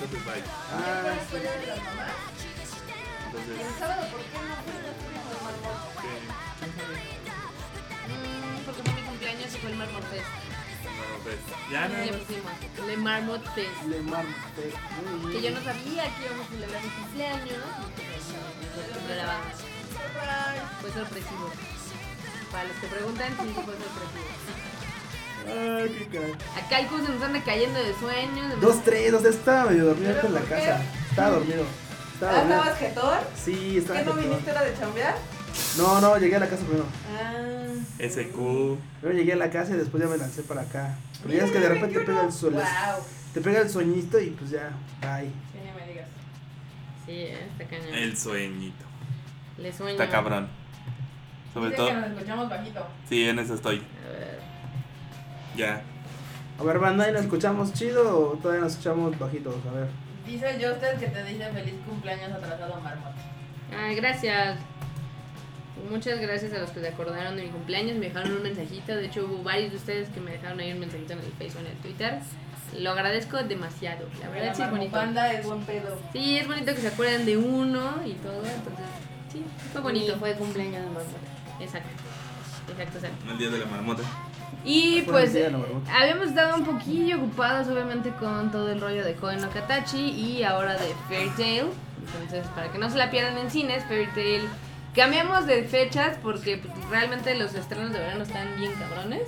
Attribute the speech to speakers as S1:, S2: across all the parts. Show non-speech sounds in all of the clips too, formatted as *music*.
S1: entonces bye.
S2: Ah,
S3: ¿Miércoles fue Día de las mamás?
S1: Entonces,
S3: ¿Y el sábado por qué no
S1: sí,
S4: Mm, porque fue mi cumpleaños y fue el Marmot Fest.
S1: ya no.
S4: Le pusimos. Le Marmot Fest.
S2: Le Marte. Muy
S4: Que yo no sabía que íbamos a celebrar mi cumpleaños. De la banda. Fue sorpresivo. Para los que preguntan, sí, fue sorpresivo.
S2: Ay, qué caray.
S4: Acá el curso nos anda cayendo de sueño. de-
S2: Dos, tres, dos, estaba medio dormido
S3: ¿Pero
S2: en la casa. Estaba dormido. Estaba
S3: Ah,
S2: dormido.
S3: ¿estabas jetón?
S2: Sí, estaba
S3: ¿Qué no
S2: jetón.
S3: viniste era de chambear?
S2: No, no, llegué a la casa primero.
S3: Ah.
S1: SQ.
S2: Primero llegué a la casa y después ya me lancé para acá. Pero ya es que de repente te pega el.
S3: Wow.
S2: Te pega el sueñito y pues ya, bye.
S3: Sí, ni me digas.
S4: Sí, eh, está cañón.
S1: El sueñito.
S4: Le sueño.
S1: Está cabrón. Sobre
S3: Dice
S1: todo.
S3: que nos escuchamos bajito.
S1: Sí, en eso estoy.
S4: A ver.
S1: Ya.
S2: A ver, banda, ¿y nos escuchamos chido o todavía nos escuchamos bajitos? A ver.
S3: Dice Justin que te dice feliz cumpleaños atrasado, Marmota.
S4: Ay, gracias. Muchas gracias a los que se acordaron de mi cumpleaños, me dejaron un mensajito. De hecho, hubo varios de ustedes que me dejaron ahí un mensajito en el Facebook, en el Twitter. Lo agradezco demasiado. La verdad, sí es bonito.
S3: Panda es buen pedo.
S4: Sí, es bonito que se acuerden de uno y todo. Entonces, sí, fue bonito.
S5: Y fue cumpleaños de Marmota.
S4: Exacto. Exacto, exacto.
S1: El día de la marmota.
S4: Y pues habíamos estado un poquillo ocupados obviamente con todo el rollo de Koen no Katachi y ahora de Fairy Tail. Entonces, para que no se la pierdan en cines, Fairy Tail cambiamos de fechas porque pues, realmente los estrenos de verano están bien cabrones.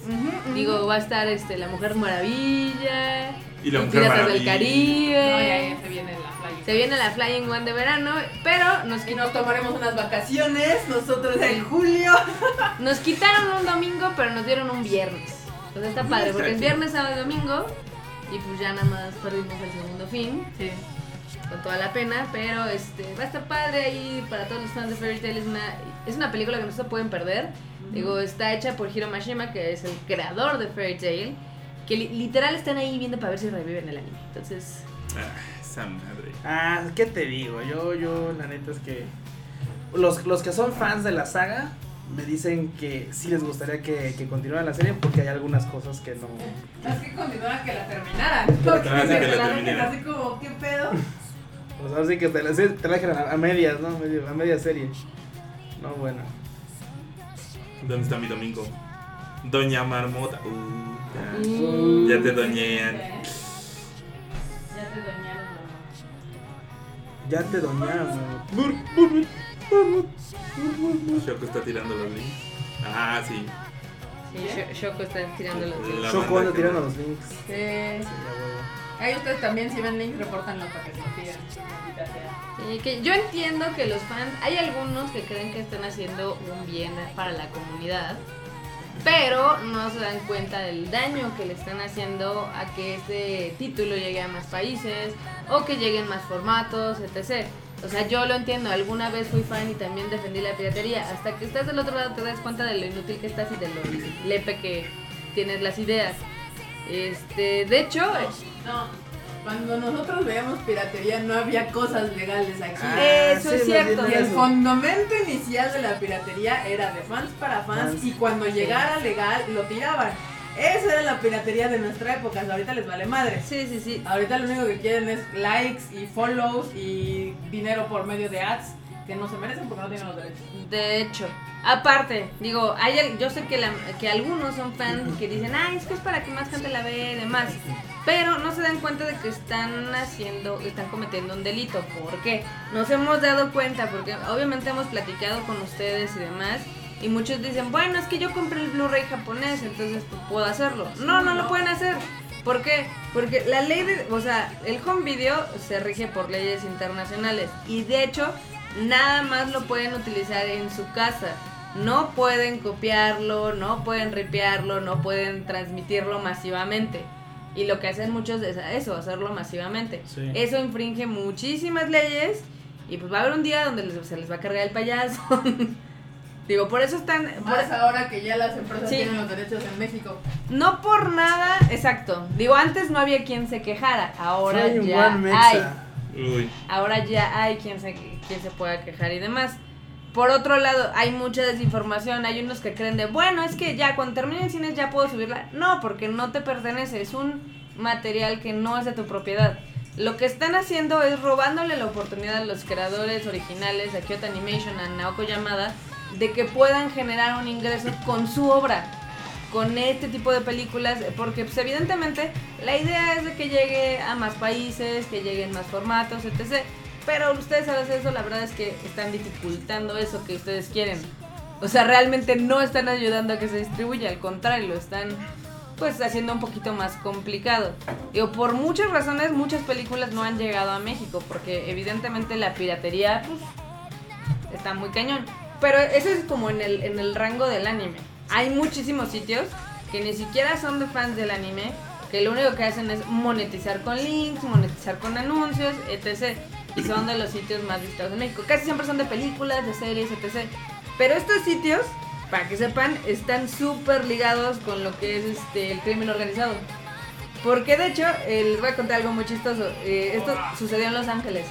S4: Digo, va a estar este La Mujer Maravilla,
S1: Y la
S4: Los
S1: Mujer
S4: Piratas del. Caribe.
S3: No, ya, ya se viene la.
S4: Se viene la Flying One de verano, pero nos,
S3: Y nos tomaremos unas vacaciones, nosotros en julio. *laughs*
S4: nos quitaron un domingo, pero nos dieron un viernes. Entonces está padre, porque es viernes, sábado y domingo. Y pues ya nada más perdimos el segundo fin.
S3: Sí.
S4: con toda la pena, pero este va a estar padre ahí para todos los fans de Fairy Tail. Es una, es una película que no se pueden perder. Digo, está hecha por Hiro Mashima, que es el creador de Fairy Tail, que li- literal están ahí viendo para ver si reviven el anime. Entonces,
S1: Ah, esa madre.
S2: Ah, ¿qué te digo? Yo, yo, la neta es que. Los, los que son fans de la saga me dicen que sí les gustaría que, que continuara la serie porque hay algunas cosas que no.
S3: Es que continuaban que la terminaran. Porque
S1: Ah, sí, que la
S3: quedaron
S1: terminaran.
S3: así como, ¿qué pedo?
S2: Pues ahora sí que te la, te la dejan a, a medias, ¿no? Medio- A media serie. No, bueno.
S1: ¿Dónde está mi domingo? Doña Marmota. Uh, ya.
S4: Mm.
S1: Ya te doñean.
S3: Ya te
S2: doñamos.
S1: Shoko está tirando los links. Ah, sí.
S4: sí, Sho- Shoko está tirando los
S2: Choco
S1: banda
S2: anda tirando los links.
S3: Sí.
S2: Sí, ya huevo.
S3: Ahí ustedes también, si ven link, repórtanlo para que se lo.
S4: Sí, que yo entiendo que los fans, hay algunos que creen que están haciendo un bien para la comunidad, pero no se dan cuenta del daño que le están haciendo a que este título llegue a más países o que lleguen más formatos, etc. O sea, yo lo entiendo, alguna vez fui fan y también defendí la piratería, hasta que estás del otro lado te das cuenta de lo inútil que estás y de lo lepe que tienes las ideas. Este, de hecho,
S3: No, cuando nosotros veíamos piratería no había cosas legales aquí.
S2: Ah,
S4: Eso es cierto.
S3: Y el fundamento inicial de la piratería era de fans para fans y cuando llegara legal lo tiraban. Esa era la piratería de nuestra época, ahorita les vale madre.
S4: sí, sí, sí.
S3: Ahorita lo único que quieren es likes y follows y dinero por medio de ads que no se merecen porque no tienen los derechos.
S4: De hecho, aparte, digo, hay, yo sé que, la- que algunos son fans que dicen, ay, es que es para que más gente la vea y demás. Pero no se dan cuenta de que están haciendo, están cometiendo un delito. ¿Por qué? Nos hemos dado cuenta, porque obviamente hemos platicado con ustedes y demás. Y muchos dicen, bueno, es que yo compré el Blu-ray japonés, entonces puedo hacerlo. No, no lo pueden hacer. ¿Por qué? Porque la ley de, o sea, el home video se rige por leyes internacionales y de hecho nada más lo pueden utilizar en su casa. No pueden copiarlo, no pueden ripearlo, no pueden transmitirlo masivamente. Y lo que hacen muchos es eso, hacerlo masivamente.
S2: Sí.
S4: Eso infringe muchísimas leyes y pues va a haber un día donde les- se les va a cargar el payaso. *laughs* Digo, por eso están... por-
S3: Más ahora que ya las empresas
S4: Sí.
S3: tienen los derechos en México.
S4: no por nada, exacto. Digo, antes no había quien se quejara, ahora
S2: Soy
S4: ya hay.
S1: Uy.
S4: Ahora ya hay quien se, quien se pueda quejar y demás. Por otro lado, hay mucha desinformación. Hay unos que creen de, bueno, es que ya cuando termine el cine ya puedo subirla. No, porque no te pertenece. Es un material que no es de tu propiedad. Lo que están haciendo es robándole la oportunidad a los creadores originales de Kyoto Animation, a Naoko Yamada, de que puedan generar un ingreso con su obra con este tipo de películas, porque pues evidentemente la idea es de que llegue a más países, que lleguen más formatos, etc. Pero ustedes al hacer eso, la verdad es que están dificultando eso que ustedes quieren. O sea, realmente no están ayudando a que se distribuya, al contrario, lo están pues haciendo un poquito más complicado. Digo, por muchas razones, muchas películas no han llegado a México, porque evidentemente la piratería pues, está muy cañón. Pero eso es como en el, en el rango del anime. Hay muchísimos sitios que ni siquiera son de fans del anime, que lo único que hacen es monetizar con links, monetizar con anuncios, etc. *laughs* Y son de los sitios más visitados en México. Casi siempre son de películas, de series, etc. Pero estos sitios, para que sepan, están súper ligados con lo que es este, el crimen organizado. Porque de hecho, eh, les voy a contar algo muy chistoso. Eh, esto sucedió en Los Ángeles.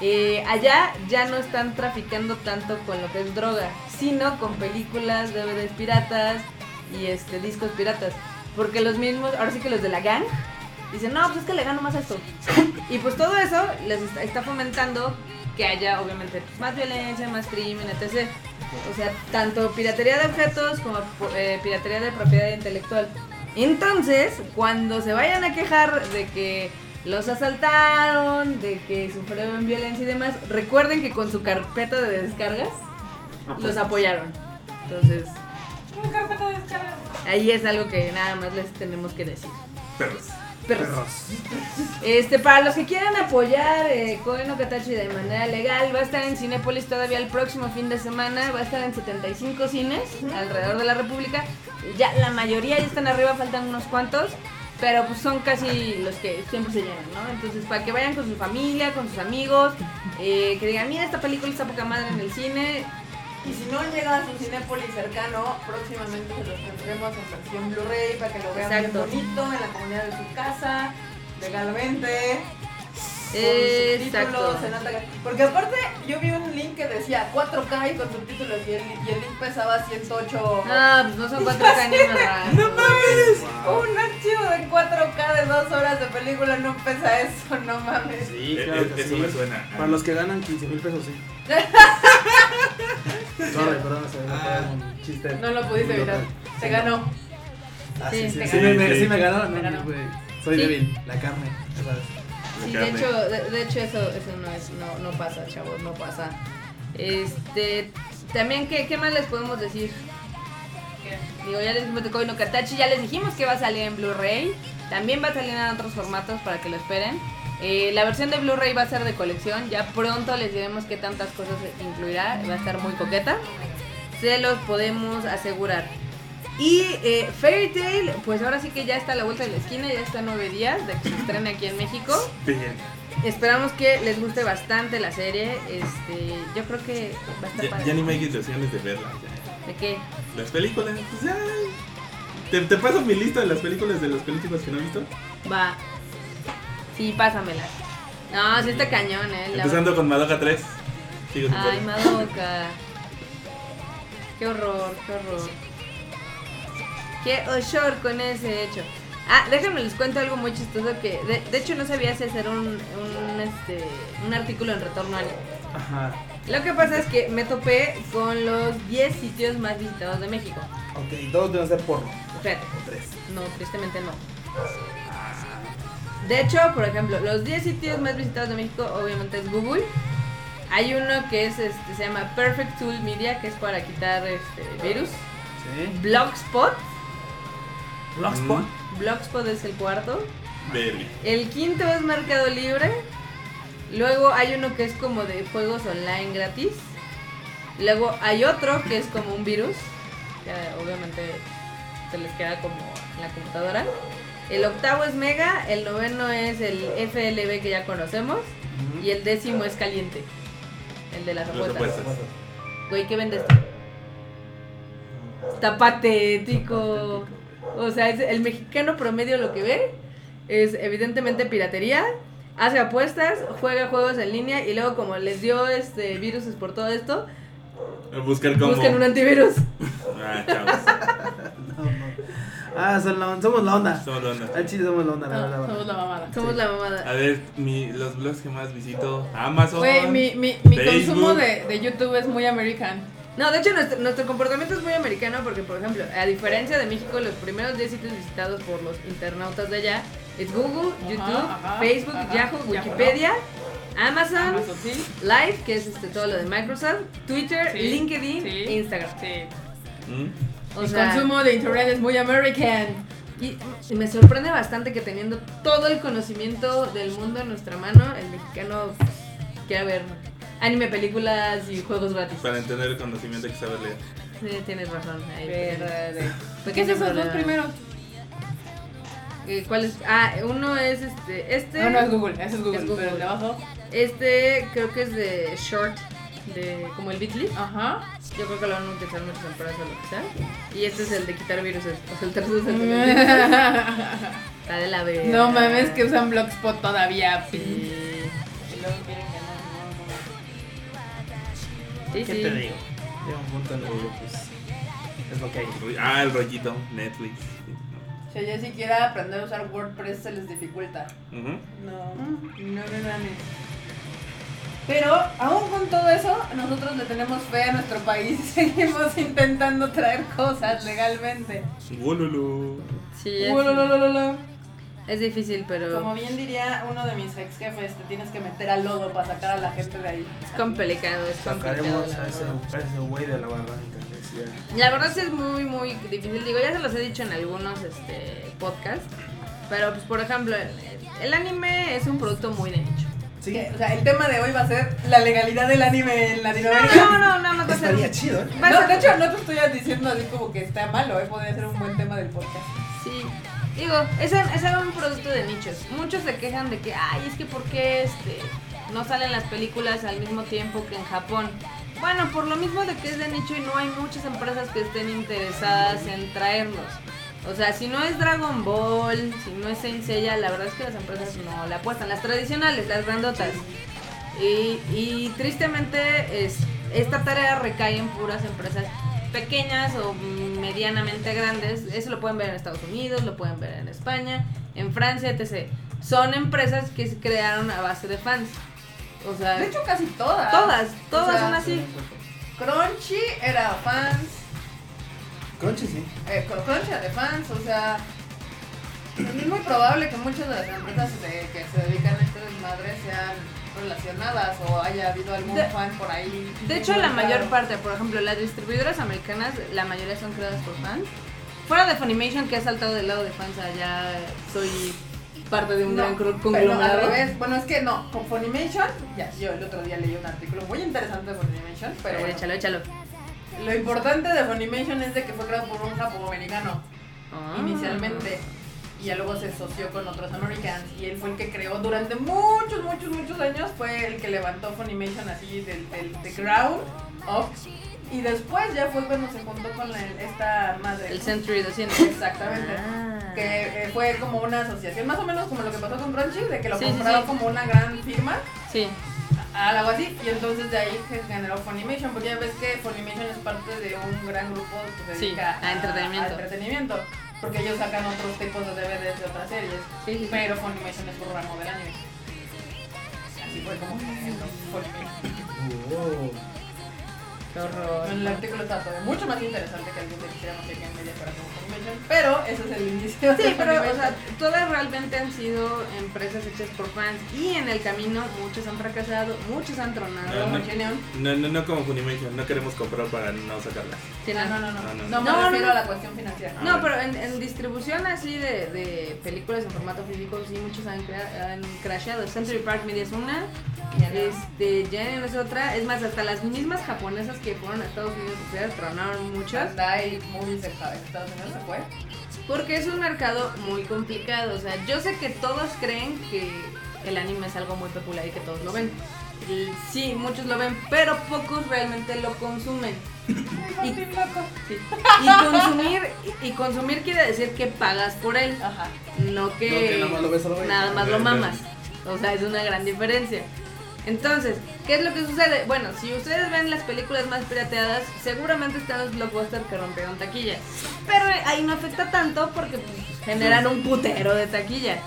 S4: Eh, allá ya no están traficando tanto con lo que es droga, sino con películas, DVDs piratas y este discos piratas. Porque los mismos, ahora sí que los de la gang, dicen, no, pues es que le gano más a esto. Y pues todo eso les está, fomentando que haya obviamente pues, más violencia, más crimen, etc. O sea, tanto piratería de objetos como eh, piratería de propiedad intelectual. Entonces, cuando se vayan a quejar de que los asaltaron, de que sufrieron violencia y demás, recuerden que con su carpeta de descargas los apoyaron. Entonces,
S3: carpeta de descarga.
S4: ahí es algo que nada más les tenemos que decir.
S1: Perros.
S4: Perros. Este, para los que quieran apoyar eh, Katachi de manera legal, va a estar en Cinépolis todavía el próximo fin de semana, va a estar en 75 cines alrededor de la República. Ya la mayoría ya están arriba, faltan unos cuantos, pero pues son casi los que siempre se llenan, ¿no? Entonces, para que vayan con su familia, con sus amigos, eh, que digan, mira, esta película está poca madre en el cine.
S3: Y si no llega a su Cinépolis cercano, próximamente se los tendremos en versión Blu-ray para que lo vean
S4: Exacto.
S3: bien bonito en la comunidad de su casa, legalmente. con
S4: Exacto.
S3: subtítulos, en alta Porque aparte yo vi un link que decía 4K y con subtítulos y el, y el link pesaba 108.
S4: No, pues no son cuatro caños, *laughs*
S3: ¡No
S4: no
S3: mames!
S2: Wow.
S3: Un archivo de 4K de 2 horas de película no pesa eso, no mames.
S2: Sí, claro
S1: eh,
S2: que
S1: eso
S2: sí.
S1: me suena.
S2: Para los que ganan 15 mil pesos, sí. *laughs* Sorry, perdón, se me un chiste.
S3: No lo pudiste evitar.
S2: local.
S3: Se ganó.
S2: Ah,
S4: Sí,
S2: sí, sí, sí,
S1: ganó.
S2: me, sí me ganó. No,
S3: ganó.
S2: güey, Soy
S4: Sí.
S2: débil, la carne, sabes.
S4: Sí,
S1: La
S4: de hecho, de, de hecho eso, eso no es, no, no pasa, chavos, no pasa. Este, también, ¿qué, qué más les podemos decir? Digo, ya les dijimos de Koi no Katachi, ya les dijimos que va a salir en Blu-ray. También va a salir en otros formatos para que lo esperen. Eh, la versión de Blu-ray va a ser de colección. Ya pronto les diremos qué tantas cosas incluirá. Va a estar muy coqueta. Se los podemos asegurar. Y eh, Fairy Tail, pues ahora sí que ya está a la vuelta de la esquina, ya está nueve días de que se estrene aquí en México.
S1: Bien.
S4: Esperamos que les guste bastante la serie. Este, yo creo que va a estar
S1: Ya,
S4: padre.
S1: ya ni me hay intenciones de verla. ya.
S4: ¿De qué?
S1: Las películas, pues. ¿Te, te paso mi lista de las películas de las películas que no he visto?
S4: Va. Sí, pásamela. No, sí está cañón, eh. la-
S1: Empezando con Madoka 3. Sigo sin
S4: Ay. Madoka. Qué horror, qué horror. Qué horror con ese hecho. Ah, déjenme les cuento algo muy chistoso que de, de hecho no sabía si hacer un, un, este, un artículo en retorno al
S2: Ajá.
S4: Lo que pasa es que me topé con los 10 sitios más visitados de México.
S2: Ok, todos deben ser porno.
S4: Espérate,
S2: O tres.
S4: no, tristemente no. De hecho, por ejemplo, los 10 sitios más visitados de México obviamente es Google. Hay uno que es este, se llama Perfect Tool Media, que es para quitar este virus.
S2: Sí.
S4: Blogspot.
S2: Blogspot.
S4: Blogspot es el cuarto.
S1: Verga.
S4: El quinto es Mercado Libre. Luego hay uno que es como de juegos online gratis. Luego hay otro que es como un virus. Que obviamente se les queda como en la computadora. El octavo es Mega, el noveno es el FLB que ya conocemos y el décimo es Caliente. El de las apuestas. Güey, ¿qué vende esto? Está patético. O sea, es el mexicano promedio lo que ve es evidentemente piratería, hace apuestas, juega juegos en línea y luego como les dio este viruses por todo esto,
S1: Buscar cómo.
S4: buscan un antivirus.
S1: Ah, chavos. *laughs*
S2: No, no. Ah, son la- somos la onda.
S1: Somos la onda.
S2: Al chile somos la onda, la
S3: No,
S2: verdad.
S3: somos la mamada.
S4: Somos la mamada.
S1: A ver, mi, los blogs que más visito. Amazon.
S3: Güey, mi, mi, mi
S1: Facebook.
S3: consumo de, de YouTube es muy american.
S4: No, de hecho nuestro, nuestro comportamiento es muy americano porque, por ejemplo, a diferencia de México, los primeros 10 sitios visitados por los internautas de allá es Google,
S3: Ajá,
S4: YouTube,
S3: ajá,
S4: Facebook,
S3: ajá,
S4: Yahoo,
S3: Yahoo,
S4: Wikipedia, Amazon,
S3: Amazon, sí.
S4: Live, que es este, todo lo de Microsoft, Twitter,
S3: Sí,
S4: LinkedIn
S3: sí.
S4: e Instagram.
S3: Sí.
S1: ¿Mm?
S4: O sea,
S3: consumo de internet es muy american.
S4: y, y me sorprende bastante que teniendo todo el conocimiento del mundo en nuestra mano, el mexicano quiera ver anime, películas y juegos gratis.
S1: Para entender el conocimiento hay que saber leer.
S4: Sí, tienes razón. ahí.
S3: ¿Qué es esos dos primeros?
S4: Eh, ¿Cuál es? Ah, uno es este. Este.
S3: No, no es Google, ese es Google,
S4: Es Google.
S3: pero el de abajo.
S4: Este creo que es de short. De, como el Bitly.
S3: Ajá.
S4: Yo creo que lo van a utilizar muchas empresas o lo que sea. Y este es el de quitar viruses. O sea, el tercero es el de. *laughs* Está de la verga.
S3: no mames que usan Blogspot todavía.
S4: Sí.
S3: Y luego quieren que no,
S4: Sí,
S2: ¿Qué
S4: sí.
S2: te digo? Llega un punto en el que pues es lo que hay.
S1: Ah, el rollito. Netflix.
S3: no. Si ya siquiera aprender a usar WordPress se les dificulta.
S1: Ujú.
S3: No, no, no mames. Pero aún con todo eso, nosotros le tenemos fe a nuestro país y *laughs* seguimos intentando traer cosas legalmente.
S1: Wololo.
S4: Sí, es, es difícil, pero
S3: Como bien diría uno de mis ex jefes, te tienes que meter al lodo para sacar a la gente de ahí.
S4: es complicado. Es complicado.
S2: Sacaremos
S4: la
S2: a ese, güey de la barranca. decía.
S4: La verdad sí es muy, muy difícil. Digo, ya se los he dicho en algunos este, podcasts. Pero, pues, por ejemplo, el, el anime es un producto muy de nicho.
S2: Sí,
S3: Que, o sea, el tema de hoy va a ser la legalidad del anime en Latinoamérica.
S4: No, no, no, nada más va a ser.
S2: estaría chido, ¿eh?
S3: No,
S4: ser-
S3: de hecho, no te estoy diciendo así como que está malo, ¿eh? podría ser un buen tema del podcast.
S4: Sí. Digo, es, es un producto de nichos. Muchos se quejan de que, ay, es que ¿por qué este, no salen las películas al mismo tiempo que en Japón? Bueno, por lo mismo de que es de nicho y no hay muchas empresas que estén interesadas en traerlos. O sea, si no es Dragon Ball, si no es Saint Seiya, la verdad es que las empresas no le apuestan. Las tradicionales, las grandotas. Y, y tristemente es, esta tarea recae en puras empresas pequeñas o medianamente grandes. Eso lo pueden ver en Estados Unidos, lo pueden ver en España, en Francia, etc. Son empresas que se crearon a base de fans. O sea,
S3: De hecho, casi todas.
S4: todas, todas
S3: o sea,
S4: son así.
S3: Crunchy era fans,
S2: Crunchy sí.
S3: eh, Crunchy de fans, o sea, es muy probable que muchas de las empresas de- que se dedican a este desmadre sean relacionadas o haya habido algún
S4: De-
S3: fan por ahí.
S4: De hecho, la mayor parte, por ejemplo, las distribuidoras americanas, la mayoría son creadas por fans. Fuera de Funimation, que ha saltado del lado de fans, allá soy parte de un
S3: No,
S4: gran cru-
S3: pero al
S4: conglomerado.
S3: revés. Bueno, es que no, con Funimation, ya, yo el otro día leí un artículo muy interesante de Funimation, pero
S4: Pero
S3: bueno,
S4: échalo, échalo.
S3: Lo importante de Funimation es de que fue creado por un japoamericano
S4: Ah.
S3: inicialmente y ya luego se asoció con otros americanos y él fue el que creó durante muchos, muchos, muchos años, fue el que levantó Funimation así del, del ground up y después ya fue cuando se juntó con la- esta madre.
S4: El Century 200.
S3: Exactamente.
S4: Ah.
S3: Que eh, fue como una asociación, más o menos como lo que pasó con Crunchy, de que lo
S4: Sí, sí,
S3: compraron
S4: sí.
S3: como una gran firma,
S4: Sí.
S3: Algo así, y entonces de ahí se generó Funimation, porque ya ves que Funimation es parte de un gran grupo que se
S4: Sí,
S3: dedica
S4: a entretenimiento.
S3: a entretenimiento, porque ellos sacan otros tipos de DVDs de otras series,
S4: Sí, sí, sí.
S3: pero Funimation es su ramo del anime. Así fue como Funimation.
S2: Oh.
S4: Qué horror.
S3: Bueno, el artículo está todavía mucho más interesante que algún día quisiéramos que en media para con Funimation, pero ese es el inicio
S4: Sí,
S3: de
S4: pero o sea, todas realmente han sido empresas hechas por fans y en el camino muchos han fracasado, muchos han tronado.
S1: No, no. No, no, no como Funimation. No queremos comprar para no sacarlas.
S3: No, no, no, no,
S1: No, no,
S3: no,
S1: no.
S3: me
S4: No,
S3: refiero
S4: no.
S3: a la cuestión financiera.
S4: No, pero en, en distribución así de, de películas en formato físico, sí, muchos han crasheado. Century Park Media es una, Este, Jen es otra. Es más, hasta las mismas japonesas que fueron a Estados Unidos, ustedes tronaron muchas.
S3: Bandai de Estados Unidos se fue.
S4: Porque es un mercado muy complicado. O sea, yo sé que todos creen que el anime es algo muy popular y que todos lo ven. Y sí, muchos lo ven, pero pocos realmente lo consumen. Sí. Y consumir, y, y consumir quiere decir que pagas por él,
S3: Ajá.
S4: no que,
S2: No, que nada más lo ves a lo güey.
S4: nada más lo mamas. O sea, es una gran diferencia. Entonces, ¿qué es lo que sucede? Bueno, si ustedes ven las películas más pirateadas, seguramente están los blockbusters que rompieron taquilla. Pero ahí no afecta tanto porque pues, generan un putero de taquilla.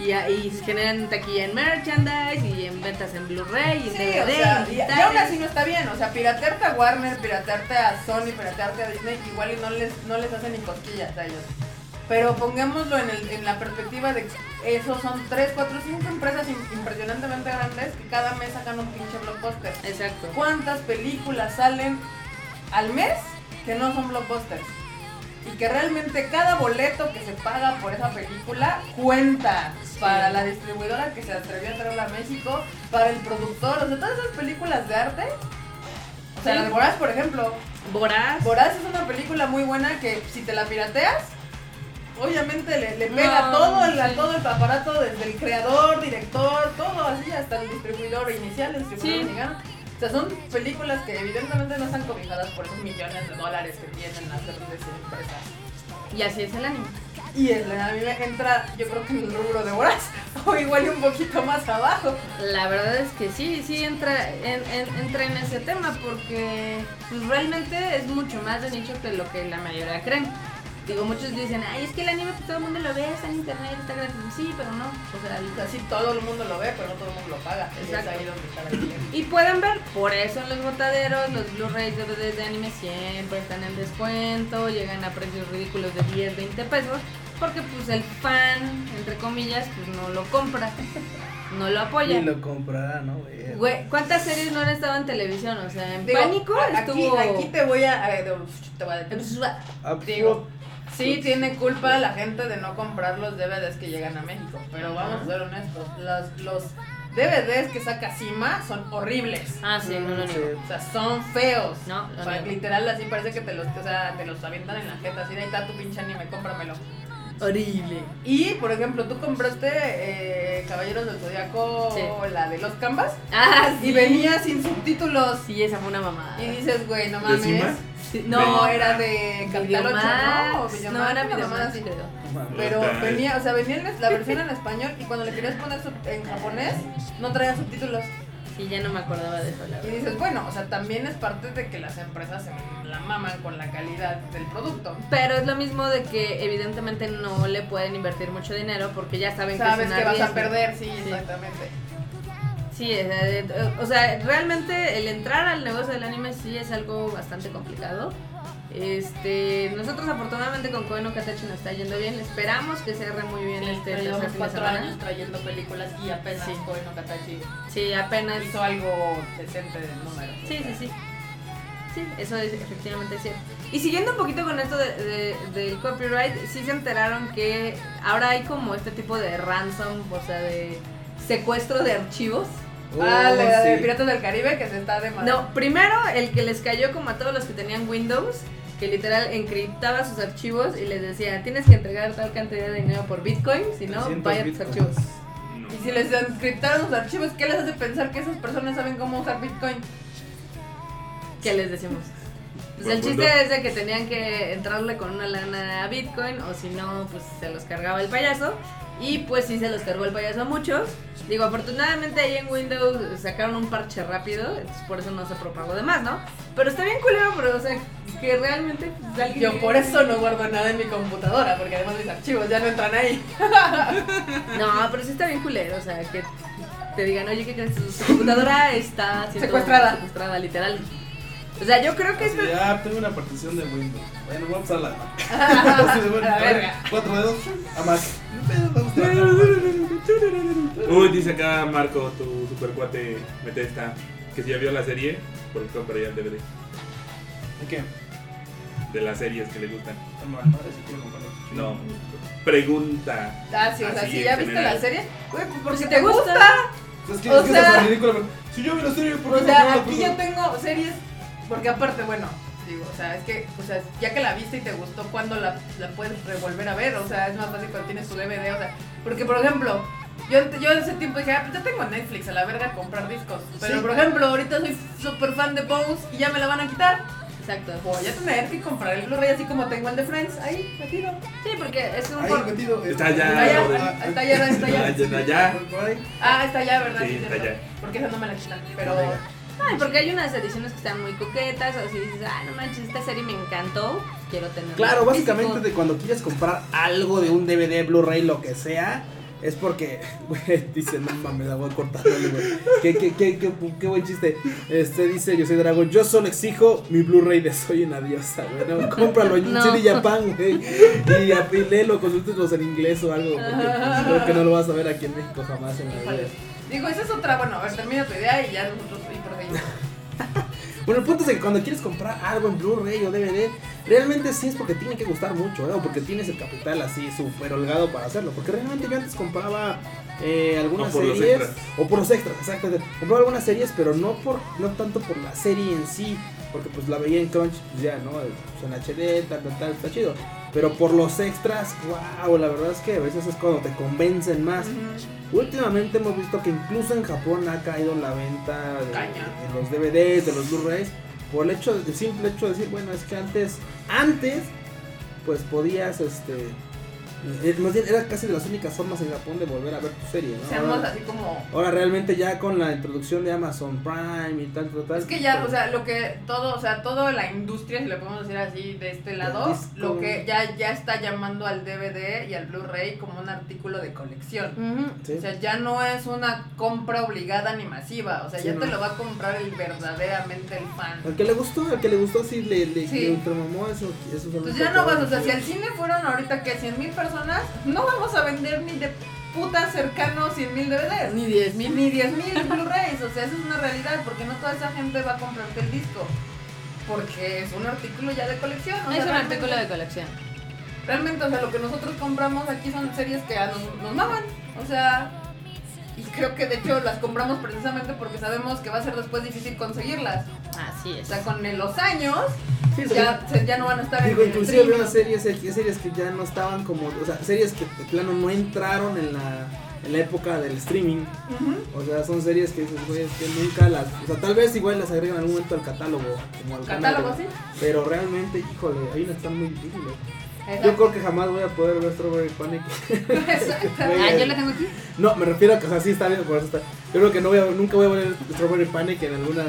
S4: Y, se generan taquilla en merchandise y en ventas en Blu-ray y en
S3: Sí,
S4: DVD.
S3: o sea,
S4: y
S3: y, y aún así no está bien. O sea, piratearte a Warner, piratearte a Sony, piratearte a Disney, igual y no les, no les hace ni cosquillas a ellos. Pero pongámoslo en, el, en la perspectiva de que esos son 3, 4, 5 empresas im- impresionantemente grandes que cada mes sacan un pinche blockbuster.
S4: Exacto.
S3: ¿Cuántas películas salen al mes que no son blockbusters? Y que realmente cada boleto que se paga por esa película cuenta para la distribuidora que se atrevió a traerla a México, para el productor, o sea, todas esas películas de arte. O sea,
S4: Sí.
S3: la de Boraz, por ejemplo.
S4: Boraz.
S3: Boraz es una película muy buena que si te la pirateas, obviamente le, le pega
S4: No,
S3: todo, el,
S4: sí.
S3: todo el aparato, desde el creador, director, todo así, hasta el distribuidor inicial, el distribuidor
S4: Sí.
S3: O sea, son películas que evidentemente no están cobijadas por esos millones de dólares que tienen las grandes empresas.
S4: Y así es el anime.
S3: Y el, a mí me entra, yo creo que en el rubro de Boraz, *laughs* o igual y un poquito más abajo.
S4: La verdad es que sí, sí entra en, en- entra en ese tema porque pues, realmente es mucho más de nicho que lo que la mayoría creen. Digo, muchos dicen, ay, es que el anime pues, todo el mundo lo ve, está en internet, está gratis. Sí, pero no. O sea,
S3: sí, todo el mundo lo ve, pero no todo el mundo lo paga. Y es
S4: Exacto.
S3: ahí donde está la.
S4: Y pueden ver, por eso en los botaderos, los Blu-rays, DVDs de anime siempre están en descuento, llegan a precios ridículos de 10, 20 pesos, porque pues el fan, entre comillas, pues no lo compra, no lo apoya.
S2: Y lo comprará, ¿no? güey?
S4: Güey, ¿cuántas series no han estado en televisión? O sea, en
S3: Digo,
S4: Pánico
S3: aquí,
S4: estuvo...
S3: aquí te voy a, a- te voy a detener.
S2: Ah,
S3: Digo, sí tiene culpa la gente de no comprar los DVDs que llegan a México, pero vamos a ser honestos, los, los DVDs que saca Cima son horribles.
S4: Ah, sí, no lo niego.
S3: O sea, son feos.
S4: No,
S3: O sea, literal así parece que te los, o sea, te los avientan en la jeta, así de ahí está tu pinche anime, cómpramelo.
S4: Horrible.
S3: Y, por ejemplo, tú compraste eh, Caballeros del Zodiaco,
S4: Sí.
S3: la de los canvas,
S4: Ah, sí.
S3: y venía sin subtítulos.
S4: Sí, esa fue una mamada.
S3: Y dices, güey, no
S1: ¿De
S3: mames. No, era de Capital 8, ¿no? O
S4: Videomax.
S3: Videomax,
S4: No, era
S3: una
S4: Videomax,
S3: así. Pero venía, o sea, venía en la versión en español y cuando le querías poner sub- en japonés, no traía subtítulos.
S4: Sí, ya no me acordaba de eso, la
S3: Y dices, bueno, o sea, también es parte de que las empresas se la maman con la calidad del producto.
S4: Pero es lo mismo de que evidentemente no le pueden invertir mucho dinero porque ya saben que
S3: Sabes
S4: es un
S3: que vas a perder, sí, exactamente.
S4: Sí, o sea, de- o sea, realmente el entrar al negocio del anime sí es algo bastante complicado. Este, nosotros afortunadamente con Koe no Katachi nos está yendo bien. Esperamos que cierre muy bien este tercer
S3: llevamos
S4: fin de semana.
S3: años trayendo películas y apenas
S4: Sí. Sí, apenas.
S3: hizo algo decente de número.
S4: Sí, sí, sí. Sí, eso es efectivamente cierto. Y siguiendo un poquito con esto de, de- del copyright, sí se enteraron que ahora hay como este tipo de ransom, o sea, de secuestro de archivos.
S3: ah,
S2: Oh,
S3: la de
S2: sí.
S3: Piratas del Caribe que se está demandando.
S4: No, primero el que les cayó como a todos los que tenían Windows, que literal encriptaba sus archivos y les decía, tienes que entregar tal cantidad de dinero por Bitcoin, si no,
S2: 300
S4: vaya tus archivos.
S1: No.
S3: Y si les encriptaron sus archivos, ¿qué les hace pensar que esas personas saben cómo usar Bitcoin?
S4: ¿Qué les decimos? Pues
S1: Buen
S4: el
S1: punto.
S4: chiste es de que tenían que entrarle con una lana a Bitcoin o si no, pues se los cargaba el payaso. Y pues sí se los cargó el payaso a muchos. Digo, afortunadamente ahí en Windows sacaron un parche rápido, entonces por eso no se propagó de más, ¿no? Pero está bien culero, pero o sea, que realmente pues, alguien
S3: Yo
S4: que-
S3: por eso no guardo nada en mi computadora, porque además mis archivos ya no entran ahí. *laughs*
S4: No, pero sí está bien culero, o sea, que te digan, oye, ¿qué crees? Su computadora está siendo
S3: Secuestrada.
S4: secuestrada, literal. O sea, yo creo que esto...
S2: de, ah, tengo una partición de Windows. Bueno, vamos a la *laughs* *laughs*
S3: A verga.
S2: Cuatro dedos a Mac. *laughs*
S1: Uy, dice acá Marco, tu super cuate Metesta, que si ya vio la serie, por qué compraría el DVD
S2: ¿De qué?
S1: de las series que le gustan.
S2: No.
S1: Pregunta.
S3: Ah, sí, o sea,
S1: Así
S3: si
S1: en
S3: ya viste
S1: general.
S3: la serie, güey, pues porque
S4: Si
S3: te, gusta.
S4: gusta.
S2: Es que,
S3: O
S2: es que
S3: sea-
S2: es hasta ridículo. pero, Si yo vi la serie, ¿por
S3: O
S2: qué
S3: sea,
S2: no la
S3: aquí yo tengo series, porque aparte, bueno, digo, o sea, es que, o sea, ya que la viste y te gustó, ¿cuándo la, la puedes revolver a ver? O sea, es más fácil cuando tienes tu DVD, o sea, porque por ejemplo, yo, yo en ese tiempo dije, ah, pues ya tengo Netflix, a la verga comprar discos. Pero
S2: Sí.
S3: por ejemplo, ahorita soy súper fan de Bones y ya me la van a quitar.
S4: Exacto.
S3: Voy a tener que comprar el Blu-ray así como tengo el de Friends, ahí, metido.
S4: Sí, porque es un
S2: Ahí
S4: por-
S2: metido.
S1: Está allá,
S3: Está allá, está allá, está allá.
S1: Está allá.
S3: Ah, está allá, *laughs* ¿verdad?
S1: Sí,
S3: es
S1: está allá.
S3: Porque esa no me la quitan, pero...
S4: Ay, porque hay unas ediciones que están muy coquetas, o si dices, ay, no manches, esta serie me encantó, quiero tenerla.
S2: Claro, básicamente
S4: físico".
S2: de cuando quieres comprar algo de un DVD, Blu-ray, lo que sea, es porque, *laughs* güey, dice, no mames, la voy a cortar, güey. Qué, qué, qué, qué, qué buen chiste. Este dice, yo soy Dragon, yo solo exijo mi Blu-ray de Soy una diosa, güey. No, *laughs* cómpralo en
S4: No.
S2: CD Japan, güey. Y, y léelo, consúltelos en inglés o algo, porque pues, creo que no lo vas a ver aquí en México jamás en la vida.
S3: Digo, esa es otra, bueno, a ver, termina tu idea y ya nosotros. *laughs*
S2: Bueno, el punto es que cuando quieres comprar algo en Blu-ray o DVD, realmente sí es porque tiene que gustar mucho, ¿eh? o porque tienes el capital así súper holgado para hacerlo. Porque realmente yo antes compraba eh, algunas series, o por los extras, exactamente. Compraba algunas series, pero no por no tanto por la serie en sí, porque pues la veía en Crunch, pues ya, ¿no? Pues, en HD, tal, tal, tal, está chido. Pero por los extras, wow, la verdad es que a veces es cuando te convencen más. Últimamente hemos visto que incluso en Japón ha caído la venta de, los DVDs, de los Blu-rays, por el hecho, el simple hecho de decir, bueno, es que antes, antes, pues podías, este, más bien era casi de las únicas formas en Japón de volver a ver tu serie, ¿no?
S3: Seamos
S2: Ahora,
S3: así como...
S2: ahora realmente ya con la introducción de Amazon Prime y tal, tal, tal.
S3: Es que ya, o sea, lo que todo, o sea, toda la industria, si le podemos decir así, de este lado, lo que ya, ya está llamando al DVD y al Blu-ray como un artículo de colección.
S2: Sí.
S3: O sea, ya no es una compra obligada ni masiva, o sea,
S2: Sí,
S3: ya
S2: no.
S3: te lo va a comprar el verdaderamente el fan.
S2: Al que le gustó, al que le gustó, sí, le, le,
S3: Sí.
S2: le ultramamó eso. eso
S3: Entonces ya no vas, o sea, si al cine fueron ahorita que 100 mil personas, no vamos a vender ni de puta cercano 100 mil DVDs.
S4: Ni 10 mil.
S3: Ni 10 mil Blu-rays, o sea, eso es una realidad, porque no toda esa gente va a comprarte el disco. Porque es un artículo ya de colección. o
S4: Es un artículo de colección.
S3: Realmente, o sea, lo que nosotros compramos aquí son series que a nos, nos maman. O sea, creo que de hecho las compramos precisamente porque sabemos que va a ser después difícil conseguirlas.
S4: Así
S3: O
S4: es.
S3: sea, con el- los años
S2: Sí,
S3: ya, se- ya no van a estar
S2: Digo,
S3: en
S2: inclusive
S3: el
S2: había series, eh, series que ya no estaban como, o sea, series que de plano no entraron en la, en la época del streaming. O sea, son series que dices, güey, es que nunca las, o sea, tal vez igual las agregan en algún momento al catálogo, como al
S3: Catálogo, sí.
S2: Pero realmente, híjole, unas que están muy difíciles. Yo creo que jamás voy a poder ver Strawberry Panic.
S3: Exacto.
S4: Ah, yo la tengo aquí.
S2: No, me refiero a que, o sea, sí está bien, por eso está. Yo creo que no voy a, nunca voy a ver Strawberry Panic en alguna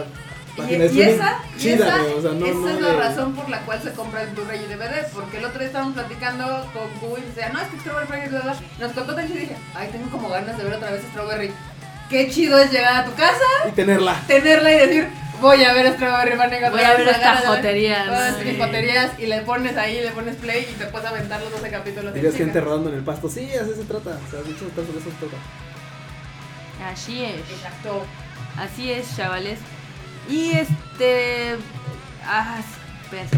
S3: Y,
S2: página de
S3: y esa, y
S2: chida,
S3: esa,
S2: o sea, no,
S3: esa
S2: no
S3: es la
S2: de-
S3: razón por la cual se compra el Blu-ray y DVD. Porque el otro día estábamos platicando con Q y decía, no, es que Strawberry Panic, bla, bla". Nos contó tan chido y dije, ay, tengo como ganas de ver otra vez Strawberry. Qué chido es llegar a tu casa,
S2: Y tenerla.
S3: tenerla y decir, voy a ver Strawberry Panic otra
S4: Voy a
S3: vez,
S4: ver esta
S3: agarra de-
S4: jotería,
S3: todas mis joterías y le pones ahí, le pones play y te puedes aventar los 12 capítulos. chinga.
S2: gente rodando en el pasto. Sí, así se trata. O sea, de hecho, de eso se trata.
S4: Así es.
S3: Exacto.
S4: Así es, chavales. Y este. Ah, espérense.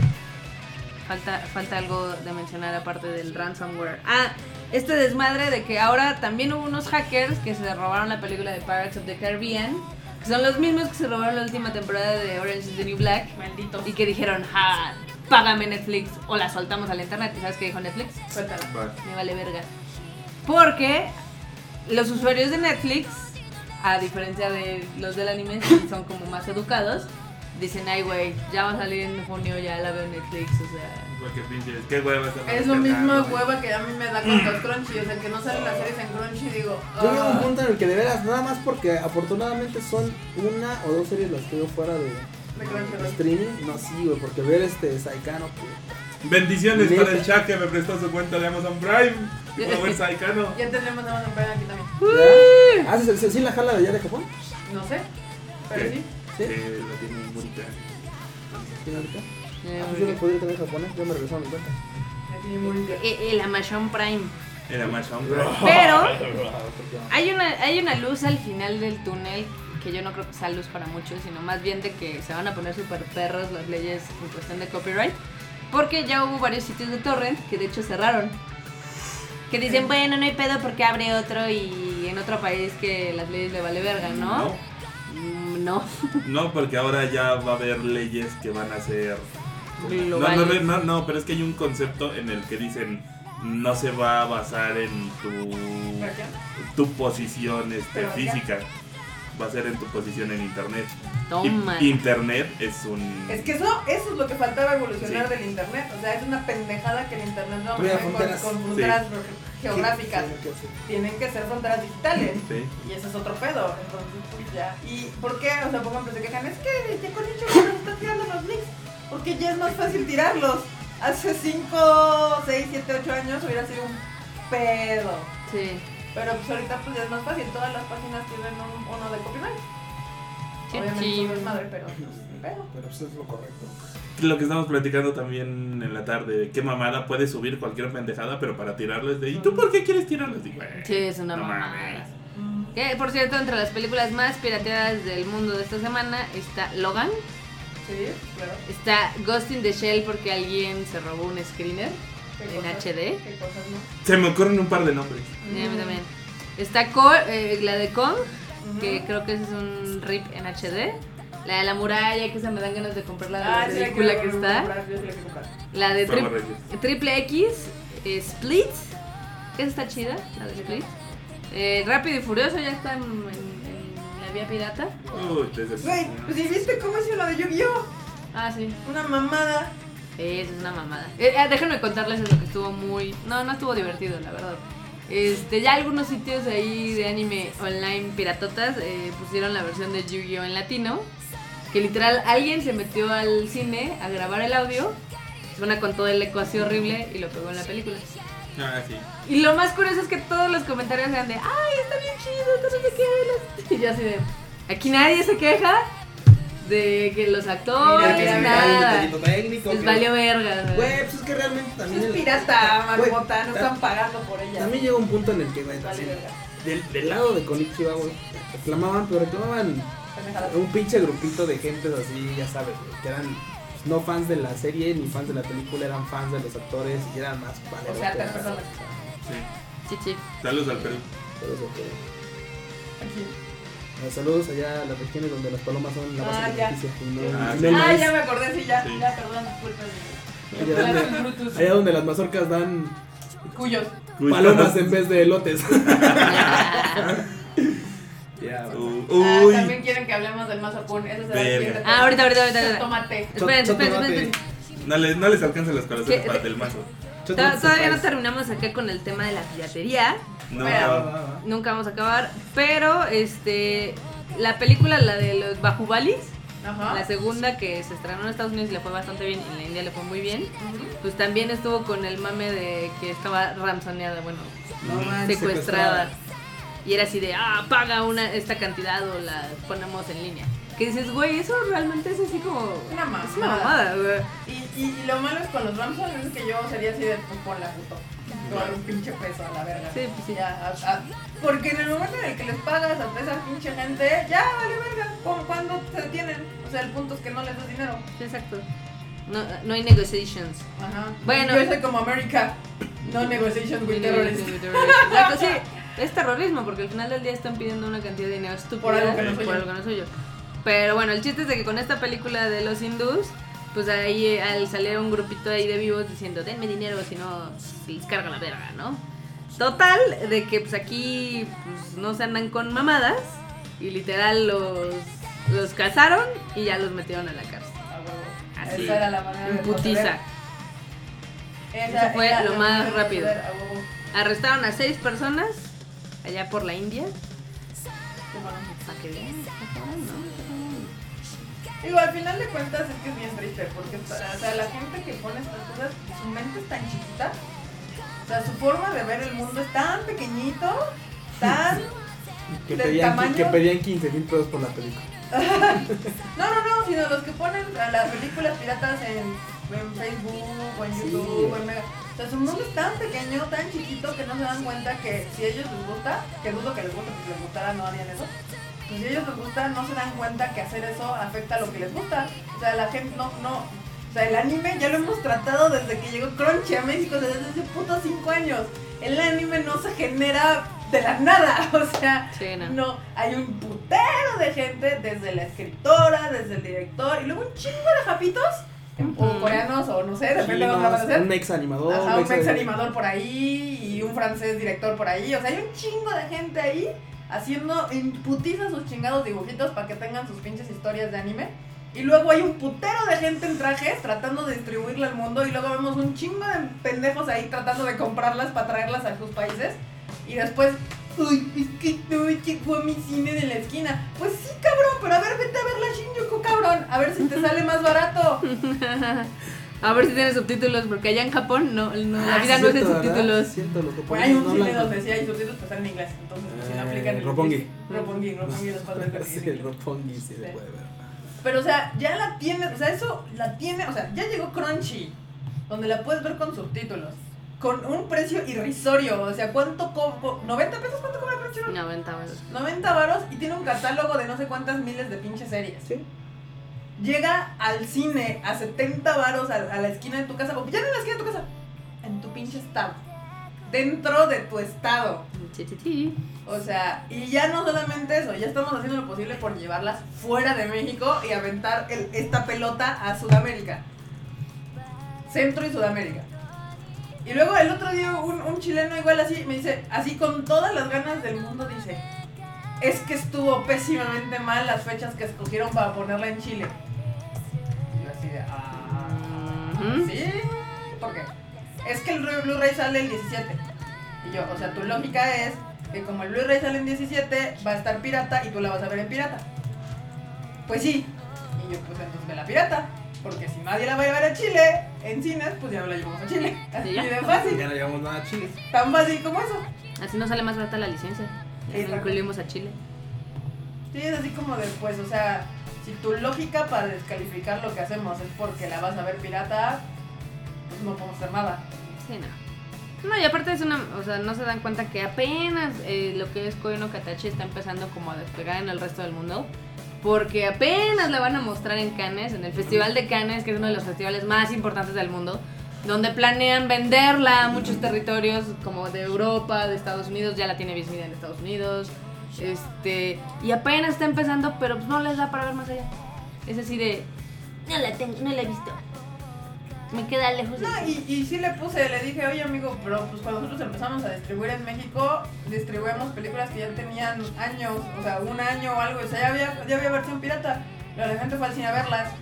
S4: Falta, falta algo de mencionar aparte del ransomware. Ah, este desmadre de que ahora también hubo unos hackers que se robaron la película de Pirates of the Caribbean. Que son los mismos que se robaron la última temporada de Orange is the New Black.
S3: Maldito.
S4: Y que dijeron, ja, págame Netflix. O la soltamos a la internet. ¿Y sabes qué dijo Netflix?
S3: Suéltala.
S4: Me vale verga. Porque los usuarios de Netflix, a diferencia de los del anime, son como más educados. Dicen, ay, güey, ya va a salir en junio, ya la veo en Netflix, o sea.
S1: Porque pinches, qué hueva esta
S3: Es lo mismo hueva que a mí me da con los *clears throat* Crunchy. O sea, que no salen las series en Crunchy, digo.
S2: Yo llego a un
S3: ah,
S2: punto en el que de veras, nada más porque afortunadamente son una o dos series las que veo fuera de,
S3: de Crunchyroll.
S2: streaming. No, sí, güey, porque ver este Saikano, que
S1: Bendiciones
S2: Neta.
S1: para el chat que me prestó su cuenta de Amazon Prime. Y puedo ver Saikano. *laughs*
S3: Ya tenemos Amazon Prime aquí también.
S2: ¿Ya? Ah, ¿sí, la jala de allá de Japón?
S3: No sé, pero
S1: ¿Qué?
S3: sí.
S2: ¿Sí?
S1: Que la tiene muy bonita.
S2: ¿Tiene ahorita?
S4: eh,
S2: Ah, yo no podría tener japonés, yo me regreso a mi cuenta.
S3: Aquí muy bien.
S4: eh, el Amazon Prime.
S1: Era más Prime.
S4: Pero *laughs* hay una, hay una luz al final del túnel que yo no creo que sea luz para muchos, sino más bien de que se van a poner super perros las leyes en cuestión de copyright. Porque ya hubo varios sitios de torrent que de hecho cerraron. Que dicen, bueno, no hay pedo porque abre otro y en otro país que las leyes le vale verga, ¿no?
S1: No,
S4: No.
S1: no, porque ahora ya va a haber leyes que van a ser... No, no, no, no, pero es que hay un concepto en el que dicen no se va a basar en tu, tu posición este, física, va a ser en tu posición en internet.
S4: Toma.
S1: Internet es un...
S3: Es que eso, eso es lo que faltaba evolucionar
S1: Sí.
S3: del internet. O sea, es una pendejada que el internet no con, con fronteras geográficas.
S2: Sí, sí, sí.
S3: Tienen que ser fronteras digitales.
S1: Sí.
S3: Y ese es otro pedo. Entonces, pues ya. ¿Y por qué? O sea, por ejemplo, se quejan. Es que ya con hecho que nos está tirando los links. Porque ya es más fácil tirarlos. Hace 5, 6, 7, 8 años hubiera sido un pedo.
S4: Sí.
S3: Pero pues ahorita pues ya es más fácil. Todas las páginas tienen un, uno de copyright.
S4: Sí,
S3: Obviamente
S4: sí.
S3: eso no es madre, pero pues, ni pedo.
S2: Pero pues es lo correcto.
S1: Lo que estamos platicando también en la tarde, qué mamada puede subir cualquier pendejada, pero para tirarlo es de, ¿y tú por qué quieres tirarlo? Digo, "Eh,
S4: Sí, es una
S1: no
S4: mamada.
S1: mames".
S4: Que, por cierto, entre las películas más pirateadas del mundo de esta semana está Logan,
S3: Sí, claro.
S4: está Ghost in the Shell porque alguien se robó un screener
S3: ¿Qué
S4: en
S3: cosas?
S4: HD.
S3: ¿Qué cosas no?
S1: Se me ocurren un par de nombres.
S4: Sí, a mí también. Está Co- eh, la de Kong, que creo que ese es un rip en HD. La de la muralla, que esa me dan ganas de
S3: Ah,
S4: la
S3: sí, la
S4: película que está.
S3: comprar, la comprar.
S4: De. Triple X, eh, Split, que esa está chida, la de Split. Eh, Rápido y Furioso ya está en, en- en la vía pirata.
S1: Uy,
S3: Güey, pues ¿y viste cómo hizo lo de Yu-Gi-Oh?
S4: Ah, sí.
S3: Una mamada.
S4: Eso es una mamada. Eh, eh, déjenme contarles lo que estuvo muy. No, no estuvo divertido, la verdad. Este, ya algunos sitios ahí de anime online piratotas eh, pusieron la versión de Yu-Gi-Oh en latino. Que literal alguien se metió al cine a grabar el audio. Suena con todo el eco así horrible y lo pegó en la película.
S1: Ah, sí.
S4: Y lo más curioso es que todos los comentarios eran de, ay, está bien chido, no sé qué. *laughs* Y yo así de, aquí nadie se queja de que los actores,
S3: Mira,
S2: que
S4: nada.
S2: técnico.
S4: Les
S2: que-
S4: valió verga. güey.
S2: Pues es que realmente también.
S3: Es
S2: el-
S3: pirata, marmota, no están pagando por ella.
S2: También llega un punto en el que, güey,
S3: Vale,
S2: del, del lado de Konichiwa, güey, reclamaban, pero reclamaban. *laughs* un pinche grupito de gentes así, ya sabes, que eran no fans de la serie ni fans de la película, eran fans de los actores y eran más vale,
S3: O sea, personas.
S1: sí.
S4: Sí, sí.
S1: Saludos al Perú.
S2: Por eso que-
S3: Aquí.
S2: eh, Saludos allá a las regiones donde las palomas son la base
S3: Ah,
S2: de
S3: ya.
S2: noticia. y no-
S1: Ah,
S2: no
S3: Ah, ya me acordé, sí, ya.
S1: Sí.
S3: Ya, perdón, disculpen.
S2: Allá donde, allá donde las mazorcas dan
S3: Cuyos.
S1: Uy,
S2: palomas en vez de elotes. *laughs* *laughs*
S1: Uh,
S3: Ah,
S1: Uy.
S3: también quieren que hablemos del mazapún. Ese será el
S4: Ah, ahorita, ahorita, ahorita. ahorita.
S3: Tomate.
S4: Esperen,
S2: Chot-
S4: esperen,
S2: chotomate.
S4: esperen.
S1: No les, no les alcanzan los corazones para del mazo.
S4: To- Todavía no terminamos acá con el tema de la piratería.
S1: No.
S3: Bueno.
S2: Va, va, va.
S4: Nunca vamos a acabar. Pero, este. La película, la de los Bajubalis,
S3: Ajá.
S4: la segunda que se estrenó en Estados Unidos y le fue bastante bien, y en la India le fue muy bien. Pues también estuvo con el mame de que estaba ransoneada, bueno,
S2: No
S4: secuestrada. Y era así de, ah, paga una, esta cantidad o la ponemos en línea. Que dices, güey, eso realmente es así como.
S3: Una
S4: Es una
S3: mamada.
S4: mamada, güey.
S3: Y, y, y lo malo es con los Ramson es que yo sería así de pues ponla puto. Con un pinche peso a la verga.
S4: Sí, pues sí.
S3: Ya, a- a- porque en el momento en el que les pagas a esa pinche gente, ya vale verga. ¿Cu- ¿Cuándo se detienen? O sea, el punto es que no les das dinero.
S4: Exacto. No, no hay negotiations.
S3: Ajá.
S4: Bueno.
S3: Yo soy como América. No negotiations with terrorists.
S4: Exacto, sí. *laughs* Es terrorismo porque al final del día están pidiendo una cantidad de dinero estúpida
S3: Por algo que no es
S4: por algo no suyo. Pero bueno, el chiste es de que con esta película de los hindús, pues ahí eh, al salir un grupito ahí de vivos diciendo, denme dinero, si no, les carga la verga, ¿no? Total, de que pues aquí pues, no se andan con mamadas y literal los, los cazaron y ya los metieron a la cárcel. Así,
S3: Esa era la manera
S4: En putiza. Eso fue lo más rápido. Arrestaron a seis personas allá por la India. Para.
S3: Digo, al final de cuentas es que es bien triste, porque o sea, la gente que pone estas cosas, su mente es tan chiquita, o sea, su forma de ver el mundo es tan pequeñito, tan...
S2: Que
S3: del
S2: pedían,
S3: tamaño-
S2: que pedían 15 mil pesos por la película. *laughs*
S3: No, no, no, sino los que ponen a las películas piratas en, en Facebook o en
S2: Sí.
S3: YouTube o en Mega. O sea, su mundo es tan pequeño, tan chiquito que no se dan cuenta que si a ellos les gusta, que dudo que les guste, porque si les gustara no harían eso. Pues si a ellos les gusta, no se dan cuenta que hacer eso afecta a lo que les gusta. O sea, la gente no, no. O sea, el anime ya lo hemos tratado desde que llegó Crunchy a México, desde hace putos 5 años. El anime no se genera de la nada. *laughs* O sea,
S4: Sí, no.
S3: no, hay un putero de gente, desde la escritora, desde el director, y luego un chingo de japitos, o coreanos, o no sé, depende de dónde van a ser.
S2: un ex animador.
S3: Ajá, un ex animador por ahí y un francés director por ahí. O sea, hay un chingo de gente ahí haciendo en putiza sus chingados dibujitos para que tengan sus pinches historias de anime. Y luego hay un putero de gente en trajes tratando de distribuirla al mundo. Y luego vemos un chingo de pendejos ahí tratando de comprarlas para traerlas a sus países. Y después, uy, es que no llegó a mi cine de la esquina. Pues sí, cabrón, pero a ver, vete a ver la Shinjuku, cabrón. A ver si te sale más barato. *laughs*
S4: A ver si tiene subtítulos, porque allá en Japón no, no la
S2: Ah,
S4: vida no es de subtítulos.
S2: Los
S3: Pues hay un
S2: no
S3: cine donde sí hay subtítulos, pero están en inglés. Entonces, pues, si no
S2: Eh,
S3: aplican el
S2: Roppongi.
S3: Roppongi, Roppongi los padres *laughs* de
S2: Sí, el Roppongi sí se
S3: Sí.
S2: puede ver.
S3: Pero, o sea, ya la tiene, o sea, eso la tiene, o sea, ya llegó Crunchy, donde la puedes ver con subtítulos, con un precio irrisorio, o sea, ¿cuánto cobra? ¿90 pesos? ¿Cuánto cobra Crunchyroll?
S4: 90 veces.
S3: 90 varos y tiene un catálogo de no sé cuántas miles de pinches series.
S2: Sí.
S3: Llega al cine a 70 varos a, a la esquina de tu casa, o ya no en la esquina de tu casa, en tu pinche estado, dentro de tu estado. O sea, y ya no solamente eso, ya estamos haciendo lo posible por llevarlas fuera de México y aventar el- esta pelota a Sudamérica. Centro y Sudamérica. Y luego el otro día un, un chileno igual así me dice, así con todas las ganas del mundo, dice, es que estuvo pésimamente mal las fechas que escogieron para ponerla en Chile. Y yo así de, ah. ¿sí? ¿Por qué? Es que el Blu- Blu-ray sale el 17. Y yo, o sea, tu lógica es que como el Blu-ray sale en 17, va a estar pirata y tú la vas a ver en pirata. Pues sí. Y yo, pues entonces ve la pirata. Porque si nadie la va a llevar a Chile, en cines, pues ya no la llevamos a Chile. Así
S4: ya.
S3: de fácil.
S2: Ya no llevamos nada a Chile.
S3: Tan fácil como eso.
S4: Así no sale más barata la licencia. Ya incluimos a Chile.
S3: Sí, es así como después, o sea, si tu lógica para descalificar lo que hacemos es porque la vas a ver pirata, pues no podemos hacer nada.
S4: Sí, no. No, y aparte es una, o sea, no se dan cuenta que apenas eh, lo que es Koyo no Katachi está empezando como a despegar en el resto del mundo. Porque apenas la van a mostrar en Cannes, en el Festival de Cannes, que es uno de los festivales más importantes del mundo, donde planean venderla a muchos territorios como de Europa, de Estados Unidos, ya la tiene Viz Media en Estados Unidos. Este, y apenas está empezando, pero pues no les da para ver más allá. Es así de, no la tengo, no la he visto. Me queda lejos de
S3: No, y, y sí le puse, le dije, oye amigo, pero pues cuando nosotros empezamos a distribuir en México, distribuíamos películas que ya tenían años, o sea, un año o algo, o sea, ya había, ya había versión pirata. Pero la gente fue al cine a verlas.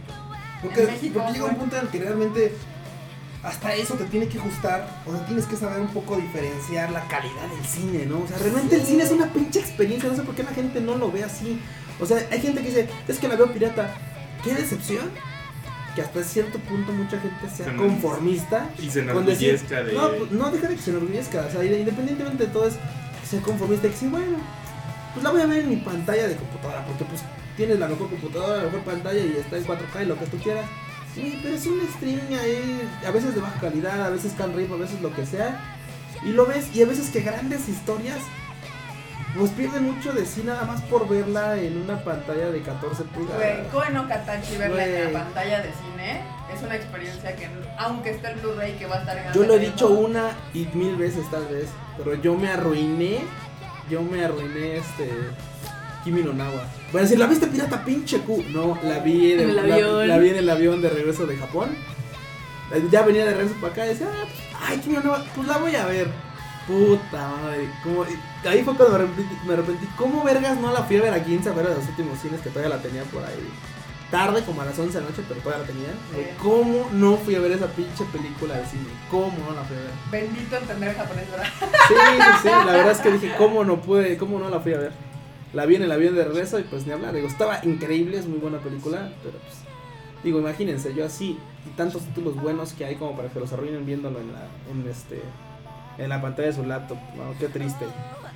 S2: Porque,
S3: En México,
S2: porque llega un punto en el que realmente hasta eso te tiene que ajustar. O sea, tienes que saber un poco diferenciar la calidad del cine, ¿no? O sea, realmente el cine es una pinche experiencia. No sé por qué la gente no lo ve así. O sea, hay gente que dice, es que la veo pirata. Qué decepción. Que hasta cierto punto mucha gente sea
S1: Se
S2: conformista.
S1: Y se
S2: con decir-
S1: de.
S2: No, pues, no deja de que se enorgullezca. O sea, independientemente de todo, es que sea conformista. Y que sí, bueno, pues la voy a ver en mi pantalla de computadora. Porque pues tienes la mejor computadora, la mejor pantalla y está en 4K y lo que tú quieras. Sí, pero es un streaming ahí, a veces de baja calidad, a veces can rip, a veces lo que sea. Y lo ves, y a veces que grandes historias, pues pierden mucho de sí nada más por verla en una pantalla de 14
S3: Güey,
S2: pulgadas.
S3: Koe no Katachi verla en
S2: Güey.
S3: la pantalla de cine es una experiencia que, aunque esté el Blu-ray que va a estar en
S2: Yo lo he dicho una y mil veces tal vez, pero yo me arruiné, yo me arruiné este Kimi no Nawa. Voy a decir, ¿la viste pirata pinche Q? No, la vi
S4: En el
S2: la,
S4: avión.
S2: la vi en el avión de regreso de Japón. Eh, Ya venía de regreso para acá y decía, ah, pues, ay, Kimi no Nawa, pues la voy a ver. Puta madre, como, ahí fue cuando me arrepentí, me arrepentí. ¿Cómo vergas no la fui a ver aquí en Savera de los últimos cines que todavía la tenía por ahí? Tarde, como a las 11 de la noche, pero todavía la tenía.
S3: Sí.
S2: ¿Cómo no fui a ver esa pinche película de cine? ¿Cómo no la fui a ver?
S3: Bendito entender japonés, ¿verdad?
S2: Sí, sí, sí, la verdad es que dije, ¿cómo no pude, cómo no la fui a ver? La vi en el avión de regreso y pues ni hablar, digo, estaba increíble, es muy buena película, pero pues, digo, imagínense, yo así, y tantos títulos buenos que hay como para que los arruinen viéndolo en la, en este, en la pantalla de su laptop, no, qué triste.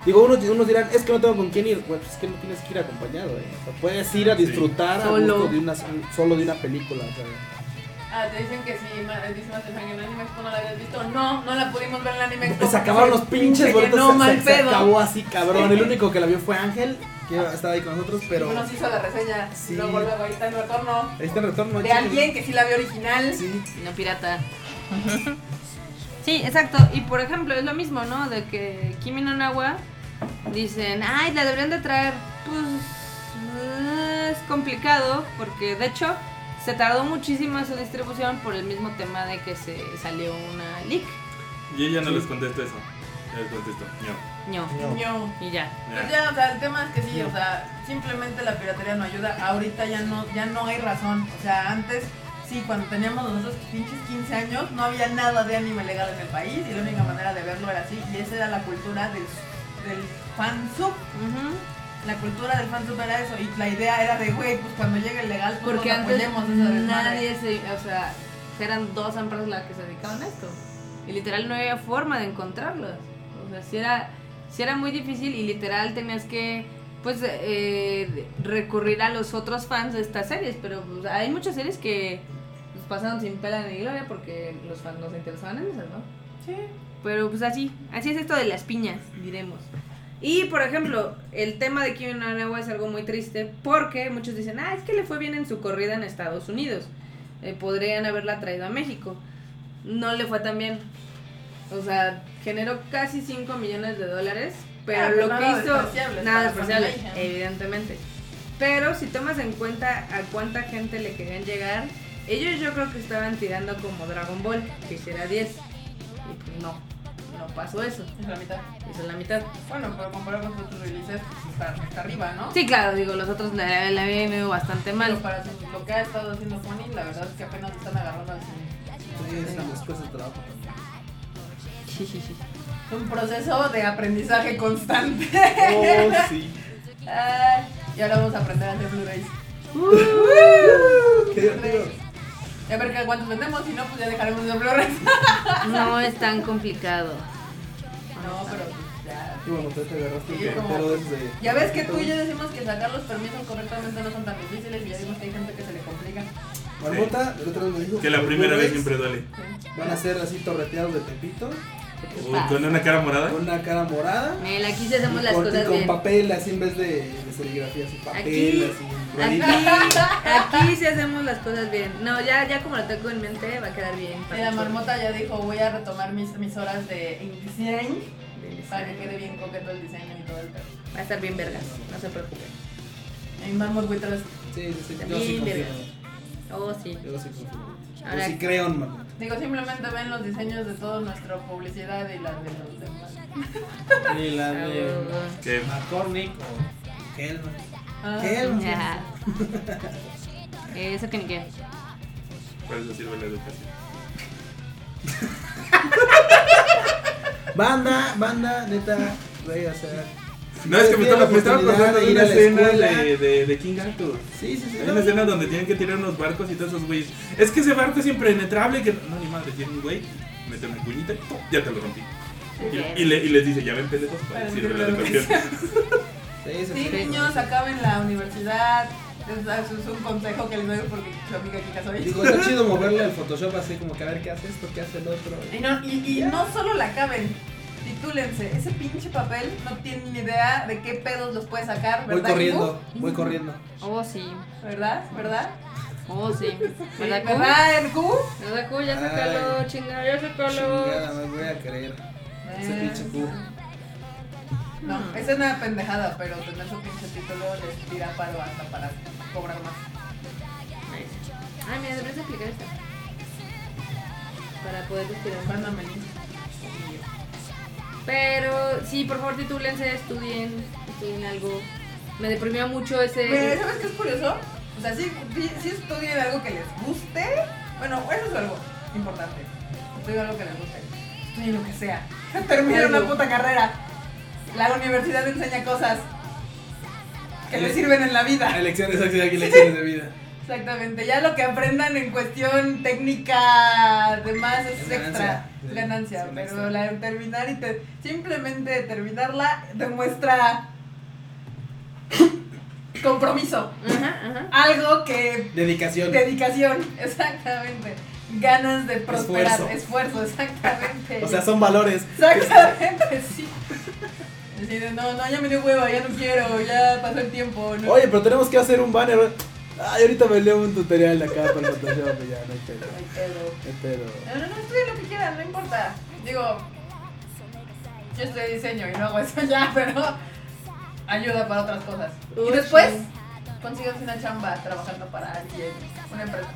S2: Digo, unos, unos dirán, es que no tengo con quién ir, pues es que no tienes que ir acompañado, eh. o sea, puedes ir a
S1: Sí.
S2: disfrutar a
S4: Solo.
S2: gusto de una, solo de una película, o sea.
S3: Ah, te dicen que ma- dice Master Frank en Anime Expo no la habías visto. No, no la pudimos ver en el Anime Expo.
S2: Pues se acabaron los pinches boletos. se-
S3: mal
S2: se, se
S3: pedo.
S2: acabó así, cabrón. El único que la vio fue Ángel, que estaba ahí con nosotros, pero.
S3: Y nos hizo la reseña.
S2: Sí.
S3: Y luego, luego ahí está en retorno.
S2: Ahí está en retorno.
S3: De alguien que sí la vio original.
S2: Sí.
S4: Y no pirata. *laughs* Sí, exacto. Y por ejemplo, es lo mismo, ¿no? De que Kimi no Nawa dicen, ay, la deberían de traer. Pues es complicado porque de hecho se tardó muchísimo en su distribución por el mismo tema de que se salió una leak.
S1: Y ella no les contesto eso. Ya les contesto. No.
S4: No.
S2: No.
S3: Ño.
S4: Y ya.
S3: Pues ya, o sea, el tema es que sí, o sea, simplemente la piratería no ayuda. Ahorita ya no, ya no hay razón. O sea, antes, sí, cuando teníamos nosotros pinches 15 años, no había nada de anime legal en el país y la única manera de verlo era así. Y esa era la cultura del, del fansub. La cultura del fansub era eso. Y la idea era de, güey, pues cuando llegue el legal, pues
S4: Porque
S3: nos
S4: antes
S3: apoyemos desmadre.
S4: nadie se, o sea, eran dos empresas las que se dedicaban a esto. Y literal no había forma de encontrarlos. O sea, si era, sí era muy difícil y literal tenías que, pues, eh, recurrir a los otros fans de estas series. Pero pues, hay muchas series que pasaron sin pela ni gloria porque los fans no se interesaban en esas, ¿no?
S3: Sí.
S4: Pero pues así, así es esto de las piñas, diremos. Y por ejemplo, el tema de Na wa es algo muy triste porque muchos dicen, ah, es que le fue bien en su corrida en Estados Unidos. Eh, podrían haberla traído a México. No le fue tan bien. O sea, generó casi 5 millones de dólares, pero
S3: Ah,
S4: lo
S3: pero
S4: que hizo...
S3: despreciable,
S4: Nada despreciable, evidentemente. Pero si tomas en cuenta a cuánta gente le querían llegar, ellos yo creo que estaban tirando como Dragon Ball, que hiciera 10. Y pues no, no pasó eso.
S3: Es la mitad.
S4: Hizo la mitad.
S3: Bueno, pero comparado con otros releases, pues está, está arriba, ¿no?
S4: Sí, claro, digo, los otros la, la habían ido bastante
S3: Pero
S4: mal.
S3: para su- lo que ha estado haciendo Funny, la verdad es que apenas están agarrando cine.
S2: Sí, es una después de trabajo.
S4: Sí, sí, sí.
S3: Es un proceso de aprendizaje constante.
S2: Oh, sí. *laughs*
S3: Ay, y ahora vamos a aprender a hacer Blu-rays.
S2: Qué divertido.
S3: Y a ver qué cuántos vendemos, si no, pues ya dejaremos de Blu-rays. *laughs*
S4: No es tan complicado.
S3: No, pero pues ya.
S2: Y bueno, tú te agarraste
S3: Sí,
S2: un
S3: como-
S2: pero desde.
S3: Ya ves que tú y yo decimos que sacar los permisos correctamente no son tan difíciles y ya vimos que hay gente que se le complica.
S2: Marmota, el otro día me dijo
S1: Que la primera vez siempre duele.
S2: Van a ser así torreteados de Tepito,
S1: Uy, con una cara morada.
S2: con una cara morada.
S4: Mel, aquí sí hacemos las
S2: con,
S4: cosas
S2: con
S4: bien.
S2: papel así en vez de, de serigrafía, así papel,
S4: Aquí-
S2: así.
S4: Aquí, aquí sí hacemos las cosas bien. No, ya, ya como lo tengo en mente, va a quedar bien.
S3: Y la marmota ya dijo, voy a retomar mis, mis horas de InDesign para que quede bien coqueto el diseño y todo el pedo.
S4: Va a estar bien vergas, no se preocupen.
S3: En Marmot We Trust.
S2: Sí, sí, sí. Yo
S4: También,
S2: sí confío.
S4: Oh, sí.
S2: Yo sí confío.
S4: Ahora-
S2: sí creo en Marmota.
S3: Digo, simplemente ven los diseños de toda nuestra publicidad y las de los demás.
S2: Y la *laughs* de
S1: Que
S2: McCormick o Hellman.
S3: Ah.
S4: Ya. *laughs* Eso que ni qué.
S1: para eso sirve la educación. *laughs*
S2: Banda, banda, neta, güey, o sea.
S1: No, es que me
S2: Tiene
S1: estaba, me estaba
S2: oportunidad
S1: acordando
S2: de
S1: una escena de, de, de King Arthur.
S2: Sí, sí, sí.
S1: Hay
S2: no,
S1: una escena
S2: no.
S1: donde tienen que tirar unos barcos y todos esos güeyes. Es que ese barco es impenetrable. Que no, ni madre, tiene un güey. Mete una cuñita y ¡pum! ya te lo rompí. Y, y le- y les dice, ya ven pendejos, para sirve la educación. *laughs*
S2: Sí, sí,
S3: Sí,
S2: sí.
S3: niños, acaben la universidad. Es, es un consejo que les doy porque su amiga Kika soy.
S2: Digo, está chido moverle al Photoshop así como que a ver qué hace esto, qué hace el otro.
S3: Y no, y, y no solo la acaben, titúlense. Ese pinche papel no tienen ni idea de qué pedos los puede sacar,
S2: Voy
S3: ¿verdad?
S2: corriendo, voy corriendo.
S4: Oh, sí.
S3: ¿Verdad? ¿Verdad?
S4: Oh, sí. *laughs* ¿Verdad, Q?
S3: ¿Verdad, el Q?
S4: ¿Verdad, Q? Ya sácalo,
S2: Ay.
S4: chingada, ya sácalo.
S2: Chingada, me voy a creer. Ese pinche Q.
S3: No, esa es una pendejada, pero tener su pinche título les tira paro hasta para cobrar más.
S4: Nice. Ay, mira, deberías aplicar esta. Para poder respirar.
S3: Mándame el link.
S4: Pero sí, por favor, titúlense, estudien, estudien algo. Me deprimió mucho ese.
S3: Mira, ¿Sabes qué es curioso? O sea, sí, sí, sí estudien algo que les guste. Bueno, eso es algo importante. Estudien algo que les guste. Estudien lo que sea. *laughs* Terminen una puta carrera. La universidad enseña cosas que les
S2: Sí.
S3: sirven en la vida.
S2: Elecciones, aquí lecciones de vida.
S3: Exactamente. Ya lo que aprendan en cuestión técnica, demás es extra.
S2: ganancia.
S3: Pero
S2: extra.
S3: la de terminar y te- simplemente terminarla demuestra *coughs* compromiso.
S4: Ajá, ajá.
S3: Algo que
S2: Dedicación.
S3: Dedicación, exactamente. Ganas de prosperar,
S2: Esfuerzo.
S3: esfuerzo, exactamente.
S2: O sea, son valores.
S3: exactamente, *laughs* sí. Así de, no, no, ya me dio hueva, ya no quiero, ya pasó el tiempo. No.
S2: Oye, pero tenemos que hacer un banner. Ay, ahorita me leo un tutorial de acá para el Photoshop y ya, no hay pedo. *laughs*
S3: Ay, pedo.
S2: No hay pedo.
S3: No, no, no, estudien lo que quieran, no importa. Digo, yo estudié diseño y no hago eso ya, *laughs* pero ayuda para otras cosas.
S4: Uy,
S3: y después
S4: sí.
S3: consigues una chamba trabajando para alguien, una empresa.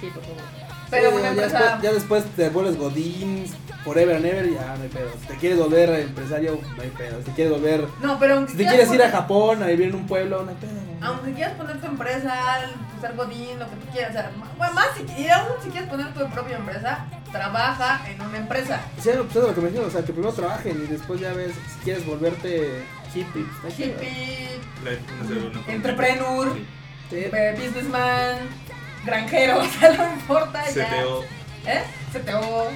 S4: Sí, por favor.
S3: Pero
S2: Sí,
S3: una
S2: ya,
S3: empresa...
S2: después, ya después te vuelves Godín, forever and ever, ya no hay pedo. Si te quieres volver empresario, no hay pedo. Si te quieres volver.
S3: No, pero aunque
S2: Si te
S3: quieras
S2: quieres ir a Japón a vivir en un pueblo, no hay pedo.
S3: Aunque quieras poner tu empresa, ser godín, lo que tú quieras, o sea, bueno, más si, y aún si quieres poner tu propia empresa, trabaja en una empresa.
S2: Sí, pues es lo que me dijeron, o sea, que primero trabajen y después ya ves si quieres volverte hippie.
S3: Hippie, entrepreneur,
S1: Sí.
S3: Eh, businessman, granjero, *laughs* o sea, no importa ya.
S1: CTO.
S3: ¿Eh? CTO,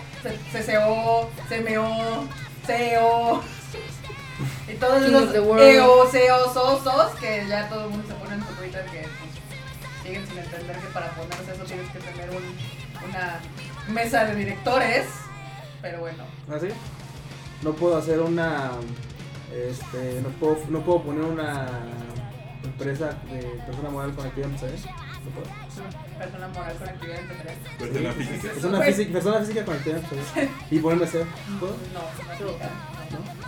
S3: CCO, CMO, CEO. Y todos
S4: King
S3: los
S4: the world.
S3: EO, CEO, SOS, que ya todo el mundo se pone en su Twitter que pues, siguen sin entender que para ponerse eso tienes que tener un- una mesa de directores. Pero bueno.
S2: ¿Ah, sí? No puedo hacer una. Este. No puedo, no puedo poner una empresa de persona moral con actividad empresarial. No puedo.
S3: Persona moral con actividad empresarial.
S1: Persona física.
S2: Persona
S3: Pues-
S2: física, persona física con actividad empresarial. Y ponerme CEO. ¿Puedo?
S3: No, no.
S2: ¿No?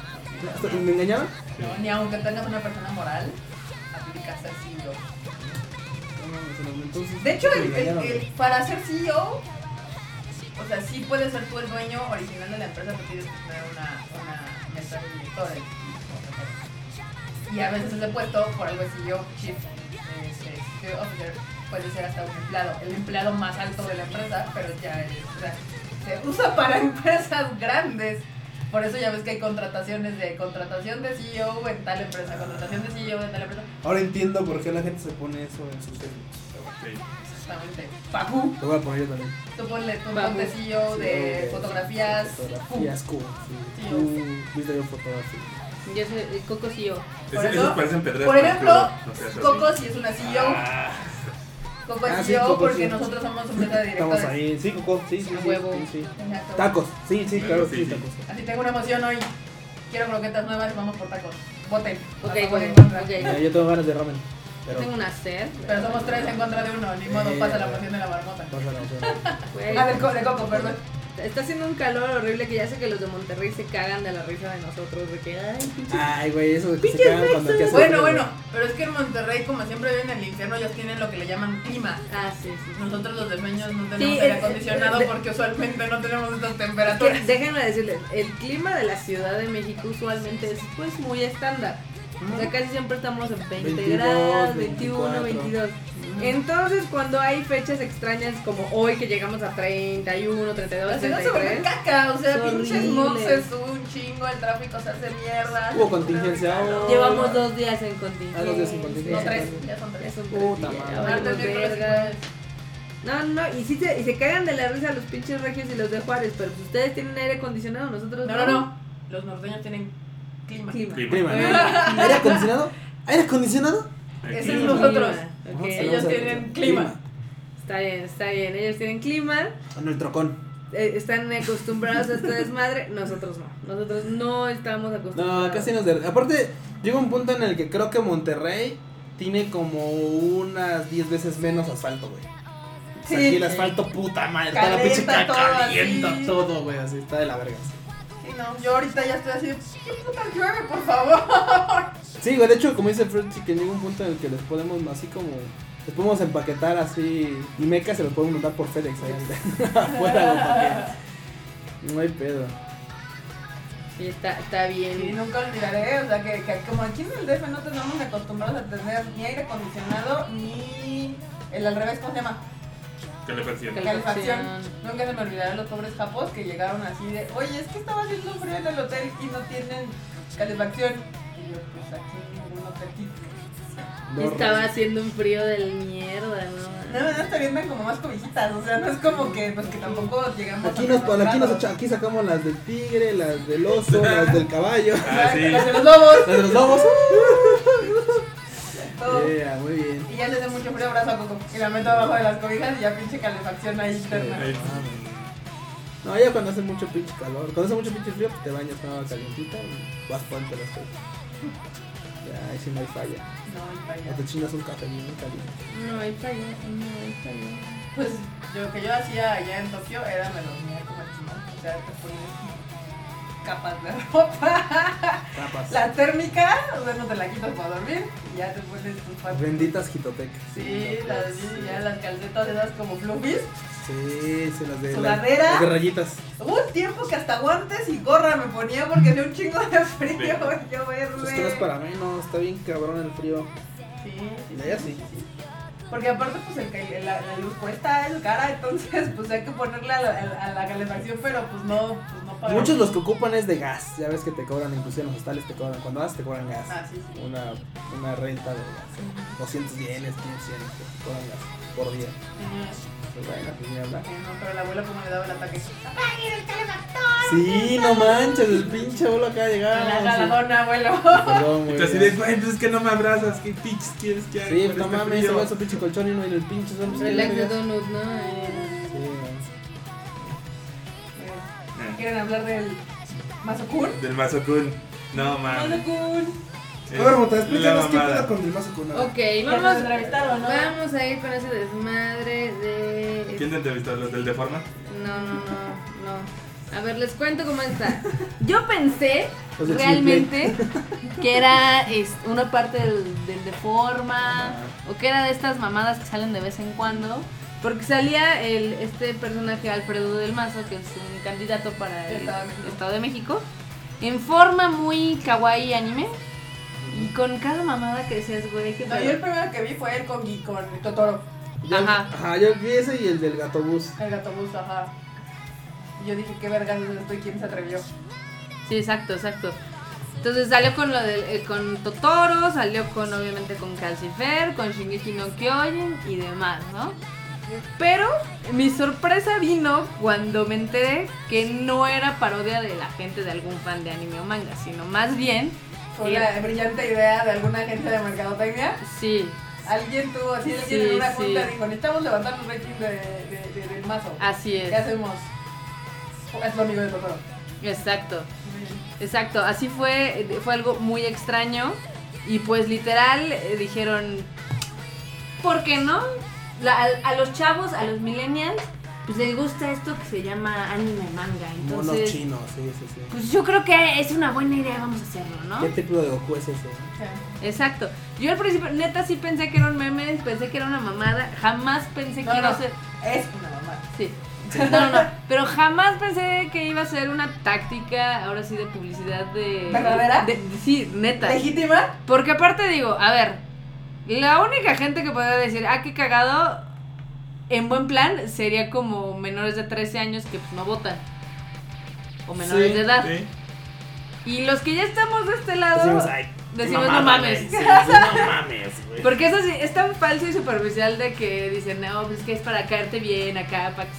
S2: ¿Me engañaron?
S3: No, ni aunque tengas una persona moral, aplicas al CEO.
S2: Entonces,
S3: De hecho, el- el- el- para ser CEO, o sea, sí puedes ser tú el dueño original de la empresa, pero tienes que tener una, una mesa de directores. Y a veces ese puesto, por algo es CEO, Chief este, Executive Officer, puede ser hasta un empleado, el empleado más alto de la empresa, pero ya es, o sea, se usa para *laughs* empresas grandes. Por eso ya ves que hay contrataciones de contratación de CEO en tal empresa, contratación de CEO en tal empresa.
S2: Ahora entiendo por qué la gente se pone eso en sus Facebook.
S1: Sí.
S3: Exactamente. Papu.
S2: Lo voy a poner yo también.
S3: Tú ponle, tú
S4: Vamos.
S3: ponte CEO de
S2: Sí,
S3: fotografías.
S2: Fotografías, cool. Sí.
S3: Sí.
S2: Cool, video fotografía.
S4: Yo soy el Coco yo.
S3: Por eso-
S1: parecen pedreras.
S3: Por ejemplo,
S1: no.
S3: Coco sí es una CEO.
S1: Ah,
S3: Coco
S2: Ah,
S3: es
S2: sí, Coco
S3: porque
S2: sí.
S3: nosotros somos mesa de
S2: Estamos
S3: directores.
S2: ahí. Sí, Coco. Sí, sí, sí.
S4: huevo.
S2: sí. Tacos. Sí, sí, claro,
S1: Sí,
S2: sí,
S1: sí.
S2: tacos.
S3: Así tengo una emoción hoy. Quiero croquetas nuevas, vamos por tacos. Voten.
S4: Ok,
S3: A favor y en
S4: bueno,
S3: contra.
S4: ok.
S2: Mira, yo tengo ganas de ramen. Pero.
S4: Tengo una sed.
S3: Pero somos tres en contra de uno, ni modo,
S2: Eh,
S3: pasa la moción de la marmota.
S2: Pásala, pásala. *laughs*
S4: Güey,
S3: Ah, de Coco, perdón.
S4: Está haciendo un calor horrible que ya sé que los de Monterrey se cagan de la risa de nosotros. De que, ay, pinches.
S2: Ay, güey, eso de que se cagan cuando hacer
S3: Bueno,
S2: frío,
S3: bueno, pero es que en Monterrey, como siempre viven en el infierno, ellos tienen lo que le llaman clima.
S4: Ah, sí, sí.
S3: Nosotros los de sueños no tenemos
S4: Sí,
S3: aire acondicionado
S4: eh,
S3: porque usualmente no tenemos estas
S4: que,
S3: temperaturas.
S4: déjenme decirles, el clima de la Ciudad de México usualmente es pues muy estándar. O sea, casi siempre estamos en 20
S2: 22,
S4: grados, 21,
S2: 24.
S4: 22. Entonces, cuando hay fechas extrañas como hoy que llegamos a 31, 32,
S3: La ciudad se vuelve
S4: 33,
S3: caca, o sea,
S4: Es
S3: pinches se sube un chingo, el tráfico se hace mierda.
S2: Hubo contingencia ahora.
S4: llevamos dos días en contingencia.
S2: Ah, dos días en contingencia.
S3: No, tres, ya son tres.
S2: Puta madre.
S4: No, no, y, sí se, y se cagan de la risa los pinches regios y los de Juárez, pero ustedes tienen aire acondicionado, nosotros
S3: No, no, no. Los norteños tienen clima.
S4: Clima.
S1: Clima.
S2: Prima, ¿no? *laughs* ¿Aire acondicionado? ¿Aire acondicionado?
S3: Ese
S1: Aquí.
S3: es nosotros. Ellos tienen clima.
S4: Está bien, está bien. Ellos tienen clima,
S2: En el trocón.
S4: eh, están acostumbrados a este desmadre, nosotros no. Nosotros no estamos acostumbrados.
S2: No, casi nos de... Aparte, llega un punto en el que creo que Monterrey tiene como unas 10 veces menos asfalto, güey. O sea,
S3: Sí.
S2: aquí el asfalto, puta madre, toda la pinche
S3: Calienta
S2: caca
S3: todo
S2: güey, así está de la verga. Sí,
S3: no, yo ahorita ya estoy así, ¿qué puta llueve, por favor? *laughs*
S2: Sí, güey, de hecho, como dice Fred, sí que llega un punto en el que les podemos así como... Les podemos empaquetar así y meca se los podemos mandar por FedEx ahí *laughs* afuera, para que... No hay pedo.
S4: Sí, está, está
S3: Y
S4: bien.
S3: nunca olvidaré, o sea, que, que como aquí en el DF no tenemos acostumbrados a tener ni aire acondicionado ni el al revés, ¿cómo se llama?
S1: Calefacción.
S3: Calefacción. Nunca se me olvidarán los pobres japos que llegaron así de, oye, es que estaba haciendo frío en el hotel y no tienen calefacción. Y yo, pues aquí un hotelito.
S4: Estaba haciendo un frío del mierda, ¿no?
S3: No, no, está bien, ven como más cobijitas, o sea, no es como que, pues que tampoco llegamos
S2: Aquí
S3: a
S2: nos,
S3: menos
S2: aquí, nos aquí sacamos las del tigre, las del oso, *laughs* las del caballo,
S1: Ah, sí.
S3: Las de los lobos.
S2: las de los lobos. *laughs* *laughs*
S3: todo.
S2: Yeah, muy bien.
S3: Y ya se hace mucho frío, abrazo a Coco. Y la meto abajo de las cobijas y ya pinche calefacción ahí interna.
S1: Ahí.
S2: No, ya cuando hace mucho pinche calor, cuando hace mucho pinche frío, pues te bañas con agua calientita y vas ponte las cosas. Ya, ahí sí no hay falla.
S3: No, y
S2: O
S3: vaya.
S2: te chingas un café bien caliente.
S4: No hay falla, no hay falla.
S3: Pues lo que yo hacía allá en Tokio era me dormía como el chingón. O sea, te ponías capas de ropa.
S2: Tapas.
S3: La térmica, o sea, no te la quitas para dormir y ya te pones tus patas.
S2: Benditas Gitotec.
S3: Sí, las, ya las calcetas esas como fluffies.
S2: Sí, sí, las de,
S3: Sudadera.
S2: las de rayitas.
S3: Hubo un tiempo que hasta guantes y gorra me ponía porque hacía un chingo de frío. *laughs* Yo
S2: Pues es que no es para menos, está bien cabrón el frío.
S3: Sí, sí,
S2: Ya, sí.
S3: Porque aparte, pues el, la, la luz cuesta, es cara, entonces, *laughs* pues hay que ponerle a la, a la- a la calefacción, pero pues no, pues
S2: Muchos los que ocupan es de gas. Ya ves que te cobran, inclusive en los hostales te cobran. Cuando vas te cobran gas.
S3: Ah, sí, sí.
S2: Una, una renta de gas. 200 yenes, 500 yenes te cobran gas por día. Pues bueno, pues ni hablar.
S3: Eh, no, pero la abuela como le daba el ataque.
S2: Sí, no manches, el pinche abuelo acá
S3: La
S2: llegaba.
S3: galadona, abuelo.
S2: Perdón, güey.
S1: Así de, güey, pues es que no me abrazas, ¿qué pinches quieres que haga?
S2: Sí,
S1: con
S2: no
S1: este
S2: mames,
S1: frío?
S2: se va su pinche colchón y no en el pinche pues,
S4: Relax
S2: vergas.
S4: donut, ¿no?
S3: ¿Quieren hablar del Mazokun?
S1: Del Mazokun. No, mames.
S3: Mazokun.
S2: A ver, Mota, explícanos qué pedo con el mazo con
S4: Ok, vamos,
S3: nos entrevistaron, ¿no?
S4: vamos a ir con ese desmadre de...
S1: ¿Quién te entrevistó? ¿Los del Deforma?
S4: No, no, no, no. A ver, les cuento cómo está. Yo pensé realmente que era es, una parte del, del Deforma o que era de estas mamadas que salen de vez en cuando. Porque salía el, este personaje Alfredo del Mazo, que es un candidato para el
S3: Estado de México.
S4: Estado de México, en forma muy kawaii anime. Y con cada mamada que decías, güey,
S3: No,
S4: pedo.
S3: yo el primero que vi fue el con, Gui- con Totoro,
S2: Yo-
S4: Ajá.
S2: Ajá, yo vi ese y el del gato bus.
S3: el gato bus, ajá. Y yo dije, qué vergas es esto y quién se atrevió.
S4: Sí, exacto, exacto. Entonces salió con lo del, eh, con Totoro, salió con obviamente con Calcifer, con Shingeki no Kyojin y demás, ¿no? Pero mi sorpresa vino cuando me enteré que no era parodia de la gente de algún fan de anime o manga, sino más bien,
S3: Fue una brillante idea de alguna agencia de mercadotecnia.
S4: sí,
S3: Alguien tuvo así, alguien
S4: Sí,
S3: en una
S4: sí.
S3: junta dijo, necesitamos levantar los ratings de, de- de- del mazo.
S4: así
S3: ¿Qué
S4: es.
S3: hacemos? Es lo amigo de Totoro.
S4: Exacto. Exacto, así fue, fue algo muy extraño y pues literal eh, dijeron, ¿por qué no? La- a, a los chavos, a los millennials, pues les gusta esto que se llama anime manga,
S2: Monos
S4: entonces
S2: chinos, sí, sí, sí.
S4: pues yo creo que es una buena idea, vamos a hacerlo, ¿no?
S2: ¿Qué tipo de Goku es ese?
S3: Sí.
S4: Exacto. Yo al principio neta sí pensé que era un meme, pensé que era una mamada, jamás pensé que
S3: No,
S4: iba a ser
S3: es una mamá.
S4: Sí. No, no, no. Pero jamás pensé que iba a ser una táctica, ahora sí, de publicidad de.
S3: ¿Verdadera?
S4: de- de- sí, neta.
S3: ¿Legítima?
S4: Porque aparte digo, a ver, la única gente que podría decir, ah, qué cagado, en buen plan, sería como menores de 13 años que pues, no votan. O menores
S1: Sí,
S4: de edad.
S1: sí.
S4: Y los que ya estamos de este lado,
S2: Decimos, ay,
S4: decimos,
S2: mamada,
S4: no mames.
S2: Sí, no *laughs* mames, güey.
S4: Porque eso sí, es tan falso y superficial de que dicen, no, pues que es para caerte bien acá, para que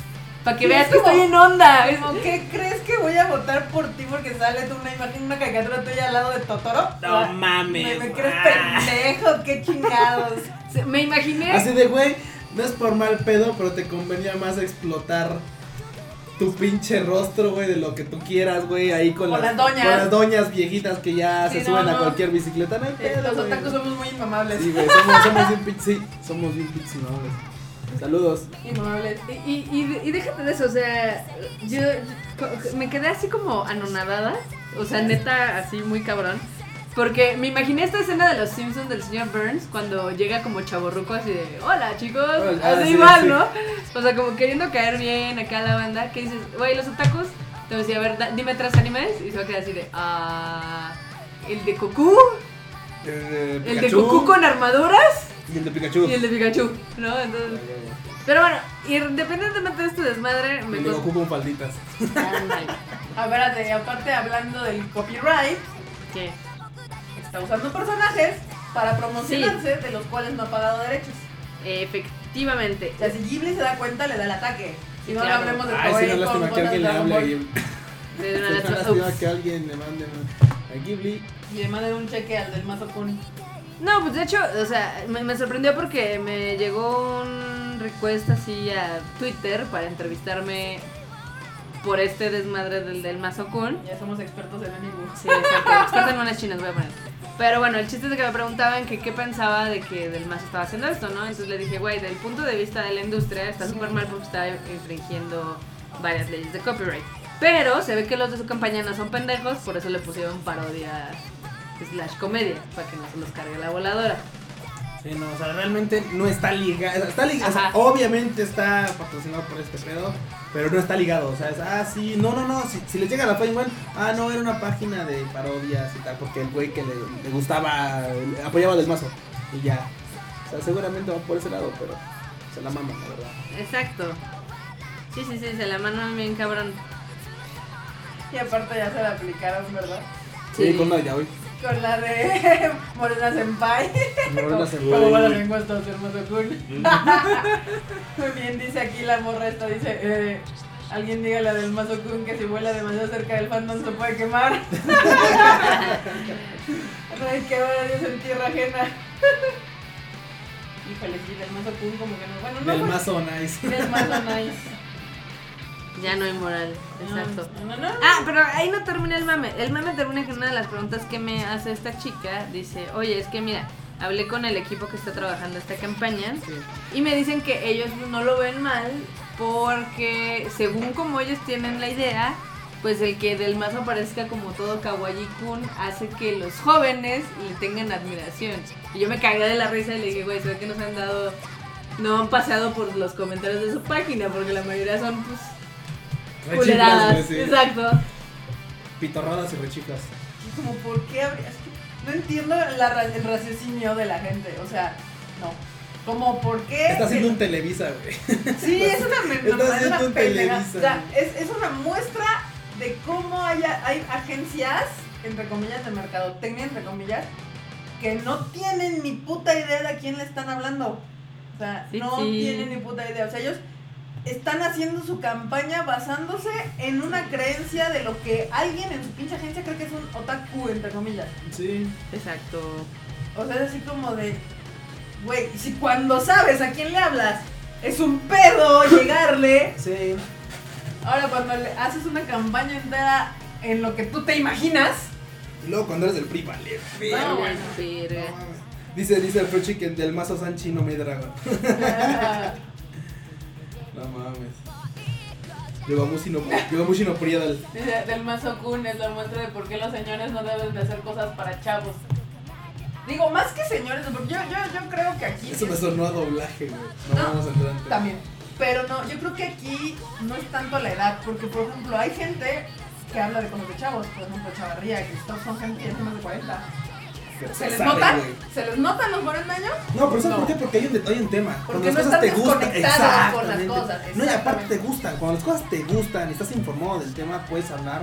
S3: Sí,
S4: veas
S3: es
S4: que
S3: como-
S4: estoy en onda.
S3: Como, ¿qué crees que voy a votar por ti porque sale tú una imagen, una caricatura tuya al lado de Totoro?
S2: No
S3: Ah,
S2: mames.
S3: ¿Me, me crees pendejo? ¿Qué chingados? *laughs*
S4: Me imaginé.
S2: Así de, güey, no es por mal pedo, pero te convenía más explotar tu pinche rostro, güey, de lo que tú quieras, güey, ahí con,
S3: Con las doñas.
S2: Con las doñas viejitas que ya
S3: Sí,
S2: se
S3: no,
S2: suben a cualquier bicicleta. No hay
S3: Eh,
S2: pedo,
S3: Los otakus somos muy inmamables.
S2: Sí, güey, somos, somos bien pinches, sí, somos bien pinches inmamables. Saludos.
S3: Inmamables.
S4: Y, y, y, y déjate de eso, o sea, yo, me quedé así como anonadada, o sea, neta, así muy cabrón. Porque me imaginé esta escena de los Simpsons del señor Burns cuando llega como chaborruco así de, hola chicos,
S2: ah,
S4: así
S2: sí,
S4: igual,
S2: sí.
S4: ¿no? O sea, como queriendo caer bien acá a la banda, que dices, güey, los otakus, te voy a decir, a ver, da- dime tres animes, y se va a quedar así de, ah, el de Goku,
S2: El
S4: el de Goku con armaduras
S2: Y el de Pikachu.
S4: y el de Pikachu, ¿no? Entonces... Pero bueno, independientemente de este desmadre, me
S2: El de Goku con falditas.
S4: Ándale.
S3: Espérate, y aparte hablando del copyright,
S4: ¿Qué?
S3: está usando personajes para promocionarse de los cuales no ha pagado derechos.
S4: Efectivamente.
S3: O sea, si Ghibli se da cuenta, le da el ataque. Si no,
S4: Claro.
S3: no hablemos de
S2: Ay, sí, no
S3: con
S2: lástima que alguien
S3: de
S2: le hable.
S4: De una *laughs*
S2: lástima que alguien le mande a Ghibli.
S3: Y le manden un cheque al del Mazo Kun.
S4: No, pues de hecho, o sea, me, me sorprendió porque me llegó un request así a Twitter para entrevistarme por este desmadre del, del Mazokun.
S3: Ya somos expertos en anime.
S4: Sí, exacto. Experta en monas chinas, voy a poner. Pero bueno, el chiste es que me preguntaban que qué pensaba de que del Mazo estaba haciendo esto, ¿no? Entonces le dije, güey, del punto de vista de la industria está súper mal porque está infringiendo varias leyes de copyright. Pero se ve que los de su campaña no son pendejos, por eso le pusieron parodia slash comedia, para que no se los cargue la voladora.
S2: Sí, no, o sea, realmente no está ligado. Está ligado, o sea,
S4: Ajá.
S2: obviamente está patrocinado por este pedo, pero no está ligado. O sea, es, ah, sí, no, no, no. Si, si les llega la página, igual, ah, no, era una página de parodias y tal, porque el güey que le, le gustaba, le apoyaba del mazo. Y ya. O sea, seguramente va por ese lado, pero se la maman, la verdad.
S4: Exacto. Sí, sí, sí, se la mandan bien cabrón.
S3: Y aparte ya se la aplicaron, ¿verdad?
S2: Sí,
S4: Sí.
S2: con la de hoy.
S3: Con la de *laughs* Morena Senpai.
S2: Morena Senpai.
S3: ¿Cómo van las encuestas, *laughs* hermoso cool? *laughs* Muy bien, dice aquí la morra esta, dice, eh, alguien diga la del Mazo Kun que si vuela demasiado cerca del fandom se puede quemar. Ay, qué hora Dios en tierra ajena. Híjole, sí, del Mazo Kun como que no. Bueno, no
S2: Del mazo nice.
S3: Del Mazo Nice.
S4: Ya no hay moral, exacto.
S3: No, no, no.
S4: Ah, pero ahí no termina el mame. El mame termina con una de las preguntas que me hace esta chica. Dice, oye, es que mira, hablé con el equipo que está trabajando esta campaña
S2: Sí.
S4: y me dicen que ellos no lo ven mal porque según como ellos tienen la idea, pues el que del mazo aparezca como todo kawaii-kun hace que los jóvenes le tengan admiración. Y yo me cagué de la risa y le dije, güey, se ve que nos han dado... No han pasado por los comentarios de su página porque la mayoría son pues culeradas.
S2: sí.
S4: Exacto.
S2: Pitorradas y rechiflas.
S3: Como, ¿por qué habría? es que no entiendo la el raciocinio de la gente. O sea, no. Como, ¿por qué?
S2: Está haciendo un Televisa, güey.
S3: Sí, es una, me- *laughs*
S2: Está
S3: es
S2: haciendo
S3: una
S2: un. Televisa,
S3: O sea, es, es una muestra de cómo hay, hay agencias, entre comillas, de mercadotecnia, entre comillas, que no tienen ni puta idea de a quién le están hablando. O sea,
S4: Sí,
S3: no
S4: sí.
S3: tienen ni puta idea. O sea, ellos están haciendo su campaña basándose en una creencia de lo que alguien en su pinche agencia cree que es un otaku, entre comillas.
S2: Sí.
S4: Exacto.
S3: O sea, es así como de, güey, si cuando sabes a quién le hablas es un pedo llegarle,
S2: Sí.
S3: ahora cuando le haces una campaña entera en lo que tú te imaginas,
S2: Y luego cuando eres del PRI, vale.
S3: No, bueno.
S2: Dice, dice el Fruchi que del mazo Sanchi no me dragon. No mames. Llevamos no, llevamos no Priadal.
S3: dice, del mazo kun es la muestra de por qué los señores no deben de hacer cosas para chavos. Digo, más que señores, porque yo, yo, yo creo que aquí...
S2: Eso me
S3: es-
S2: sonó a doblaje, güey. No,
S3: No,
S2: vamos a entrar.
S3: También. Pero no, yo creo que aquí no es tanto la edad, porque por ejemplo hay gente que habla de cosas de chavos, por ejemplo Chavarría, Cristóbal, son gente que tiene más de 40. ¿Se
S2: se
S3: les
S2: sabe,
S3: notan? ¿Se les notan los 40 años?
S2: No, pero ¿sabes
S3: No.
S2: por qué? Porque hay un, hay un tema.
S3: Porque
S2: Cuando
S3: no
S2: las cosas te
S3: están
S2: gustan,
S3: con las
S2: exactamente.
S3: cosas,
S2: No, y aparte te gustan. Cuando las cosas te gustan y estás informado del tema, puedes hablar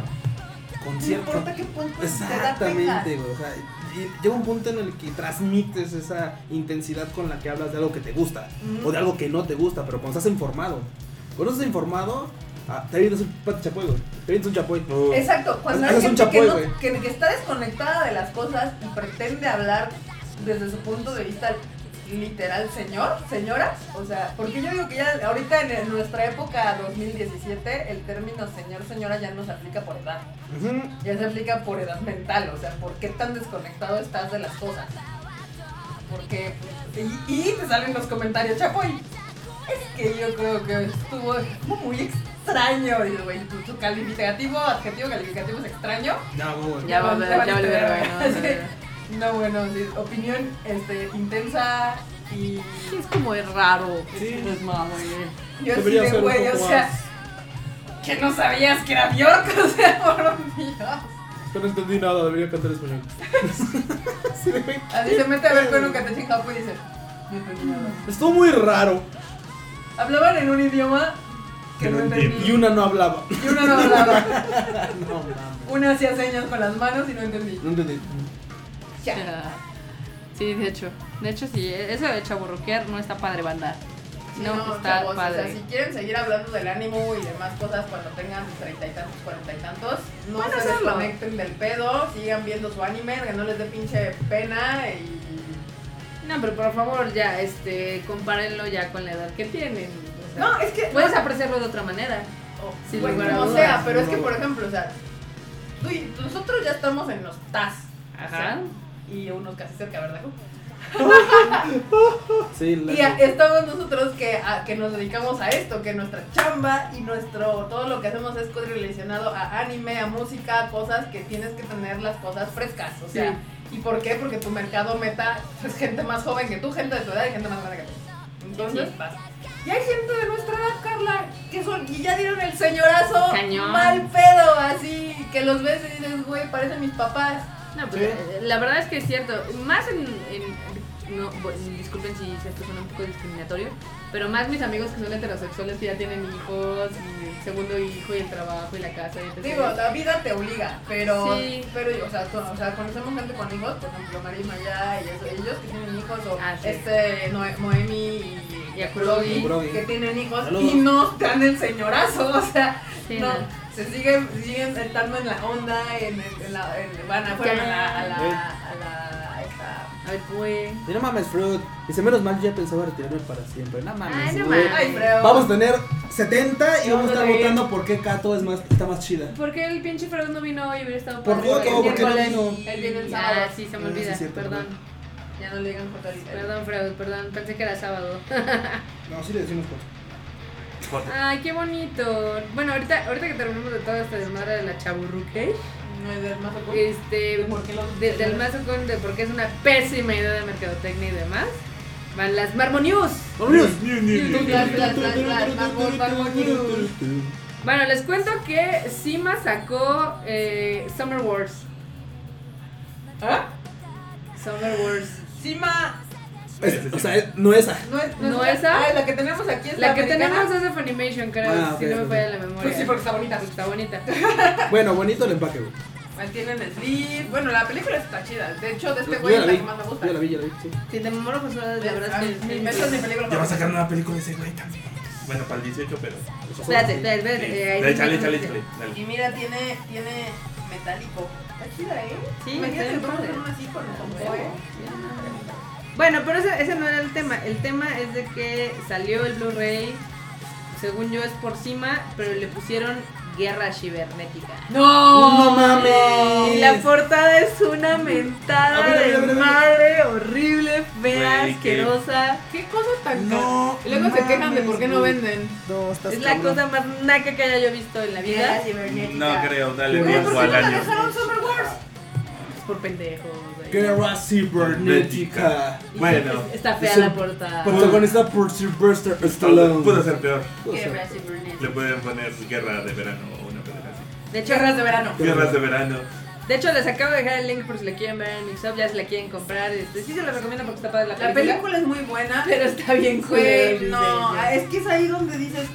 S2: con
S3: No
S2: cierto.
S3: importa qué punto
S2: Exactamente, güey. O sea, y llega un punto en el que transmites esa intensidad con la que hablas de algo que te gusta o de algo que no te gusta, pero cuando estás informado. Cuando estás informado, ah, te vienes un pati chapoy, güey. Te vienes un chapoy.
S3: Exacto, cuando
S2: Haces
S3: hay
S2: un
S3: gente que,
S2: chapoy,
S3: no- que, que está desconectada de las cosas y pretende hablar desde su punto de vista literal señor, señora, o sea, porque yo digo que ya ahorita en, nuestra época 2017 el término señor, señora ya no se aplica por edad, ya se aplica por edad mental, o sea, por qué tan desconectado estás de las cosas. Porque, y, y te salen los comentarios, Chapoy, es que yo creo que estuvo como muy extraño, y güey, tu, tu calificativo, adjetivo calificativo es extraño.
S2: No, güey.
S4: Ya va a ver, ya. ¿no?
S3: Sí. *laughs* No, bueno, sí, opinión este, intensa y...
S4: Sí, es como es raro.
S2: Sí.
S4: Es mami.
S3: Yo
S2: Debería
S3: de güey, o sea,
S2: más.
S3: que no sabías que era Bjork, *laughs* o sea, por Dios.
S2: Yo no entendí nada, debería cantar español. *laughs* Sí, güey.
S3: Así se mete a ver con un catech en Japón y dice, no entendí nada.
S2: Estuvo muy raro.
S3: Hablaban en un idioma que no entendí.
S2: Y una no hablaba.
S3: Y una no hablaba. *laughs*
S2: No, mames.
S3: Una hacía señas con las manos y no entendí.
S2: No entendí.
S3: Ya.
S4: Sí, de hecho. De hecho, sí. Eso de chaburruquear no está padre, banda.
S3: Sí,
S4: No,
S3: no,
S4: está
S3: chavos, o sea,
S4: padre.
S3: si quieren seguir hablando del ánimo y demás cosas cuando tengan treinta y tantos, cuarenta y tantos, no
S4: Pueden
S3: se
S4: hacerlo.
S3: desconecten del pedo, sigan viendo su anime, que no les dé pinche pena y...
S4: No, pero por favor, ya, este, compárenlo ya con la edad que tienen. o sea,
S3: No, es que...
S4: Puedes
S3: no,
S4: apreciarlo de otra manera.
S3: oh,
S4: sin
S3: güey,
S4: lugar a
S3: como
S4: dudas.
S3: sea, pero es que por ejemplo, o sea, tú y- nosotros ya estamos en los TAS
S4: Ajá.
S3: y unos casi cerca, ¿verdad? *laughs*
S2: Sí, la-
S3: Y a- estamos nosotros que, a- que nos dedicamos a esto, que nuestra chamba y nuestro todo lo que hacemos es relacionado a anime, a música, a cosas que tienes que tener las cosas frescas. O sea,
S4: Sí.
S3: ¿Y por qué? Porque tu mercado meta es gente más joven que tú, gente de tu edad y gente más grande que tú. Entonces,
S4: Sí.
S3: vas. Y hay gente de nuestra edad, Carla, que son, y ya dieron el señorazo
S4: Cañón.
S3: mal pedo, así, que los ves y dices, güey, parecen mis papás.
S4: No, pues,
S2: Sí.
S4: eh, la verdad es que es cierto. Más en. en- no, disculpen si esto suena un poco discriminatorio, pero más mis amigos que son heterosexuales que ya tienen hijos, y el segundo hijo, y el trabajo, y la casa, y.
S3: Digo, la vida te obliga, pero,
S4: Sí.
S3: pero o, sea, con- o sea, conocemos gente con hijos, por ejemplo, Marima ya y eso, ellos que tienen hijos, o
S4: Ah, sí.
S3: este Noe- Moemi y,
S4: Y Akurogi.
S3: Que tienen hijos
S2: Saludos.
S3: y no están el señorazo, o sea,
S4: Sí,
S3: no,
S4: no.
S3: se siguen, siguen estando en la onda, en, en, en la, en- van a, fueron a la, a la, a la,
S4: A ver, pues.
S2: Y no mames, Fruit. Dice, menos mal yo ya pensaba retirarme para siempre. No mames,
S4: Ay, no mames.
S3: Ay, Freud.
S5: Vamos a tener 70 y vamos a estar votando por qué Kato es más, está más chida.
S4: ¿Por qué el pinche Freud no vino hoy y hubiera estado
S5: Por
S4: padre?
S5: Joto,
S3: el
S5: ¿por qué no vino?
S3: Él viene el
S4: Ah,
S3: sábado.
S4: sí, se me
S5: Ah,
S4: olvida. perdón.
S3: Ya no le digan ahorita.
S4: Perdón, Freud, perdón. Pensé que era sábado. *laughs*
S5: No, sí le decimos por.
S4: Ay, qué bonito. Bueno, ahorita, ahorita que terminemos de toda esta desmadre de la chaburruque,
S3: del
S4: este,
S3: ¿Por qué
S4: de- del de porque es una pésima idea de mercadotecnia y demás, van las Marmo News. Bueno, les cuento que Sima sacó eh, Summer Wars.
S3: ¿Ah?
S4: Summer Wars.
S3: Sima.
S2: Es- o sea, no esa.
S3: No es,
S4: ¿No esa?
S3: Ah, la que tenemos aquí es
S4: La que
S3: americana.
S4: tenemos es de Funimation, creo,
S2: Ah,
S4: si no me falla la memoria.
S3: Pues sí, porque está bonita.
S4: Pues está bonita.
S2: Bueno, bonito el empaque, güey.
S3: Ahí Tienen sleeve. Bueno, la película está chida. De hecho, de este güey es
S2: la
S3: que más me gusta.
S2: Yo la vi, yo la vi, sí.
S4: Si te Momoro Hosoda, la verdad es que.
S3: Mi- esa es mi película
S1: Ya va a sacar una película de ese güey también. Bueno, para el 18, pero.
S4: Espérate, espérate, espérate.
S1: Sí.
S4: eh, ahí
S1: Dale,
S4: sí
S1: chale,
S4: me-
S1: chale, chale.
S3: Y mira, tiene, tiene metálico. Está chida, ¿eh?
S4: Sí,
S3: Imagínate así con.
S4: Bueno, pero ese, ese no era el tema. El tema es de que salió el Blu-ray, según yo es por cima, pero le pusieron guerra cibernética.
S3: ¡No!
S5: ¡No mames!
S4: Y la portada es una mentada
S5: ver,
S4: de
S5: ver,
S4: madre, horrible, fea,
S1: Güey, qué-
S4: asquerosa.
S3: ¿Qué cosa tan
S5: No?
S3: Y luego se quejan de por qué no venden.
S5: No, estás
S4: Es la
S5: cabrón.
S4: cosa más naca que haya yo visto en la vida.
S1: No creo, dale tiempo
S3: ¿Por qué
S1: al
S3: no la
S1: año.
S3: dejaron Summer Wars?
S4: Es por pendejos.
S5: Guerra cibernética.
S1: Bueno.
S4: es- Está fea
S5: Es
S4: la portada.
S5: Protagonizada por Sylvester Stallone.
S1: ser peor.
S4: Guerra cibernética.
S1: Le pueden poner guerra de verano o una cosa así.
S4: De hecho,
S3: Guerras de verano.
S1: Guerras de verano.
S4: De hecho, les acabo de dejar el link por si la quieren ver en Mixup, ya si la quieren comprar. Este, sí se la recomiendo porque está padre la
S3: La
S4: película.
S3: película es muy buena. *laughs*
S4: Pero está bien
S3: Güey, no, es que es ahí donde dices,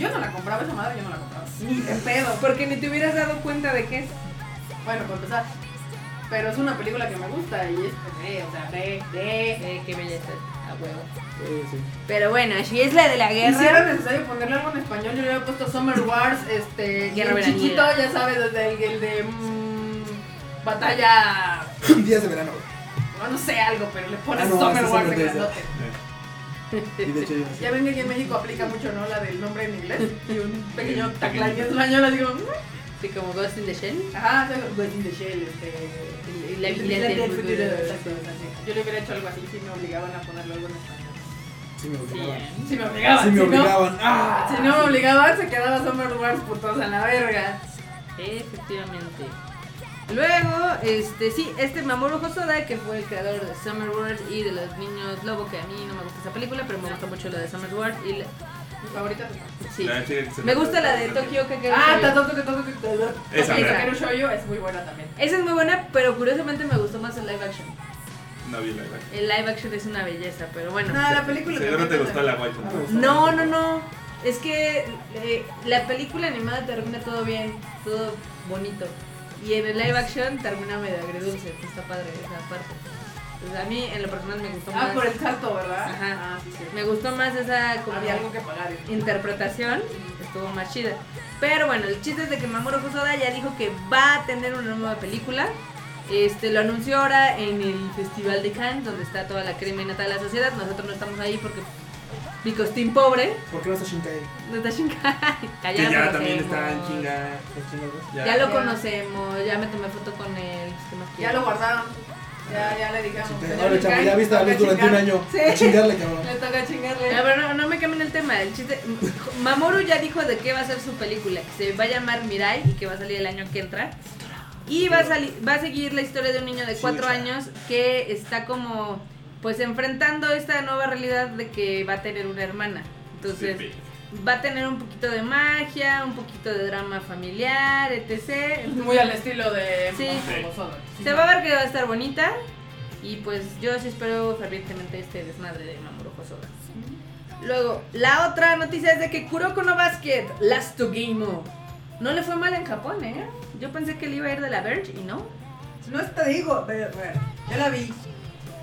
S3: yo no la compraba esa madre, yo no la compraba. Ni de pedo.
S4: Porque ni te hubieras dado cuenta de qué es.
S3: Bueno, para empezar. Pero es una película que me gusta y es o sea, ve, ve.
S4: Eh, qué belleza, a huevo.
S2: Sí, sí.
S4: Pero bueno, si es la de la
S3: Y si era
S4: guerra.
S3: necesario ponerle algo en español, yo le había puesto Summer Wars, este, y *laughs*
S4: Guerra
S3: chiquito, ya sabes, desde el, el de mm, batalla, *laughs*
S5: Días de verano.
S3: no, no sé algo, pero le pones
S5: Ah, no,
S3: Summer Wars
S5: es
S3: en
S5: el de-
S3: grandote.
S5: Y de hecho, yo-
S3: Ya ven que aquí en México aplica mucho, ¿no? La del nombre en inglés *laughs* y un pequeño tagline en español, así como, mm,
S4: Sí, como Ghost in the Shell.
S3: ajá, sea, Ghost in the Shell, este,
S4: Y la
S3: el
S4: vida
S3: del futuro, exacto. Yo le hubiera hecho algo así si me obligaban a ponerlo algo en español.
S5: Sí me obligaban.
S3: Si me obligaban,
S5: me
S3: si no-
S5: obligaban. ¡Ah!
S3: Si no me obligaban, se quedaba Summer Wars putos a la verga.
S4: Efectivamente. Luego, este, sí, este Mamoru Hosoda, que fue el creador de Summer Wars y de los niños lobo, que a mí no me gusta esa película, pero me gusta mucho la de Summer Wars. Y la-
S3: Mi favorita
S4: sí.
S1: La chica que se
S4: Me gusta la de
S1: Tokio.
S4: Tokyo que
S3: Ah, Tatoto que Tatoto que.
S1: Esa.
S3: Takeru Shoujo es muy buena también.
S4: Esa es muy buena, pero curiosamente me gustó más el live action.
S1: No vi la verdad.
S4: El live action es una belleza, pero bueno.
S3: No, la película
S1: Seguro te gustó la guay.
S4: No, no, no. Es que eh, la película animada termina todo bien, todo bonito. Y en el live action termina medio agridulce. pues Está padre esa parte. Pues a mí, en lo personal, me gustó
S3: Ah,
S4: más.
S3: por el salto, ¿verdad?
S4: Ajá.
S3: Ah, sí, sí.
S4: Me gustó más esa como
S3: Había algo que pagar.
S4: interpretación. Estuvo más chida. Pero bueno, el chiste es de que Mamoru Hosoda ya dijo que va a tener una nueva película. Este, lo anunció ahora en el Festival de Cannes, donde está toda la crema de la sociedad. Nosotros no estamos ahí porque Because Team Pobre
S5: ¿Por qué no está Shinkai?
S4: no está Shinkai. *laughs* Ya,
S1: Que
S4: lo
S1: ya también está en chinga.
S4: Ya lo
S3: Ya.
S4: conocemos, ya me tomé foto con él. pues, ¿qué más
S3: Ya lo guardaron. Ya, ya le señor
S2: Ahora, chavo, ya viste a luz durante un año.
S3: Sí.
S2: A chingarle, cabrón.
S3: Le toca chingarle.
S4: A ver, no, no me cambien el tema. El chiste. Mamoru ya dijo de qué va a ser su película. Que se va a llamar Mirai y que va a salir el año que entra. Y va a, salir, va a seguir la historia de un niño de cuatro años que está como. Pues enfrentando esta nueva realidad de que va a tener una hermana. Entonces.
S1: Sí,
S4: Va a tener un poquito de magia, un poquito de drama familiar, etc.
S3: Muy al estilo de
S4: Sí. Se va a ver que va a estar bonita. Y pues yo sí espero fervientemente este desmadre de Mamoru Hosoda. Luego, la otra noticia es de que Kuroko no Basket, Last to Game no le fue mal en Japón, ¿eh? Yo pensé que le iba a ir de la Verge y no.
S3: No te digo, pero, bueno, yo la vi.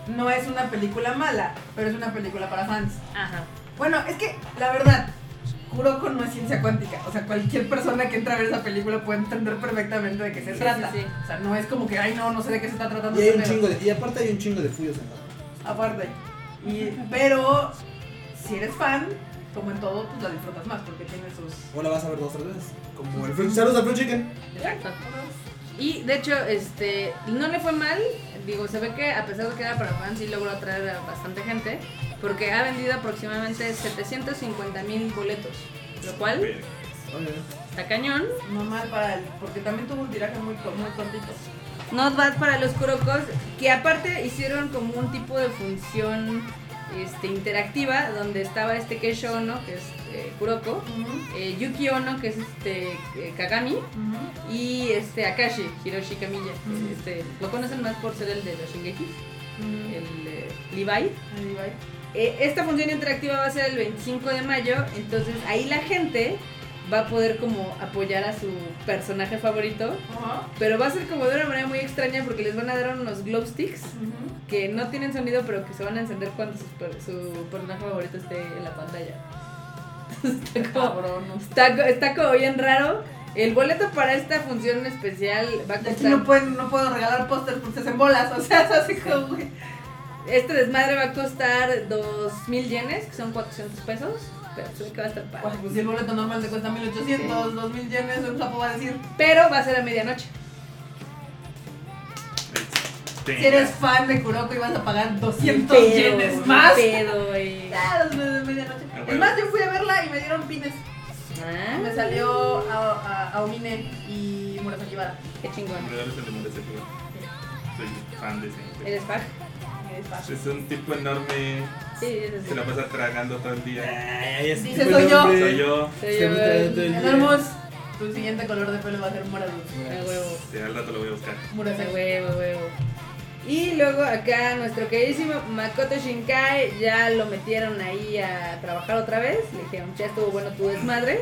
S3: No es una película mala, pero es una película para fans.
S4: Ajá.
S3: Bueno, es que la verdad, Kuroko no es ciencia cuántica. O sea, cualquier persona que entra a ver esa película puede entender perfectamente de qué se
S4: Sí,
S3: trata.
S4: sí, sí.
S3: O sea, no es como que, ay, no, no sé de qué se está tratando.
S2: Y hay un chingo de, y aparte hay un chingo de fuyos en la
S3: Aparte. Y, pero, si eres fan, como en todo, pues la disfrutas más porque tiene sus.
S2: O la vas a ver dos o tres veces. Como el Fruit- Saludos al Fruit Chicken.
S4: Exacto. Y de hecho, este, no le fue mal. Digo, se ve que a pesar de que era para fans, sí logró atraer a bastante gente. Porque ha vendido aproximadamente 750 mil boletos. Lo cual está cañón.
S3: No mal para él, porque también tuvo un tiraje muy, co- muy cortito.
S4: Not bad para los Kurokos, que aparte hicieron como un tipo de función este, interactiva, donde estaba este Keisho Ono, que es eh, Kuroko, eh, Yuki Ono, que es este eh, Kagami, y este Akashi, Hiroshi Kamiya. que,
S3: Ujú.
S4: este, lo conocen más por ser el de los Shingeki,
S3: El-
S4: el eh, Levi. Eh, esta función interactiva va a ser el 25 de mayo, entonces ahí la gente va a poder como apoyar a su personaje favorito, pero va a ser como de una manera muy extraña porque les van a dar unos glow sticks que no tienen sonido pero que se van a encender cuando su, per- su personaje favorito esté en la pantalla. *laughs* está, como, está, co- está como bien raro. El boleto para esta función especial va a costar...
S3: no, pueden, no puedo regalar pósters porque se hacen bolas, o sea, *laughs* es así como.
S4: Este desmadre va a costar 2000 yenes, que son 400 pesos. Pero se ve que va a estar padre.
S3: Pues, pues, si el boleto normal te cuesta 1800, 2000 yenes, un sapo va a decir.
S4: Pero va a ser a medianoche.
S1: Tenga.
S3: Si eres fan de Kuroko y vas a pagar 200
S4: Pedo,
S3: yenes más.
S4: pedo, *laughs* güey.
S3: Ya, los de medianoche.
S1: Ah,
S3: Es más, yo fui a verla y me dieron pines.
S4: Ah,
S3: Me salió a, a, Aomine y Murasaki Vara.
S4: Qué chingón.
S1: Soy fan de ese.
S4: ¿Eres fan?
S1: Es un tipo enorme.
S4: Sí, es
S1: Se la pasa tragando todo el día.
S2: Ay, ese
S3: Dice,
S2: tipo de
S3: soy yo.
S1: Soy yo.
S4: Soy yo,
S2: me trae
S4: güey.
S2: todo el día.
S3: Enormos. Tu siguiente color de pelo va a ser morado.
S4: A huevo.
S1: Sí, al rato lo voy a buscar.
S4: A
S3: Murasaki.
S4: huevo, huevo. Y luego acá nuestro queridísimo Makoto Shinkai ya lo metieron ahí a trabajar otra vez. Le dijeron, ya estuvo bueno tu desmadre.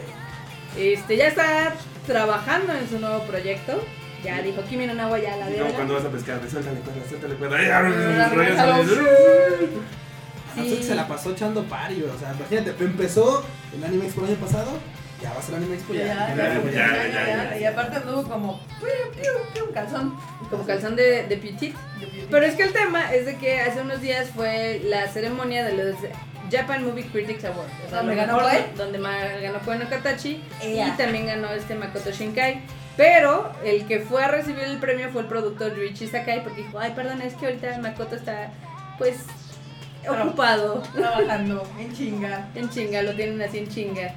S4: Este, ya está trabajando en su nuevo proyecto. Ya dijo Kimi no Nawa ya la
S1: Como
S4: verga.
S1: cuando vas a pescar, de suéltale cuerda, suéltale cuerda.
S2: Pues, Se la pasó echando pari, güey. O sea, imagínate, empezó el Anime Expo el año pasado, ya va a ser el Anime Expo
S3: Ya,
S2: ya.
S3: ya,
S1: Ya,
S3: ya,
S1: ya,
S3: ya,
S1: ya,
S3: ya. Y aparte anduvo como piu, calzón.
S4: Como calzón de, de Petit. Pero es que el tema es de que hace unos días fue la ceremonia de los Japan Movie Critics Awards. O sea,
S3: ¿Donde ganó Koei?
S4: Donde ganó Koei no Katachi.
S3: Ella.
S4: Y también ganó este Makoto Shinkai. Pero el que fue a recibir el premio fue el productor Yuichi Sakai porque dijo, ay, perdón, es que ahorita Makoto está, pues, ocupado.
S3: Trabajando *laughs* en chinga.
S4: En chinga, lo tienen así en chinga.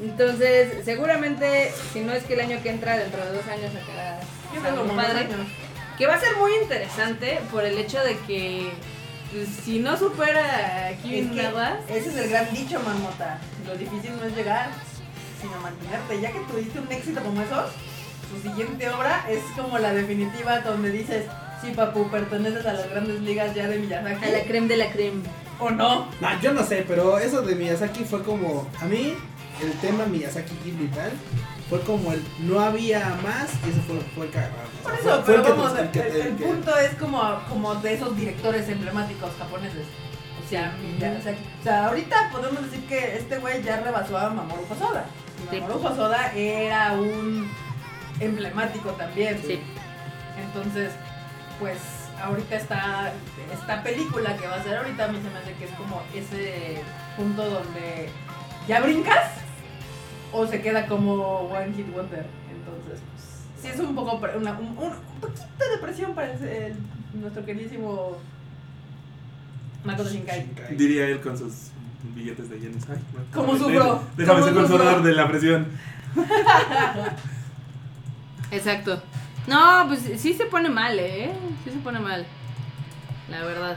S4: Entonces, seguramente, si no es que el año que entra, dentro de dos años sacará padre.
S3: años.
S4: Que va a ser muy interesante por el hecho de que pues, si no supera a
S3: Es que
S4: Nawa,
S3: ese es el gran dicho, mamota. Lo difícil no es llegar, sino mantenerte. Ya que tuviste un éxito como esos, tu siguiente obra es como la definitiva donde dices, sí, papu, perteneces a las grandes ligas ya de Miyazaki.
S4: a la creme de la creme.
S3: ¿O no?
S2: No, yo no sé, pero eso de Miyazaki fue como. A mí, el tema Miyazaki Ghibli y tal, fue como el no había más y ese fue, fue el cagado.
S3: Por eso,
S2: fue-
S3: pero vamos, el, punto es como, como de esos directores emblemáticos japoneses. O sea, Miyazaki. O sea, ahorita podemos decir que este güey ya rebasó a Mamoru Hosoda. Mamoru Hosoda era un emblemático también.
S4: Sí.
S3: Entonces, pues ahorita está esta película que va a ser ahorita, a mí se me hace que es como ese punto donde ya brincas o se queda como One Hit Wonder. Entonces, pues sí es un poco pre- una- un, poquito de presión para el, el nuestro queridísimo Makoto Shinkai.
S1: Diría él con sus billetes de yenes. Ay, no.
S3: ¿Cómo
S1: Déjame-
S3: sufro?
S1: Déjame
S3: ¿Cómo
S1: ser consolador de la presión. *laughs*
S4: Exacto. No, pues sí se pone mal, ¿eh? Sí se pone mal. La verdad.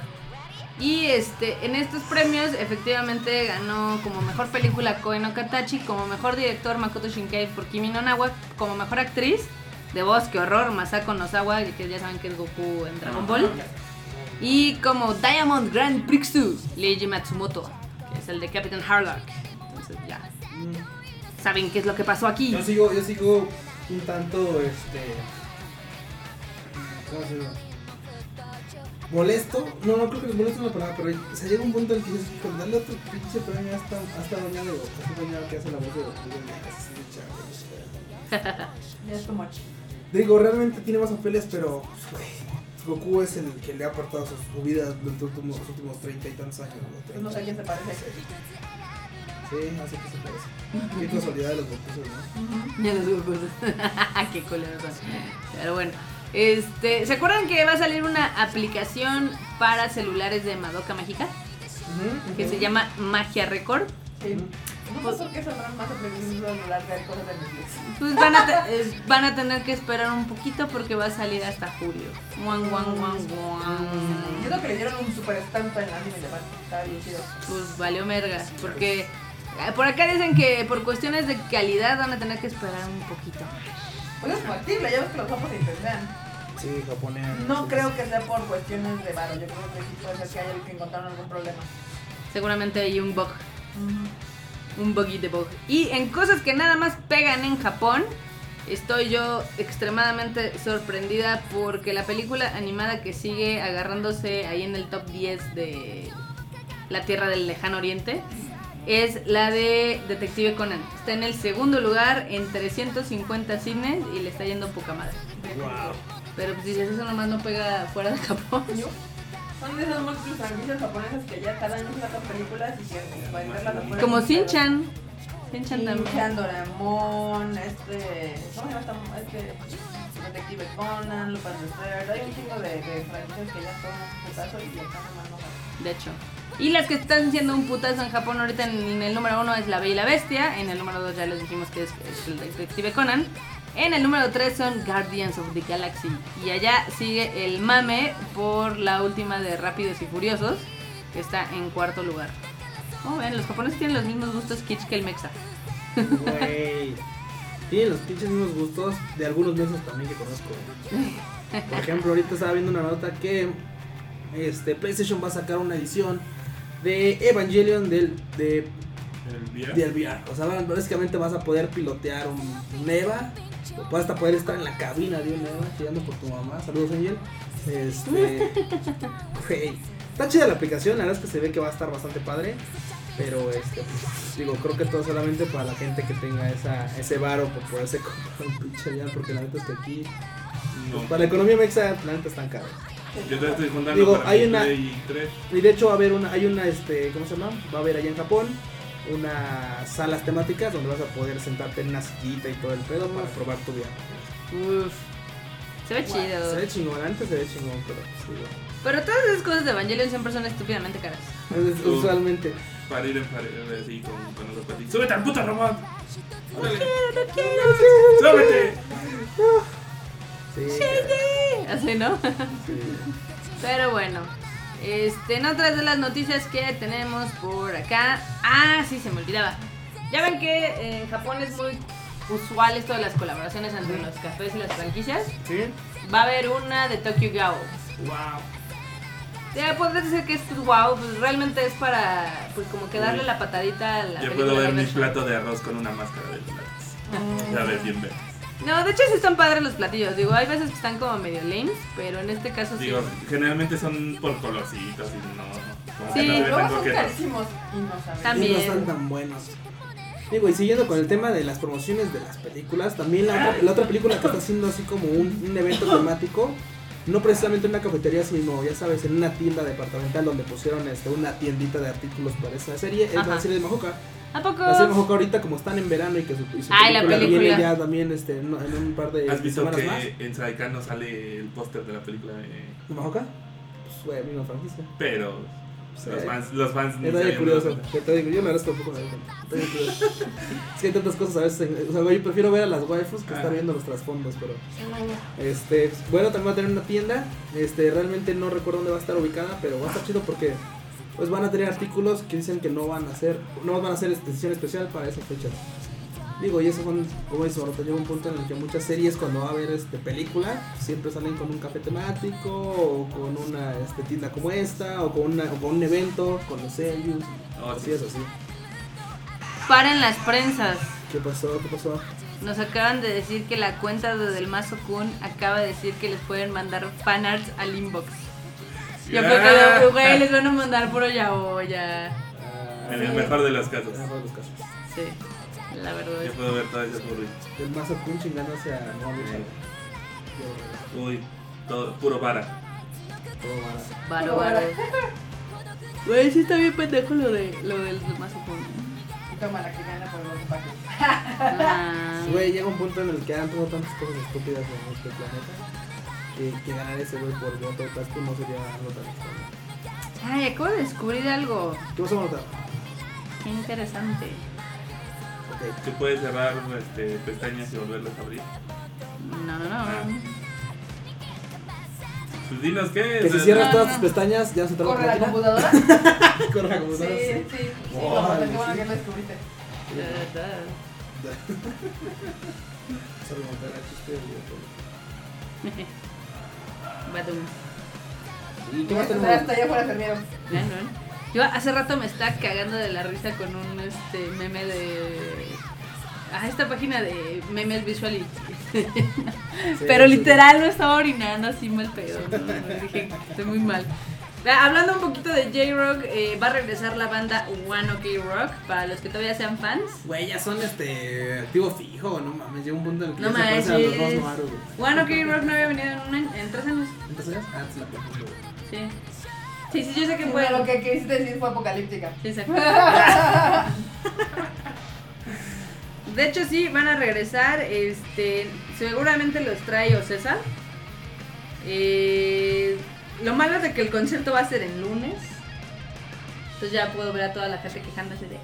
S4: Y este, en estos premios efectivamente ganó como mejor película Koe no Katachi, como mejor director Makoto Shinkai por Kimi no Nawa, como mejor actriz de voz, que horror, Masako Nozawa, que ya saben que es Goku en Dragon Ball. Y como Diamond Grand Prix Leiji Matsumoto, que es el de Captain Harlock. Entonces ya saben qué es lo que pasó aquí.
S2: Yo sigo, yo sigo un tanto, este... ¿Cómo se llama? Molesto, no, no creo que molesto es una palabra, pero o sea, llega un punto en que dices, con darle otro pinche premio hasta, hasta doña de hasta doña que hace la voz de Goku, de *laughs*
S3: es much.
S2: Digo, realmente tiene más papeles, pero pues, Goku es el que le ha apartado su, vida durante los últimos, los últimos 30 y tantos años. ¿no?
S3: Pues no sé a quién se parece.
S2: Sí, así que se parece. Qué casualidad de los Gokus, ¿no?
S4: Ya los Gokus. *laughs* Qué culeros son. Pero bueno. Este, ¿Se acuerdan que va a salir una aplicación para celulares de Madoka Mágica? Que se llama Magia Record.
S3: Sí. No sé por qué saldrán más aplicaciones de celular de cosas de Netflix.
S4: Pues van a, te- van a tener que esperar un poquito porque va a salir hasta julio. Guan, guan, guan, guan.
S3: Siento que le dieron un super estampa en la anime de. Estaba bien chido.
S4: Pues valió merga. Porque por acá dicen que por cuestiones de calidad van a tener que esperar un poquito.
S3: Pues es factible, ya ves que los ojos se intentan.
S2: Sí, japonés.
S3: No creo que sea por cuestiones de varo. Yo creo que sí puede ser que haya que encontraron algún problema.
S4: Seguramente hay un bug. Un buggy de bug. Y en cosas que nada más pegan en Japón, estoy yo extremadamente sorprendida porque la película animada que sigue agarrándose ahí en el top 10 de la Tierra del Lejano Oriente es la de Detective Conan. Está en el segundo lugar en 350 cines y le está yendo poca madre.
S2: Wow.
S4: Pero pues dices, eso nomás no pega fuera de Japón. *laughs*
S3: Son de esas múltiples franquicias japonesas que ya cada año sacan películas y que pueden verlas afuera.
S4: Como Shin-Chan. Shin-Chan también.
S3: Shin-Chan, Doraemon, este. ¿Cómo se llama esta? Este. Detective Conan, Lupin the Third. Hay un chingo de, de franquicias que ya son un putazo y nomás no salen.
S4: de hecho. Y las que están siendo un putazo en Japón ahorita en el número uno es La Bella y la Bestia, en el número dos ya les dijimos que es, es el Detective Conan, en el número tres son Guardians of the Galaxy y allá sigue el mame por la última de Rápidos y Furiosos, que está en cuarto lugar. Como ven, los japoneses tienen los mismos gustos kitsch que el mexa.
S2: Güey. Tienen los pinches mismos gustos de algunos meses también que conozco. Por ejemplo, ahorita estaba viendo una nota que este PlayStation va a sacar una edición de Evangelion del, de,
S1: VR.
S2: del VR. O sea, básicamente vas a poder pilotear un, un EVA. O vas hasta poder estar en la cabina de un EVA chillando por tu mamá. Saludos, Angel. Este. *laughs* güey, Está chida la aplicación, la verdad es que se ve que va a estar bastante padre. Pero este, pues, digo, creo que todo solamente para la gente que tenga esa, ese varo por poderse *laughs* comprar un pinche porque la neta es que aquí,
S1: No.
S2: pues, para la economía mexa, la neta están caros.
S1: Yo te estoy juntando
S2: Digo,
S1: para
S2: hay
S1: mi
S2: una-
S1: Play 3.
S2: Y de hecho va a haber una, hay una, este, ¿cómo se llama? Va a haber allá en Japón unas salas temáticas donde vas a poder sentarte en una sillita y todo el pedo para probar tu VR.
S4: Uf. Se ve chido.
S2: Se ve chingón, antes se ve chingón, pero pues, digo,
S4: Pero todas esas cosas de Evangelion siempre son estúpidamente caras.
S2: es- usualmente.
S1: Para ir en pared así con, con los patitos. ¡Súbete al puto robot! ¡Órale! ¡Súbete! *laughs*
S2: Sí,
S4: Así, ¿no?
S2: sí.
S4: Pero bueno, este, en otras de las noticias que tenemos por acá. Ah, sí, se me olvidaba. Ya ven que en Japón es muy usual esto de las colaboraciones entre los cafés y las franquicias.
S2: ¿Sí?
S4: Va a haber una de Tokyo Gao.
S2: Wow.
S4: Ya podrías decir que es pues, wow, pues realmente es para pues como que darle
S1: Uy.
S4: la patadita a la
S1: Yo
S4: película
S1: puedo ver mi plato de arroz con una máscara de látex. Ya ves bien ver.
S4: No, de hecho sí están padres los platillos. Digo, hay veces que están como medio lames, pero en este caso sí.
S1: Digo, generalmente son por colorcitos y no. Como
S4: Sí.
S1: que no
S3: Luego son carísimos y no saben.
S4: También.
S2: Y no están tan buenos. Digo, y siguiendo con el tema de las promociones de las películas, también la otra, la otra película que está haciendo así como un, un evento temático, no precisamente en una cafetería, sino, ya sabes, en una tienda departamental donde pusieron este, una tiendita de artículos para esa serie, es
S4: Ajá.
S2: la serie de Majoka.
S4: ¿A poco?
S2: Así a lo mejor que ahorita como están en verano y que su, y su
S4: Ay, la película.
S2: viene ya también este, en, en un par de
S1: ¿Has visto
S2: semanas
S1: que
S2: más.
S1: en Saikano sale el póster de la película? de-
S2: ¿De Mahoka? Pues güey, misma franquicia.
S1: Pero
S2: Sí.
S1: los fans, los fans
S2: Es
S1: habían
S2: curioso.
S1: dado cuenta.
S2: que te digo, yo la verdad tampoco me doy bien curioso. es que hay tantas cosas a veces. en- o sea, güey, yo prefiero ver a las waifus que estar viendo los trasfondos, pero. Este, bueno, también va a tener una tienda. Este, realmente no recuerdo dónde va a estar ubicada, pero va a estar chido porque pues van a tener artículos que dicen que no van a ser, no van a ser edición especial para esas fechas. Digo, y eso son, como dice Barota, llega un punto en el que muchas series cuando va a haber este película, siempre salen con un café temático, o con una este, tienda como esta, o con, una, o con un evento, con los sellos,
S1: Oh,
S2: así
S1: sí.
S2: es así.
S4: Paren las prensas.
S2: ¿Qué pasó? ¿Qué pasó?
S4: Nos acaban de decir que la cuenta de Del Mazo Kun acaba de decir que les pueden mandar fanarts al inbox. Yo creo
S1: Ah.
S4: que güey, les van a mandar puro ya ya.
S1: En el mejor de los casos.
S2: En el mejor de los casos.
S4: Sí, la verdad
S1: Yo
S4: es.
S1: puedo ver todas esas burritas.
S2: El Mazo Kun chingándose a no
S1: Uy, todo, puro vara.
S2: Todo barato.
S4: Varo, varo. Güey, sí está bien pendejo lo, de, lo del Mazo Kun.
S3: Toma la que gana por los empaques. *laughs* *laughs*
S4: Ah.
S2: Güey, llega un punto en el que han pasado tantas cosas estúpidas en este planeta que, que ganar ese güey por voto de Tasco no sería algo tan extraño.
S4: Ay, acabo de descubrir algo.
S2: ¿Qué vas a notar?
S4: Qué interesante.
S2: Ok.
S1: Tú puedes cerrar este, pestañas y volverlas a abrir.
S4: No, no, no.
S1: Ah. Pues dinos qué
S2: Que si cierras todas tus pestañas, ya se te va
S3: ¿Corre la computadora? *laughs*
S2: Corre la
S3: Sí,
S2: computadora.
S3: sí.
S2: sí.
S3: Sí,
S2: Oh,
S3: como
S2: vale,
S3: qué bueno
S2: sí.
S3: que lo descubriste.
S4: Da, da. *laughs*
S2: Y *laughs*
S4: Badum.
S2: ¿Y qué más
S3: Hasta
S2: tenemos?
S3: allá afuera terminaron.
S4: Ya, ¿no? Yo hace rato me estaba cagando de la risa con un este meme de. Ah, esta página de memes visually. *laughs* Pero
S2: sí.
S4: literal no estaba orinando así mal pedo. ¿no? *laughs* Dije, estoy muy mal. Ah, Hablando un poquito de J-Rock, eh, va a regresar la banda One OK Rock para los que todavía sean fans.
S2: Güey, ya son este activo fijo, no mames, llega un punto en el que
S4: No
S2: ya se los dos güey.
S4: One OK Rock no había venido en, un año- en tres años.
S2: Antes la confundo, güey.
S4: Sí. Sí, sí, yo sé que fue.
S3: Bueno, lo que quisiste decir fue apocalíptica.
S4: Sí, exacto. De hecho, sí, van a regresar. Este, seguramente los trae César. Eh, lo malo es de que el concierto va a ser el lunes. Entonces ya puedo ver a toda la gente quejándose de.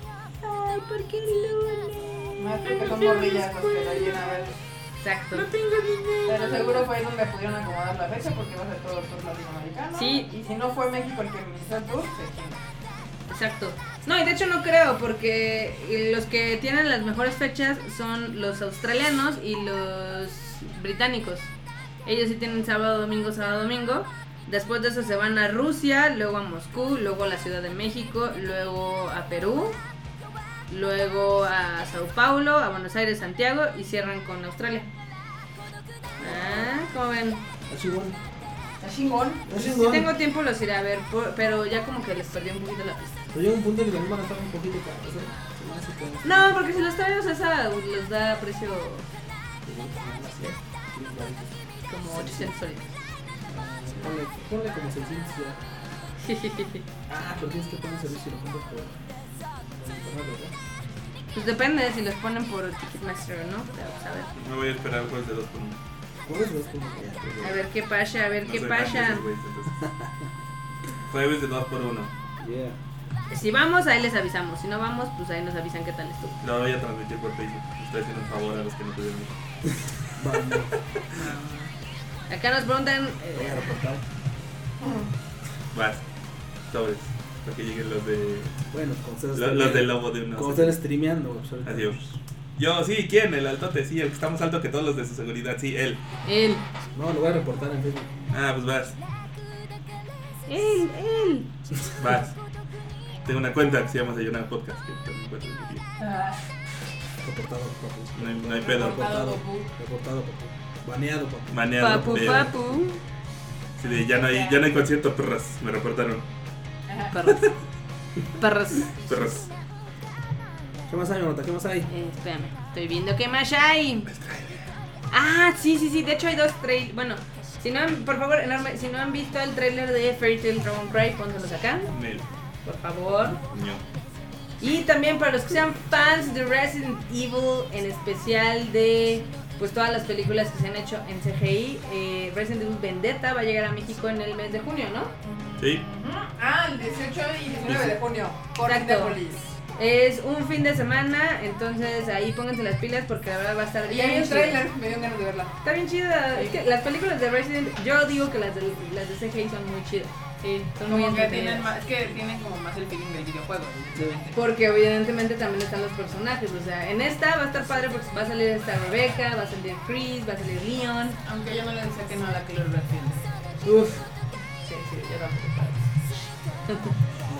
S4: Ay, ¿por qué el lunes?
S3: Más que son morrillas los que la a ver.
S4: Exacto.
S3: Pero seguro fue donde pudieron acomodar la fecha porque va a ser todo el tour latinoamericano.
S4: Sí.
S3: Y si no fue México el que inició el tour, se.
S4: Exacto. No, y de hecho no creo, porque los que tienen las mejores fechas son los australianos y los británicos. Ellos sí tienen sábado, domingo, sábado, domingo. Después de eso se van a Rusia, luego a Moscú, luego a la Ciudad de México, luego a Perú, luego a Sao Paulo, a Buenos Aires, Santiago y cierran con Australia. Ah, ¿cómo ven?
S2: Así, bueno.
S3: Está chingón.
S4: Si tengo tiempo los iré a ver, por- pero ya como que les perdí un poquito la pista.
S2: Pero llega un punto en el que también van a estar un poquito caros, ¿eh? Se me hace que-
S4: No, porque si los traemos esa les da precio como 800 soles.
S2: Ponle, ponle como 600 ya. *laughs* Ah, pero tienes que poner servicio y lo compras por por.
S4: Pues depende si los ponen por Ticketmaster o no. pero, pues, a ver.
S1: Me voy a esperar jueves de dos por uno.
S2: Jueves o es como que ya,
S4: A ver qué pasa, a ver
S1: No
S4: qué
S1: de
S4: pasa. *laughs*
S1: Jueves de dos por uno.
S2: Yeah.
S4: Si vamos, ahí les avisamos. Si no vamos, pues ahí nos avisan qué tal estuvo.
S1: Lo voy a transmitir por Facebook. Estoy haciendo un favor a los que no pudieron ir. *laughs*
S2: Vamos, a
S4: eh,
S2: reportar.
S1: Vas. Sobres. Para que lleguen los de.
S2: Bueno,
S1: Los, los del lobo de una.
S2: Como están streameando, güey, pues.
S1: Adiós. Yo, sí, ¿quién? El altote, sí, el que está más alto que todos los de su seguridad, sí, él.
S4: él.
S2: No, lo voy a reportar en Facebook.
S1: Ah, pues vas,
S4: Él, él.
S1: vas. Tengo una cuenta que se llama Sayonara Podcast, que también puedes seguir.
S3: Ah,
S2: Reportado, papu.
S1: No hay, no hay pedo.
S3: Reportado.
S2: Reportado, reportado, papu. Baneado, papu.
S1: Maneado.
S4: Papu, papu.
S1: Sí, de, ya no hay, ya no hay concierto, perras. Me reportaron.
S3: ajá.
S4: Perros. Perros.
S1: Perras.
S2: ¿Qué más hay, Marota? ¿Qué más hay?
S4: Eh, espérame, estoy viendo qué más hay. Ah, sí, sí, sí. De hecho hay dos trailers. Bueno, si no han, por favor, enorme, si no han visto el trailer de Fairy Tail Dragon Cry, pónselos acá, por favor.
S1: ño.
S4: Y también para los que sean fans de Resident Evil, en especial de pues todas las películas que se han hecho en CGI, eh, Resident Evil Vendetta va a llegar a México en el mes de junio, ¿no?
S1: Sí.
S3: Ah, el 18 y 19 de junio. Por
S4: Exacto.
S3: Indianapolis.
S4: Es un fin de semana, entonces ahí pónganse las pilas porque la verdad va a estar
S3: Y
S4: bien
S3: hay un
S4: chida.
S3: trailer, me dio ganas de verla.
S4: Está bien chida. Es que las películas de Resident yo digo que las de, las de CGI son muy chidas.
S3: Sí,
S4: Son muy
S3: como que
S4: entretenidas.
S3: tienen más, es que tienen como más el feeling del videojuego, evidentemente.
S4: Porque evidentemente también están los personajes. O sea, en esta va a estar padre porque va a salir esta Rebecca, va a salir Chris, va a salir Leon.
S3: Aunque yo no le decía que no a la Claire Redfield.
S4: Uf.
S3: Sí, sí, yo tampoco.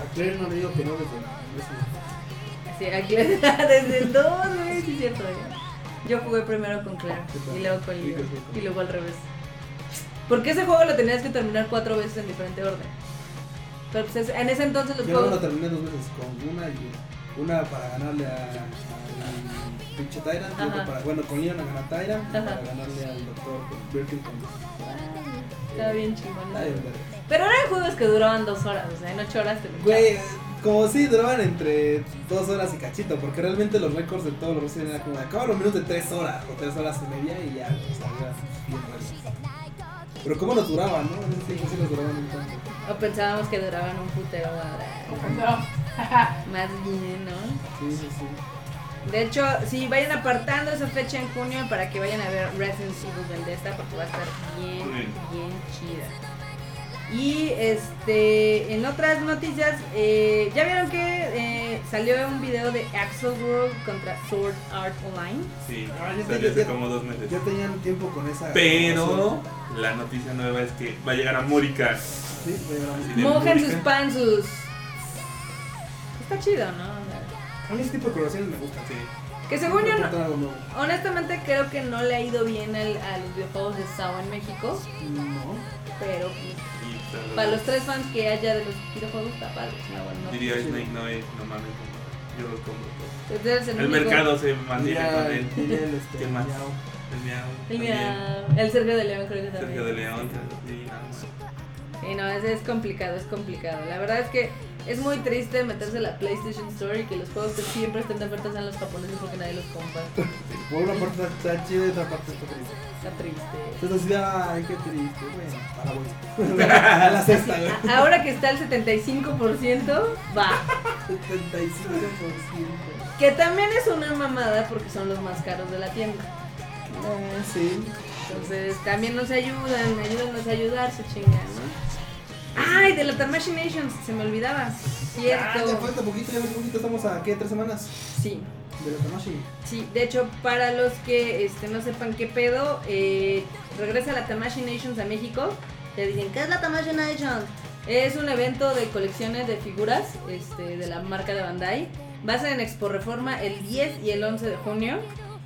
S2: A Claire no le digo que no desde.
S4: A Claire, *laughs* desde el 2, güey, sí es cierto. Yo jugué primero con Claire y luego con Leon y luego al revés. Porque ese juego lo tenías que terminar cuatro veces en diferente orden. Pero pues es- en ese entonces los
S2: Yo no lo
S4: juegos...
S2: terminé dos veces, con una y una para ganarle a, al pinche Tyrant, y otra para, bueno, con Leon a ganar Tyrant, y para ganarle al doctor con Birkin con
S4: Estaba bien chingón. Pero eran juegos que duraban dos horas, o sea, en ocho horas te lo
S2: Güey, como si duraban entre dos horas y cachito, porque realmente los récords de todos los Resident era como de acabar los minutos de tres horas o tres horas y media y ya, o sea, ya bien. Pero cómo nos duraban, ¿no? En ese tiempo sí nos duraban un tanto.
S4: O pensábamos que duraban un putero ahora.
S3: No. *laughs*
S4: Más bien, ¿no?
S2: Sí, sí, sí.
S4: De hecho, sí, vayan apartando esa fecha en junio para que vayan a ver Resident Evil Vendetta porque va a estar bien.
S1: bien
S4: chida. Y este, en otras noticias, eh, ya vieron que eh, salió un video de Axel World contra Sword Art Online.
S1: sí,
S2: Ah, yo
S1: salió hace como dos meses.
S2: Ya tenían tiempo con esa.
S1: Pero la noticia nueva es que va a llegar a Mórica.
S2: Sí, ya llegamos.
S1: Sí. de
S4: Mojen sus panzus. Está chido, ¿no?
S2: A mí ese tipo de colaboraciones me gustan.
S1: Sí.
S4: Que según yo, no- honestamente creo que no le ha ido bien al- a los videojuegos de SAO en México,
S2: No.
S4: pero Para los tres fans que haya de los videojuegos está padre. es una buena
S1: Diría
S4: noticia.
S1: Snake no es, no mames, yo los compro todos.
S4: El,
S1: El
S4: único-
S1: mercado se mantiene
S2: Diría-
S1: con él.
S2: diría el, este,
S1: ¿Qué más?
S2: miau.
S1: El miau.
S4: El, el Sergio de León creo que también.
S1: Sergio de León. Sí, nada más.
S4: Sí, no, es, es complicado, es complicado. La verdad es que es muy triste meterse a la PlayStation Store y que los juegos que siempre estén de oferta sean los japoneses porque nadie los compra. *laughs*
S2: Por una parte está chido y otra parte está triste.
S4: Está triste.
S2: Entonces ay, qué triste. Bueno, para bolsa. *laughs* A la sexta, güey.
S4: Ahora que está el 75%, va. *laughs*
S2: 75%.
S4: Que también es una mamada porque son los más caros de la tienda.
S2: Eh, sí.
S4: Entonces también nos ayudan, ayúdanos a ayudarse, chinga, ¿no? Ay, de la Tamashi Nations, se me olvidaba.
S2: Ah, ya
S4: Cierto.
S2: falta poquito, ya falta poquito. Estamos a, ¿qué? ¿Tres semanas?
S4: Sí,
S2: De la Tamashi.
S4: sí. De hecho, para los que este, no sepan qué pedo, eh, regresa la Tamashi Nations a México. Te dicen, ¿qué es la Tamashi Nations? Es un evento de colecciones de figuras este, de la marca de Bandai. Va a ser en Expo Reforma el 10 y el 11 de junio.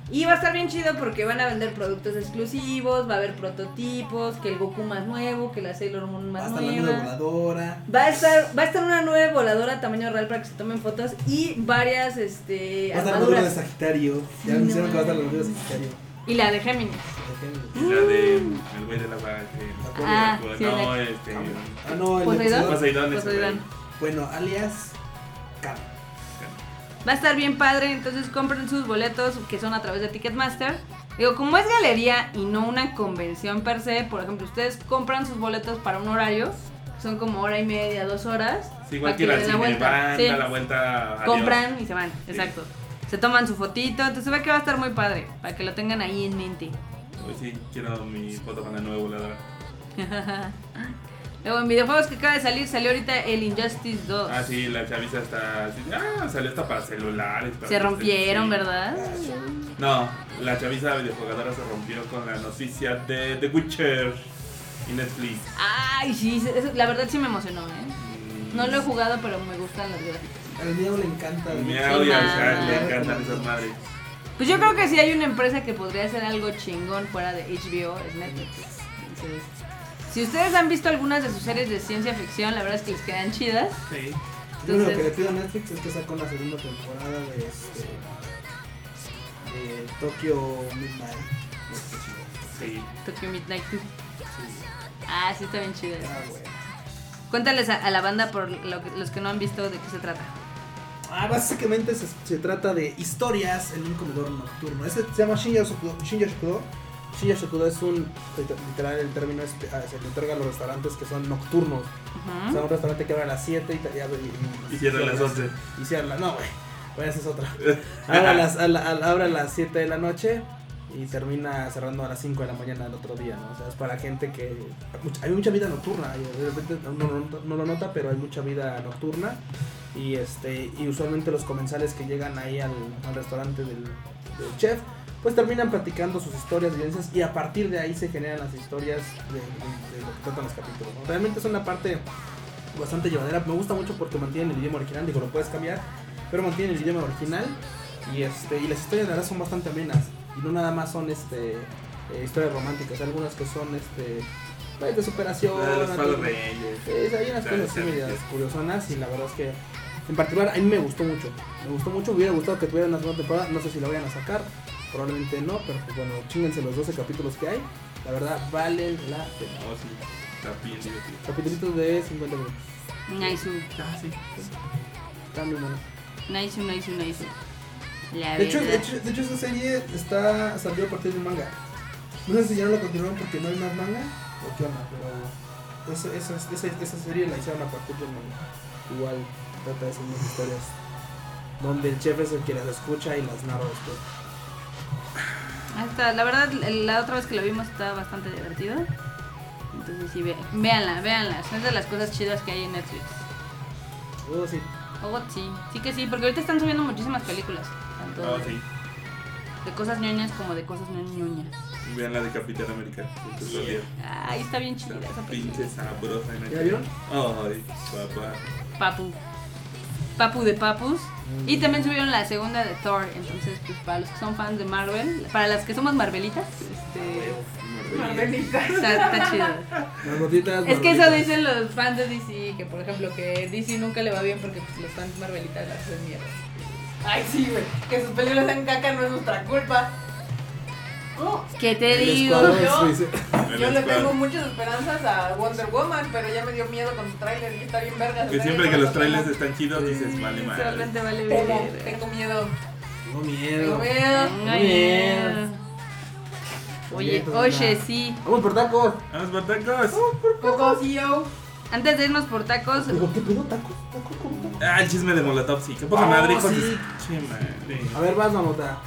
S4: Y va a estar bien chido porque van a vender productos exclusivos, va a haber prototipos, que el Goku más nuevo, que la Sailor Moon más
S2: la
S4: nueva.
S2: nube voladora.
S4: Va a estar, va a estar una nueva voladora tamaño real para que se tomen fotos y varias este,
S2: Va a estar la de. Sagitario.
S4: Sí,
S2: Ya
S4: no
S2: anunciaron que va a estar la armadura de. Sagitario.
S4: Y la de Géminis.
S1: Y la de el güey de la vaca.
S4: Ah, sí,
S1: no,
S4: de-
S1: este.
S2: Ah, no, el
S4: ¿Poseidón?
S2: de
S1: Poseidón
S4: Poseidón.
S2: Bueno, alias. Cam.
S4: Va a estar bien padre, entonces compren sus boletos que son a través de Ticketmaster. Digo, como es galería y no una convención per se, por ejemplo, ustedes compran sus boletos para un horario, son como hora y media, dos horas.
S1: Sí, igual que ir al cine,
S4: vuelta.
S1: van,
S4: Sí.
S1: da la vuelta. adiós.
S4: compran y se van,
S1: Sí.
S4: exacto. Se toman su fotito, entonces se ve que va a estar muy padre, para que lo tengan ahí en mente.
S1: Hoy sí, quiero mi foto con la nueva voladora. *laughs*
S4: Luego en videojuegos que acaba de salir, salió ahorita el Injustice 2.
S1: Ah, sí, la chaviza está. así, Ah, salió hasta para celulares. para
S4: Se rompieron,
S1: sí.
S4: ¿verdad?
S1: No, la chaviza videojugadora se rompió con la noticia de The Witcher y Netflix.
S4: Ay, sí, la verdad sí me emocionó, ¿eh?
S1: Mm,
S4: No lo he jugado, pero me gustan las gráficas.
S2: Al Miau le encanta.
S1: al. Miau y al le encantan esas madres.
S4: Pues yo creo que si hay una empresa que podría hacer algo chingón fuera de HBO es Netflix. Entonces, si ustedes han visto algunas de sus series de ciencia ficción, la verdad es que les quedan chidas.
S1: Sí.
S2: Lo único que le pido a Netflix es que sacó la segunda temporada de este. de Tokyo Midnight.
S1: Sí.
S4: Tokyo Midnight 2.
S2: Sí,
S4: Ah, sí, está bien chida.
S2: ah, güey.
S4: Cuéntales a, a la banda por lo que- los que no han visto de qué se trata.
S2: Ah, básicamente se, se trata de historias en un comedor nocturno. Este se llama Shinya Shokudo. Shinya Shokudo. Shinya Shokudo es un, literal el término es, ah, se le otorga a los restaurantes que son nocturnos. O sea, un restaurante que abre a las 7 y, te- y, abre- y,
S1: Y cierra a las 11.
S2: Y cierra, no, güey. Bueno, esa es otra. *laughs* Abre a las, a la- a- abre a las 7 de la noche y termina cerrando a las 5 de la mañana del otro día, ¿no? O sea, es para gente que... Hay mucha vida nocturna, y de repente no, no- no- no lo nota, pero hay mucha vida nocturna. Y este y usualmente los comensales que llegan ahí al, al restaurante del, del chef, pues terminan platicando sus historias, vivencias, y a partir de ahí se generan las historias de, de- de lo que tratan los capítulos. ¿no? Realmente es una parte bastante llevadera. Me gusta mucho porque mantienen el idioma original, digo, lo puedes cambiar, pero mantienen el idioma original. Y este y las historias de verdad son bastante amenas. Y no nada más son este eh, historias románticas, algunas que son este pues, de superación.
S1: Reyes.
S2: Hay unas cosas así
S1: sí,
S2: medias curiosonas y la verdad es que en particular a mí me gustó mucho. Me gustó mucho, me hubiera gustado que tuviera una segunda temporada, no sé si la vayan a sacar, probablemente no, pero pues bueno, chinguense los 12 capítulos que hay. La verdad valen la pena.
S1: Oh, sí. Está bien divertido.
S2: Capítulos de 50 minutos.
S4: Naisu,
S1: Ah, sí.
S2: Están bien buenos.
S4: Naisu, Naisu, Naisu. La
S5: De hecho, de, hecho, de hecho, esa serie está salió a partir de un manga. No sé si ya no la continuaron porque no hay más manga o qué onda, pero esa, esa, esa, esa serie la hicieron a partir de un manga.
S2: Igual trata de esas mismas historias. Donde el chef es el que las escucha y las narra después.
S4: Ahí está, la verdad, la otra vez que lo vimos está bastante divertido. Entonces sí, ve, véanla, véanla. Son de las cosas chidas que hay en Netflix.
S2: Oh, sí.
S4: Oh, sí, sí que sí, porque ahorita están subiendo muchísimas películas. Tanto
S1: Oh, sí.
S4: de cosas ñoñas como de cosas no ñoñas.
S1: Vean la de Capitán América. Vieron.
S4: Ay, está bien chida esa película.
S1: pinche sabrosa. en
S2: ¿Ya vieron?
S1: Ay, papá.
S4: Papu. Papu de Papus. Y también subieron la segunda de Thor. Entonces, pues para los que son fans de Marvel, para las que somos Marvelitas, este,
S3: Marvelita.
S4: está, está chido. Es que eso dicen los fans de DC, que por ejemplo que DC nunca le va bien porque pues, los fans Marvelitas las hacen mierda.
S3: Ay, sí, güey. Que sus películas sean caca no es nuestra culpa.
S4: ¿Qué te
S2: El
S4: digo?
S3: Yo- le tengo muchas esperanzas a Wonder Woman, pero ya me dio miedo con su tráiler y está bien verga.
S1: Que siempre que los trailers están chidos dices, vale madre.
S4: Realmente vale
S3: Tengo,
S4: ver.
S3: tengo miedo.
S2: Tengo
S3: Tengo
S2: miedo.
S3: miedo.
S4: Oye, oye, sí.
S2: Vamos por tacos.
S1: Vamos por tacos.
S3: Coco CEO.
S4: Antes de irnos por tacos,
S2: Digo, ¿qué pedo tacos? ¿Tacos con tacos?
S1: Ah, el chisme de Molotov, sí. Qué poca
S2: Oh,
S1: madre, hijos
S2: sí.
S1: su- Che, madre.
S2: A ver, vas, mamota.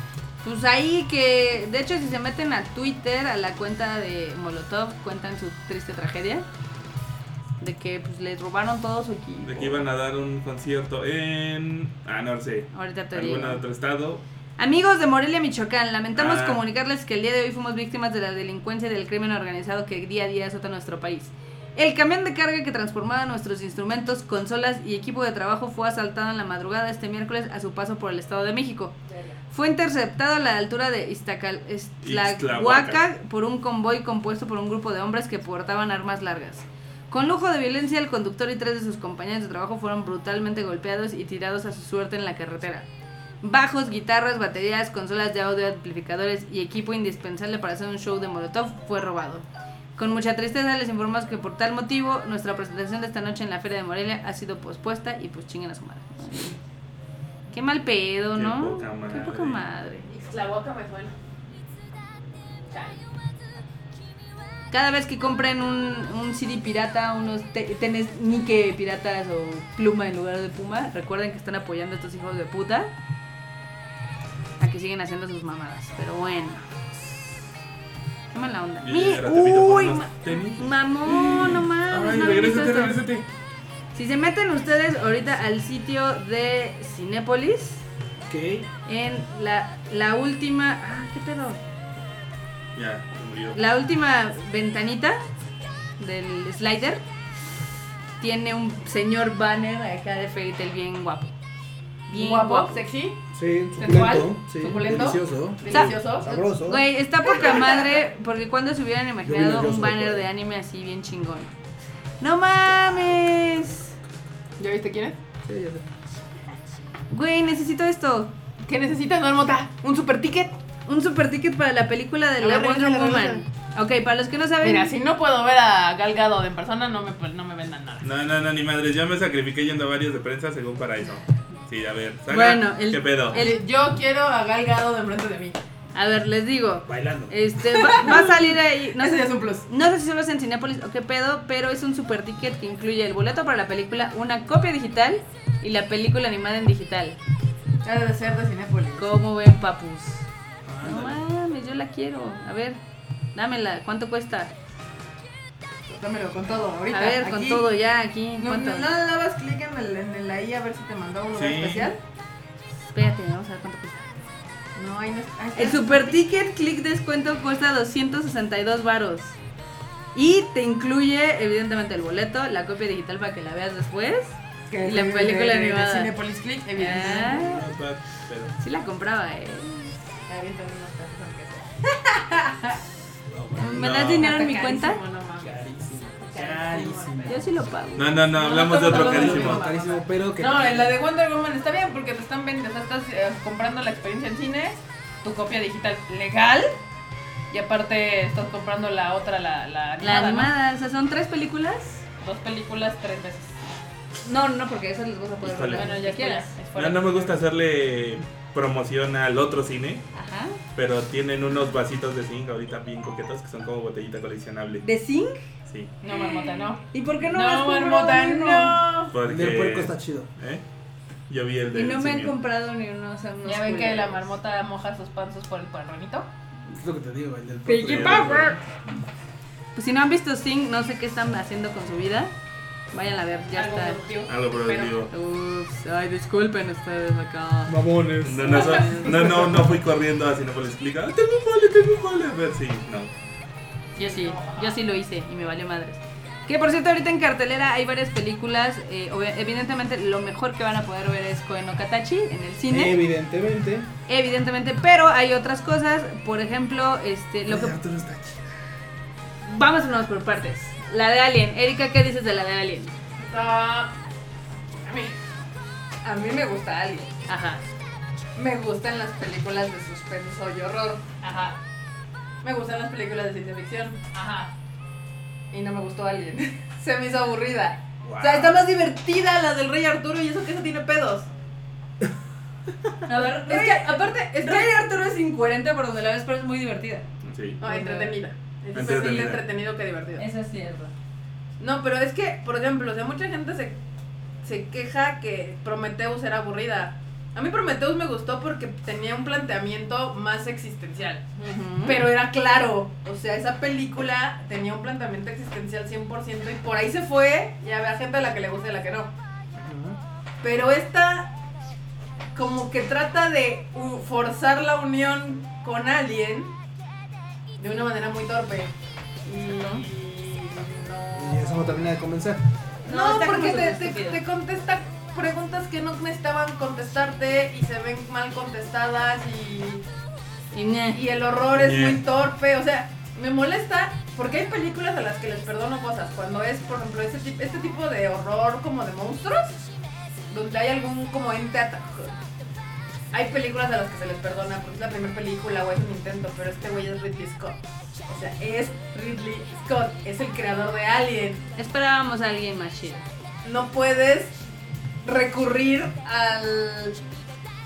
S4: Pues ahí que, de hecho, si se meten a Twitter, a la cuenta de Molotov, cuentan su triste tragedia. De que pues les robaron todo su equipo.
S1: De que iban a dar un concierto en. Ah, no sé.
S4: Ahorita te digo.
S1: Algún otro estado.
S4: Amigos de Morelia, Michoacán, lamentamos
S1: Ah.
S4: comunicarles que el día de hoy fuimos víctimas de la delincuencia y del crimen organizado que día a día azota nuestro país. El camión de carga que transportaba nuestros instrumentos, consolas y equipo de trabajo fue asaltado en la madrugada de este miércoles a su paso por el Estado de México. Fue interceptado a la altura de Iztacal- Iztlahuaca. por un convoy compuesto por un grupo de hombres que portaban armas largas. Con lujo de violencia, el conductor y tres de sus compañeros de trabajo fueron brutalmente golpeados y tirados a su suerte en la carretera. Bajos, guitarras, baterías, consolas de audio, amplificadores y equipo indispensable para hacer un show de Molotov fue robado. Con mucha tristeza les informamos que por tal motivo nuestra presentación de esta noche en la Feria de Morelia ha sido pospuesta y pues chinguen a su madre. Qué mal pedo,
S1: Qué
S4: ¿no?
S1: poca
S4: Qué
S1: madre.
S4: poca madre.
S3: Ixtlahuaca me suena.
S4: Cada vez que compren un, un CD pirata, unos te- tenis Nike piratas o pluma en lugar de puma, recuerden que están apoyando a estos hijos de puta a que siguen haciendo sus mamadas. Pero bueno. Qué mala onda.
S1: Y
S4: Uy,
S1: unos
S4: ma-
S1: tenis.
S4: mamón, no mames.
S1: Ay,
S4: no
S1: regrésate, regrésate.
S4: Si se meten ustedes ahorita al sitio de Cinépolis,
S2: Ok.
S4: en la, la última. Ah, ¿qué pedo?
S1: Ya, se murió.
S4: La última ventanita del slider tiene un señor banner acá de Fairy Tail bien guapo. Bien
S3: Guapo,
S4: guapo.
S3: sexy,
S2: Sí, suculento. Sí,
S3: ¿Suculento?
S2: delicioso.
S3: delicioso.
S2: Sabroso.
S4: Güey, está poca madre porque cuando se hubieran imaginado un banner de anime así bien chingón. ¡No mames!
S3: ¿Ya viste quién es?
S2: Sí, ya sé.
S4: Güey, necesito esto.
S3: ¿Qué necesitas, Marmota? ¿Un super ticket?
S4: Un super ticket para la película de la
S3: ver,
S4: Wonder Woman. Ok, para los que no saben.
S3: Mira, si no puedo ver a Gal Gadot en persona, no me, no me vendan nada.
S1: No, no, no, ni madre. Ya me sacrifiqué yendo a varios de prensa según para eso. Sí, a ver. Saga,
S4: Bueno, el-
S1: ¿Qué pedo?
S4: el-
S3: Yo quiero a Gal Gadot de enfrente de mí.
S4: A ver, les digo.
S2: Bailando.
S4: Este, va, va a salir ahí. No *laughs*
S3: Ese
S4: sé,
S3: es un plus.
S4: no sé si solo es en Cinépolis o qué pedo, pero es un super ticket que incluye el boleto para la película, una copia digital y la película animada en digital.
S3: Ha de ser de Cinépolis.
S4: ¿Cómo ven, papus? No mames, yo la quiero. A ver, dámela. ¿Cuánto cuesta?
S3: Dámelo con todo, ahorita.
S4: A ver, con todo ya aquí.
S3: No, no, nada más clic en el, en el ahí a ver si te mandó un lugar
S1: Sí.
S3: especial.
S4: Espérate, vamos a ver cuánto cuesta.
S3: No, ahí no está. ahí está.
S4: El super ticket click descuento cuesta 262 varos. Y te incluye, evidentemente, el boleto, la copia digital para que la veas después.
S3: Que
S4: y la
S3: de-
S4: película
S3: de- de- de
S4: animada.
S3: Cinépolis Click, evidentemente.
S4: Ah,
S1: No, pero-
S4: sí la compraba, eh.
S3: Avientan unos pesos, aunque sea. *laughs*
S4: ¿Me
S1: No.
S4: das dinero en
S3: Está
S4: mi cuenta?
S3: no.
S5: Carísimo.
S4: Yo sí lo pago.
S1: No, no, no, hablamos de otro
S3: No, no, no,
S1: carísimo.
S3: no,
S5: Carísimo, pero que.
S3: No, en la de Wonder Woman está bien porque te están vendiendo, o sea, estás eh, comprando la experiencia en cine, tu copia digital legal y aparte estás comprando la otra, la, la
S4: La
S3: animada, ¿no?
S4: animada, o sea, son tres películas.
S3: Dos películas, tres veces.
S4: No, no, porque esas las vas a poder
S1: Híjole.
S4: ver
S3: Bueno, ya
S4: quieras.
S3: quieras.
S1: No, no me gusta hacerle promoción al otro cine,
S4: Ajá.
S1: pero tienen unos vasitos de zinc ahorita bien coquetos que son como botellita coleccionable.
S4: ¿De zinc?
S1: Sí,
S3: No, marmota, no.
S4: ¿Y por qué no,
S3: No,
S4: me has comprado
S3: marmota,
S4: uno?
S3: no.
S1: porque...
S5: El del puerco está chido.
S1: ¿Eh? Yo vi el
S4: Y
S1: de
S4: no me han comprado ni uno, o sea, unos
S3: Ya ven que la marmota moja sus panzos por el parronito.
S5: Es lo que te digo, el del
S4: Piggy
S5: puerco.
S1: Power.
S4: Pues si no han visto Sing, no sé qué están haciendo con su vida. Vayan a ver, ya
S3: Algo
S4: está.
S3: productivo.
S1: Algo productivo.
S4: Ups, ay, disculpen ustedes acá.
S5: Mamones.
S1: No, no, so- no, no, no fui corriendo así, no les explica. "Ah, Tengo un vale, tengo un vale. A ver, sí, no.
S4: Yo sí, yo sí lo hice y me valió madres. Que por cierto, ahorita en cartelera hay varias películas. eh, evidentemente, lo mejor que van a poder ver es Koen no Katachi en el cine.
S5: Evidentemente.
S4: Evidentemente, pero hay otras cosas. Por ejemplo, este, lo que.
S5: Está chido.
S4: Vámonos por partes. La de Alien. Erika, ¿qué dices de la de Alien?
S3: Ah, a mí. A mí me gusta Alien.
S4: Ajá.
S3: Me gustan las películas de suspenso y horror.
S4: Ajá.
S3: Me gustan las películas de ciencia ficción.
S4: Ajá.
S3: Y no me gustó Alien. *laughs* Se me hizo aburrida.
S1: Wow.
S3: O sea, está más divertida la del Rey Arturo y eso que eso tiene pedos.
S4: A ver,
S3: Es que, aparte, es que.
S4: Rey Arturo es incoherente por donde la ves, pero es muy divertida.
S1: Sí.
S3: No, entretenida. Es más
S1: Entretenida.
S3: entretenido que divertido.
S4: Eso es cierto.
S3: No, pero es que, por ejemplo, o sea, mucha gente se, se queja que Prometheus era aburrida. A mí Prometheus me gustó porque tenía un planteamiento más existencial. Pero era claro, o sea, esa película tenía un planteamiento existencial 100% y por ahí se fue, ya había gente a la que le gusta y a la que no. Pero esta como que trata de forzar la unión con alguien de una manera muy torpe. Y
S5: Y
S3: no...
S5: eso no termina de convencer.
S4: No,
S3: porque te contesta preguntas que no necesitaban contestarte y se ven mal contestadas y
S4: Y
S3: el horror es muy torpe, o sea, me molesta porque hay películas a las que les perdono cosas. Cuando es, por ejemplo, este, tip- este tipo de horror como de monstruos, donde hay algún como ente ata- Hay películas a las que se les perdona porque es la primera película o es un intento, pero este güey es Ridley Scott. O sea, es Ridley Scott, es el creador de Alien.
S4: Esperábamos a alguien más chido.
S3: No puedes recurrir al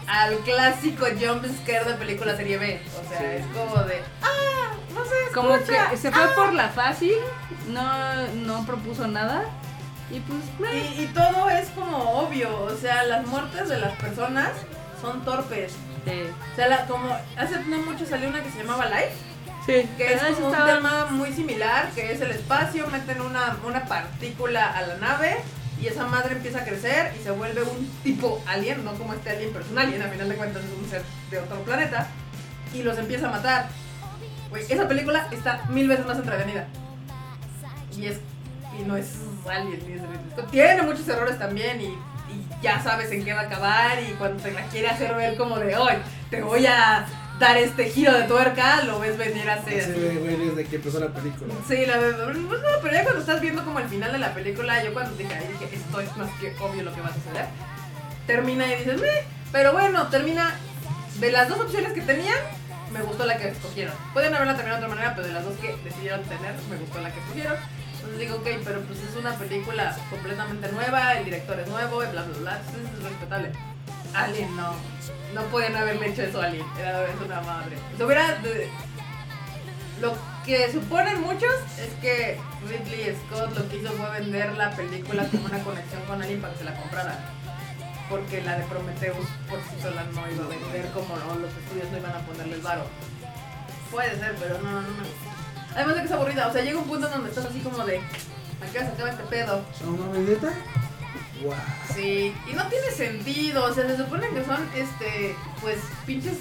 S3: al clásico jump scare de película serie B. O sea,
S5: Sí.
S3: es como de, ah, no sé,
S4: Como
S3: escucha".
S4: que se fue por la fácil, no, no propuso nada. Y pues.
S3: Y, y todo es como obvio, o sea, las muertes de las personas son torpes.
S4: Sí.
S3: O sea, la- como hace no mucho salió una que se llamaba Life,
S4: Sí,
S3: que es
S4: Ah,
S3: como un
S4: estaba-
S3: tema muy similar, que es el espacio, meten una, una partícula a la nave y esa madre empieza a crecer y se vuelve un tipo alien, no como este alien, pero es un alien, a final de cuentas es un ser de otro planeta, y los empieza a matar. Güey, esa película está mil veces más entretenida. Y es y no es alien, ni es. Tiene muchos errores también y, y ya sabes en qué va a acabar y cuando te la quiere hacer ver como de hoy, te voy a dar este giro de tuerca, lo ves venir así. Así.
S5: güey desde que empezó la película.
S3: Sí, la verdad, pero ya cuando estás viendo como el final de la película, yo cuando dije, ahí dije, esto es más que obvio lo que va a suceder. Termina y dices, "Meh", pero bueno, termina de las dos opciones que tenían, me gustó la que escogieron. Pueden haberla terminado de otra manera, pero de las dos que decidieron tener, me gustó la que escogieron. Entonces digo, ok, pero pues es una película completamente nueva, el director es nuevo, y bla, bla, bla, entonces es respetable. Alien no. No pueden haberle hecho eso a Alien. Era es una madre. Lo que suponen muchos es que Ridley Scott lo que hizo fue vender la película como una conexión con Alien para que se la comprara. Porque la de Prometheus por sí sola no iba a vender como no, los estudios no iban a ponerle el varo. Puede ser, pero no, no, no. Además de que es aburrida, o sea, llega un punto donde estás así como de. ¿A qué se acaba este pedo?
S5: No mames, neta.
S3: Sí, y no tiene sentido, o sea, se supone que son, este, pues, pinches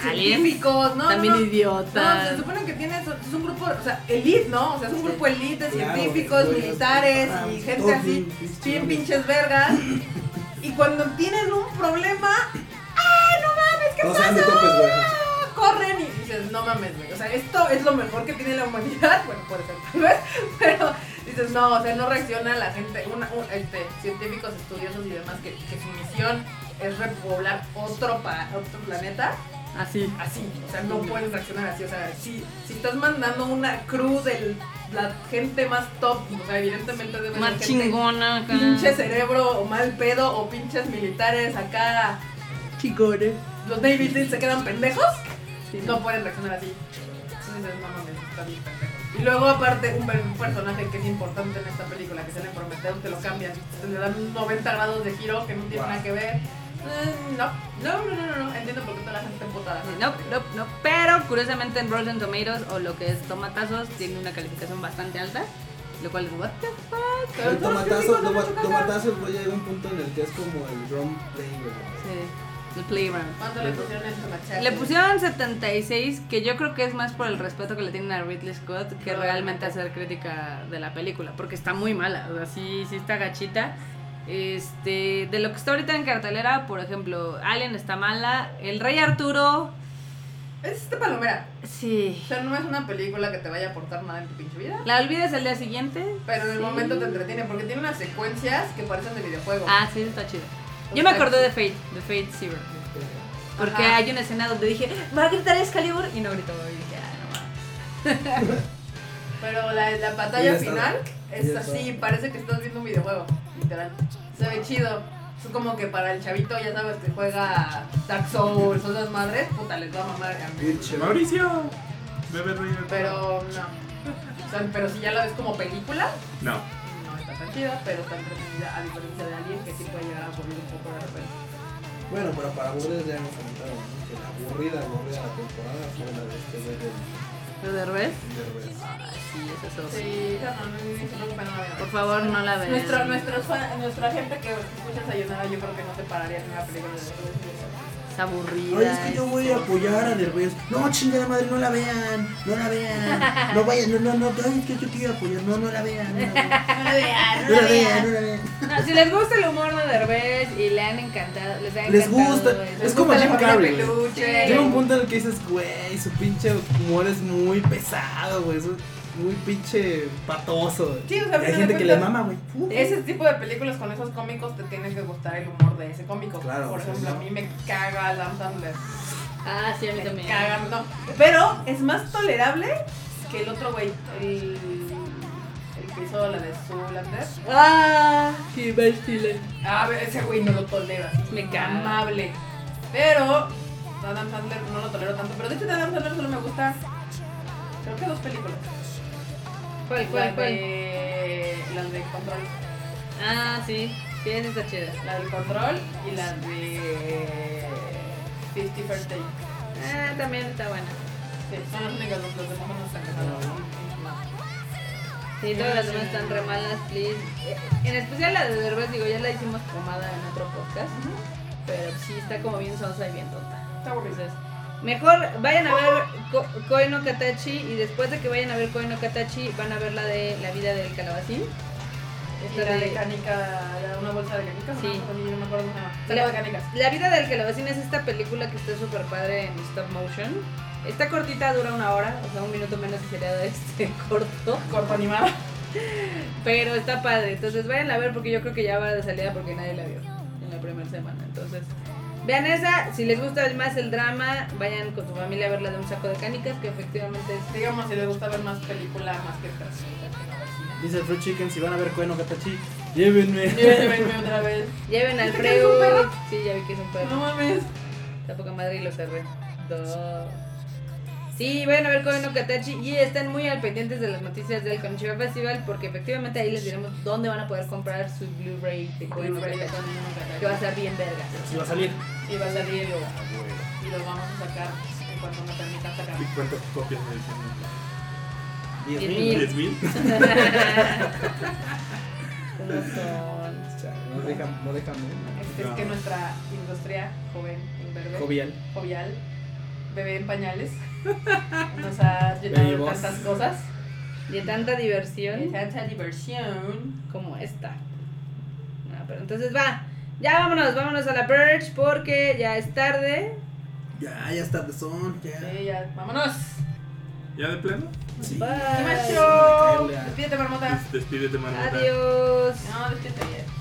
S3: científicos, ¿no?
S4: También
S3: no, no.
S4: idiotas.
S3: No, se supone que tiene, es un grupo, o sea, elite, ¿no? O sea, es un grupo elite de
S5: Claro,
S3: científicos, militares y gente así,
S5: bien pinches
S3: bien
S5: chingones.
S3: pinches vergas. Y cuando tienen un problema, ¡ay, no mames, qué
S5: No topes.
S3: Ah, corren y dices, no mames, güey. O sea, esto es lo mejor que tiene la humanidad. *laughs* Bueno, puede ser tal vez, pero dices, no, o sea, no reacciona la gente, una, un- este, científicos, estudiosos y demás, que, que su misión es repoblar otro, pa- otro planeta.
S4: Así.
S3: Así, o sea, no pueden reaccionar así. O sea, si, si estás mandando una crew de la gente más top, o sea, evidentemente debe
S4: Más
S3: ser gente
S4: chingona acá.
S3: pinche cerebro o mal pedo o pinches militares acá.
S4: Chingones.
S3: Los Seals se quedan pendejos no pueden reaccionar así. Entonces no mames, está bien pendejo. Y luego aparte un, per- un personaje que es importante en esta película, que se le Prometheus, te lo cambian. Te le dan 90 grados de giro que no tiene
S5: Wow.
S3: nada que ver. Eh, no, no, no, no, no, no, entiendo por qué toda la gente está emputada.
S4: No, no, no. Pero curiosamente en Rotten Tomatoes o lo que es Tomatazos tiene una calificación bastante alta. Lo cual es what the fuck.
S5: El tomatazo,
S3: críticos lo han
S5: toma-
S3: hecho caca.
S5: tomatazos, güey, llega un punto en el que es como el drum play.
S4: Sí, el playground.
S3: ¿Cuánto le pusieron machaca?
S4: Le pusieron 76, que yo creo que es más por el respeto que le tienen a Ridley Scott que realmente hacer crítica de la película, porque está muy mala, o sea, sí, sí está gachita. Este, de lo que está ahorita en cartelera, por ejemplo, Alien está mala, El Rey Arturo,
S3: Es este palomera.
S4: sí.
S3: O sea, no es una película que te vaya a aportar nada en tu pinche vida.
S4: La olvides el día siguiente.
S3: Pero en el
S4: Sí.
S3: momento te entretiene porque tiene unas secuencias que parecen de videojuego.
S4: Ah, sí, está chido. Yo me acordé de Fate, de Fate Zero. Porque
S3: Ajá.
S4: hay una escena donde dije, va a gritar Excalibur y no gritó. Y dije, ah, no mames. *laughs*
S3: Pero la, la
S5: está.
S3: final es así, parece que estás viendo un videojuego, literal. Se ve chido. Es como que para el chavito, ya sabes, que juega Dark Souls o esas madres, puta, les va a mamar a.
S1: Mauricio. Bebe ruido.
S3: Pero no. O sea, pero si ya la ves como película,
S1: No.
S3: no está tan chida, pero está entretenida, a diferencia de Alien, que sí puede llegar a aburrir
S5: Bueno, pero para aburridas ya hemos comentado, ¿no? Que la aburrida, aburrida la temporada fue la de este güey del
S4: ¿Lo de Revés?
S5: Derbez.
S4: Ay, sí, eso es horrible.
S3: Sí, no, no, no, no no la vean.
S4: Por favor, no la vean.
S3: Nuestro, nuestros nuestra gente que escucha Sayonara, yo creo que no se pararía en una película de Derbez.
S4: Es aburrida.
S5: Oye, es que yo voy a apoyar a Derbez. No, chingada madre, no la vean, no la vean. No vayan, no, no, no, ay, es que yo quiero apoyar. No, no la vean, no la vean. *laughs*
S3: No la vean,
S5: No la vean, no la vean.
S4: No, si les gusta el humor de Derbez y le han encantado, les ha
S5: Les
S4: encantado
S5: gusta,
S4: eso.
S5: es como Jim Carrey. Llega un punto en el que dices, güey, su pinche humor es muy pesado, güey. Muy pinche patoso.
S3: Sí, o sea,
S5: hay gente que le mama, güey.
S3: Ese tipo de películas con esos cómicos te tiene que gustar el humor de ese cómico.
S5: Claro,
S3: Por
S5: sí,
S3: ejemplo,
S5: ¿no?
S3: a mí me caga Adam Sandler.
S4: Ah, sí, a mí
S3: Me
S4: también.
S3: caga, no. Pero es más tolerable que el otro güey, el, el que hizo la de Zoolander.
S4: Ah, sí, Ben Stiller.
S3: A ver, ese güey no lo tolero así.
S4: Me caga.
S3: Amable. Pero Adam Sandler no lo tolero tanto. Pero de hecho de Adam Sandler solo me gusta, creo que dos películas.
S4: ¿Cuál,
S3: La
S4: cuál, cuál?
S3: de, la de Control.
S4: Ah, sí, sí, esa está chida.
S3: La del Control y la de Fifty First Day.
S4: Ah, también está buena.
S3: Sí, son las únicas dos, los demás no están.
S4: Sí, todas las demás están re malas, please. Eh, En especial la de Derbez, digo, ya la hicimos pomada en otro podcast. Pero sí está como bien sonsa y bien tonta.
S3: Está aburrido.
S4: Mejor vayan a ver Ko- Koi no Katachi y después de que vayan a ver Koi no Katachi van a ver la de La vida del calabacín.
S3: Y
S4: Esta
S3: la
S4: de-
S3: de canica, una bolsa de canicas.
S4: Sí. La-
S3: Saco de canicas.
S4: La vida del calabacín es esta película que está súper padre en stop motion. Está cortita, dura una hora, o sea, un minuto menos que sería de este *laughs* corto.
S3: Corto animado. *laughs*
S4: Pero está padre, entonces vayan a ver porque yo creo que ya va de salida porque nadie la vio en la primera semana. Entonces, vean esa, si les gusta más el drama, vayan con su familia a ver la de un saco de canicas, que efectivamente es...
S3: Digamos, si les gusta ver más película, más que cine.
S5: Dice el Fruit Chicken, si van a ver Koen o Katachi,
S2: Llévenme.
S3: Llévenme otra vez.
S4: Lleven al
S3: ¿Viste que es un
S4: Freud. Sí, ya vi que es un perro.
S3: No mames.
S4: Está poca madre y lo cerré. Dos. Sí, vayan a ver Koe no Katachi y estén muy al pendientes de las noticias del Konichiwa Festival porque efectivamente ahí les diremos dónde van a poder comprar su Blu-ray de Koe no
S3: Blu-ray de
S4: Katachi.
S3: Koe no Katachi.
S4: Que va a estar bien verga.
S2: Sí va a salir.
S3: Y va a salir y los vamos a sacar en cuanto me permitan sacar.
S1: ¿Y cuántas copias me dicen?
S2: Diez
S4: Diez
S2: mil.
S1: ¿Diez mil? *laughs*
S4: ¿Cómo son?
S2: No dejan, no dejan.
S3: Es, que nuestra industria joven, verde,
S2: Jovial.
S3: jovial, bebé en pañales, nos ha llenado de tantas cosas.
S4: De tanta
S3: De
S4: diversión
S3: tanta diversión.
S4: como esta. No, pero entonces va. Ya vámonos, vámonos a la Purge porque ya es tarde.
S5: Ya, ya está de son. Ya.
S3: Sí, ya, vámonos.
S1: ¿Ya de plano?
S5: Sí.
S4: Bye.
S3: Despídete, marmota.
S1: Des- Despídete, Marmota.
S4: Adiós.
S3: No, despídete bien.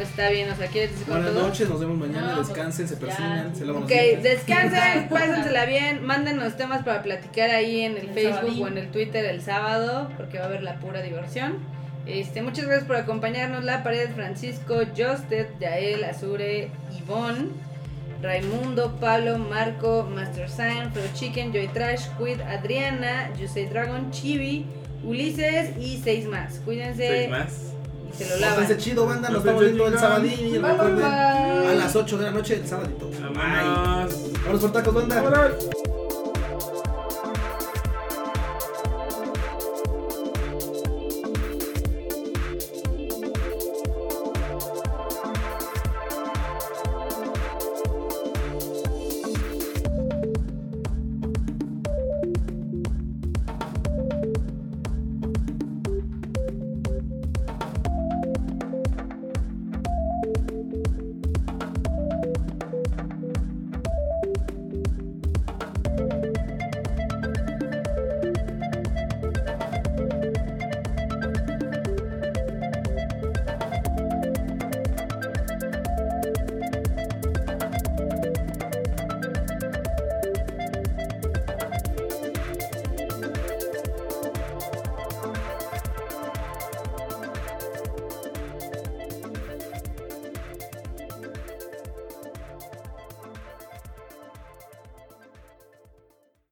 S4: Está bien, o sea, ¿quieres decir
S5: Buenas
S4: todo?
S5: noches, nos vemos mañana.
S3: No, pues,
S5: descansen, se
S3: ya.
S5: persignan, se lavan
S4: Ok,
S5: los
S4: descansen, *laughs* pásensela bien, mándenos temas para platicar ahí en el
S3: El
S4: Facebook
S3: sabadín.
S4: o en el Twitter el sábado, porque va a haber la pura diversión. Este, muchas gracias por acompañarnos, La Pared, Francisco, Justed, Yael, Azure, Ivonne, Raimundo, Pablo, Marco, Master Sign, Pro Chicken, Joy Trash, Quid, Adriana, Yusei Dragon, Chibi, Ulises y seis más. Cuídense
S1: ¿Seis más?
S4: Se lo lavan.
S5: Pásense chido, banda. Nos estamos viendo el sabadín. Y
S3: Bye, bye,
S5: recuerden,
S3: bye.
S5: a las 8 de la noche el sabadito.
S1: Vámonos.
S5: Vámonos por tacos, banda.